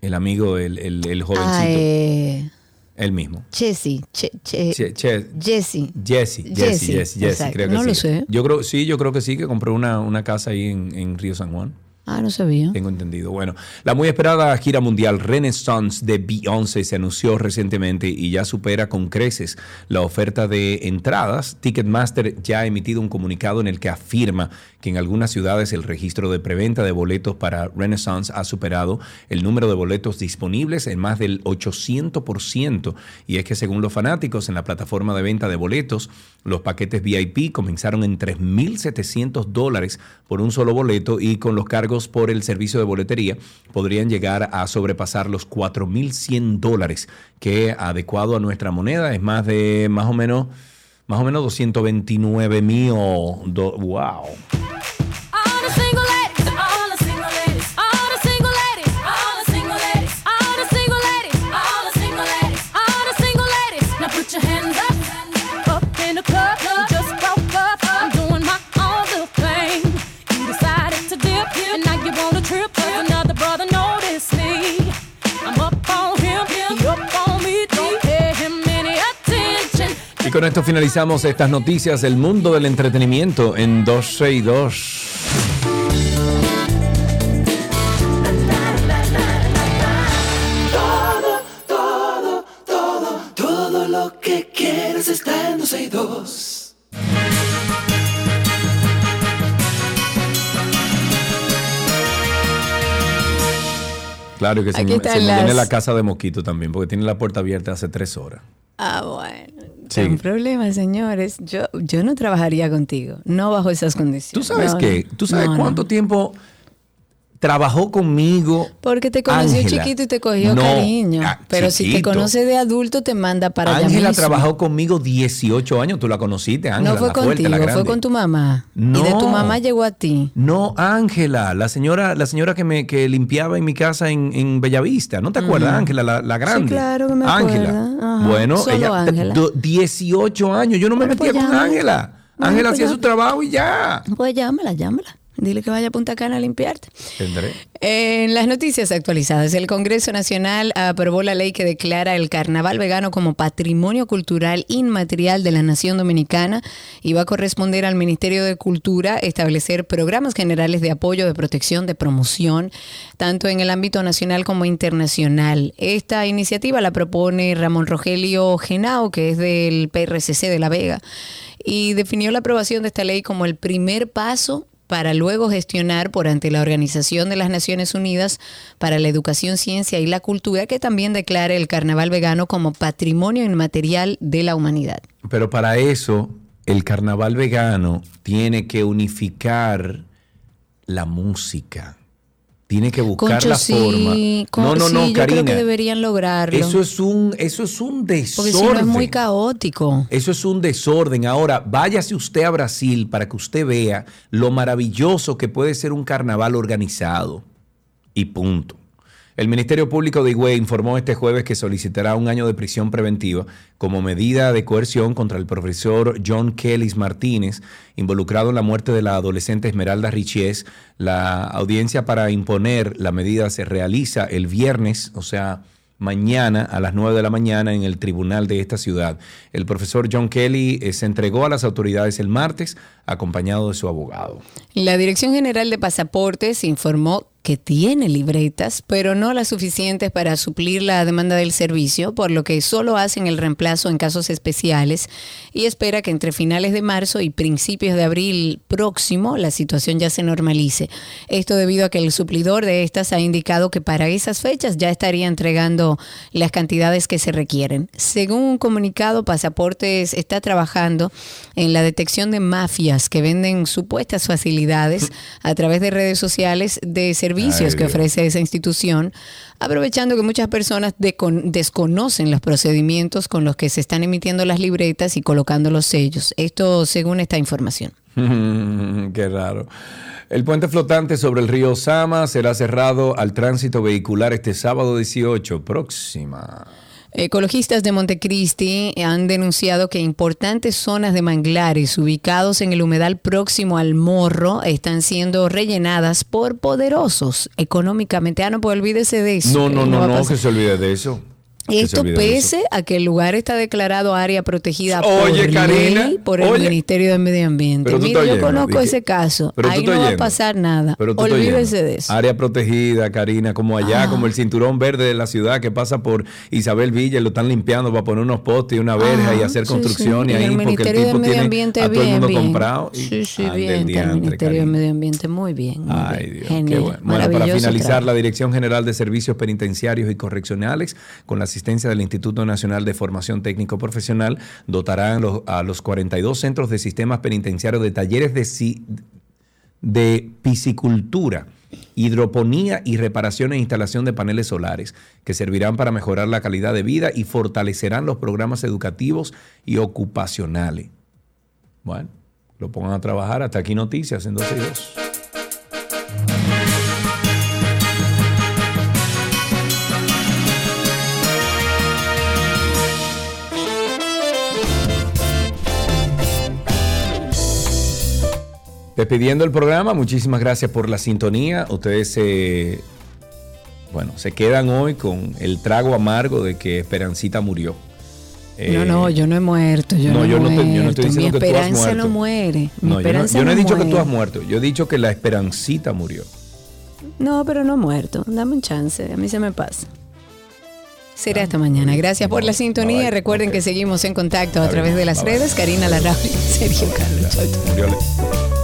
El amigo, el, el, el jovencito. Ah, eh, El mismo. Jesse. Che- che- Che- che- Jesse. Jesse, Jesse, Jesse, Jesse, creo que No sí. lo sé. Yo creo, sí, yo creo que sí, que compró una, una casa ahí en, en Río San Juan. Ah, no sabía. Tengo entendido. Bueno, la muy esperada gira mundial Renaissance de Beyoncé se anunció recientemente y ya supera con creces la oferta de entradas. Ticketmaster ya ha emitido un comunicado en el que afirma que en algunas ciudades el registro de preventa de boletos para Renaissance ha superado el número de boletos disponibles en más del 800%. Y es que según los fanáticos en la plataforma de venta de boletos, los paquetes VIP comenzaron en 3.700 dólares por un solo boleto y con los cargos por el servicio de boletería podrían llegar a sobrepasar los 4.100 dólares, que adecuado a nuestra moneda es más de más o menos, más o menos 229 mil. wow. Con esto finalizamos estas noticias del mundo del entretenimiento en 12 y 2. Todo, todo, todo, todo lo que quieres está en 12 y 2. Claro que se, se me viene la casa de Moquito también, porque tiene la puerta abierta hace tres horas. Ah, bueno. Sin problema, señores. Yo, yo no trabajaría contigo, no bajo esas condiciones. ¿Tú sabes qué? ¿Tú sabes cuánto tiempo trabajó conmigo. Porque te conoció chiquito y te cogió cariño. Ah, pero si te conoce de adulto, te manda para allá Ángela trabajó conmigo 18 años. Tú la conociste, Ángela. No fue contigo, fue con tu mamá. No. Y de tu mamá llegó a ti. No, Ángela, la señora, la señora que me que limpiaba en mi casa en, en Bellavista. ¿No te acuerdas, Ángela, la, grande? Sí, claro que me Ángela. Bueno, Solo ella, Ángela. 18 años. Yo no me metía pues con Ángela. Ángela pues hacía su trabajo y ya. Pues llámala, llámala. Dile que vaya a Punta Cana a limpiarte. En las noticias actualizadas, el Congreso Nacional aprobó la ley que declara el carnaval vegano como patrimonio cultural inmaterial de la nación dominicana y va a corresponder al Ministerio de Cultura establecer programas generales de apoyo, de protección, de promoción, tanto en el ámbito nacional como internacional. Esta iniciativa la propone Ramón Rogelio Genao, que es del PRCC de La Vega, y definió la aprobación de esta ley como el primer paso para luego gestionar por ante la Organización de las Naciones Unidas para la Educación, Ciencia y la Cultura, que también declare el carnaval vegano como patrimonio inmaterial de la humanidad. Pero para eso, el carnaval vegano tiene que unificar la música tiene que buscar la forma. no, no, no, yo creo que deberían lograrlo. Eso es un, eso es un desorden. Porque si no es muy caótico. Eso es un desorden. Ahora, váyase usted a Brasil para que usted vea lo maravilloso que puede ser un carnaval organizado. Y punto. El Ministerio Público de Higüey informó este jueves que solicitará un año de prisión preventiva como medida de coerción contra el profesor John Kelly Martínez, involucrado en la muerte de la adolescente Esmeralda Richies. La audiencia para imponer la medida se realiza el viernes, o sea, mañana a las 9 de la mañana en el tribunal de esta ciudad. El profesor John Kelly eh, se entregó a las autoridades el martes acompañado de su abogado. La Dirección General de Pasaportes informó que tiene libretas, pero no las suficientes para suplir la demanda del servicio, por lo que solo hacen el reemplazo en casos especiales y espera que entre finales de marzo y principios de abril próximo la situación ya se normalice. Esto debido a que el suplidor de estas ha indicado que para esas fechas ya estaría entregando las cantidades que se requieren. Según un comunicado, Pasaportes está trabajando en la detección de mafias que venden supuestas facilidades a través de redes sociales de servicios servicios que ofrece esa institución, aprovechando que muchas personas desconocen los procedimientos con los que se están emitiendo las libretas y colocando los sellos. Esto según esta información. Qué raro. El puente flotante sobre el río Sama será cerrado al tránsito vehicular este sábado 18, próxima. Ecologistas de Montecristi han denunciado que importantes zonas de manglares ubicados en el humedal próximo al morro están siendo rellenadas por poderosos económicamente. Ah, no, pues olvídese de eso. No, no, no, no, que se olvide de eso. Esto de pese a que el lugar está declarado área protegida Oye, por Karina, ley por el oye. Ministerio de Medio Ambiente. Pero Mira, yo conozco ese caso. Pero Ahí no va a pasar nada. Pero Olvídese de eso. Área protegida, Karina, como allá, Ah. como el cinturón verde de la ciudad que pasa por Isabel Villa y lo están limpiando para poner unos postes y una verja y Ajá, hacer construcción sí. y Y ahí porque el de tipo tiene Ambiente a todo el bien, mundo bien. comprado. y- Sí, sí, Ande bien. el Ministerio de Karina. Medio Ambiente muy bien. muy Ay, bien. Dios, Genial. qué bueno. Bueno, para finalizar, trabajo. la Dirección General de Servicios Penitenciarios y Correccionales, con la asistencia del Instituto Nacional de Formación Técnico Profesional, dotarán los- a los 42 centros de sistemas penitenciarios de talleres de piscicultura, hidroponía y reparación e instalación de paneles solares, que servirán para mejorar la calidad de vida y fortalecerán los programas educativos y ocupacionales. Bueno, lo pongan a trabajar. Hasta aquí noticias en 12 y 2. Despidiendo el programa, muchísimas gracias por la sintonía. Ustedes se, bueno, se quedan hoy con el trago amargo de que Esperancita murió. No, no, yo no he muerto. Yo no, no, yo he no muerto. te- yo no estoy diciendo Mi que tú has esperanza no muerto. muere. Mi No, yo no, esperanza yo no he dicho que tú has muerto. Yo he dicho que la Esperancita murió. No, pero no he muerto. Dame un chance. A mí se me pasa. Será hasta mañana. Gracias por la sintonía. Recuerden que seguimos en contacto a través de las redes. Karina Larrauri, Sergio Carlos. Chau, chau.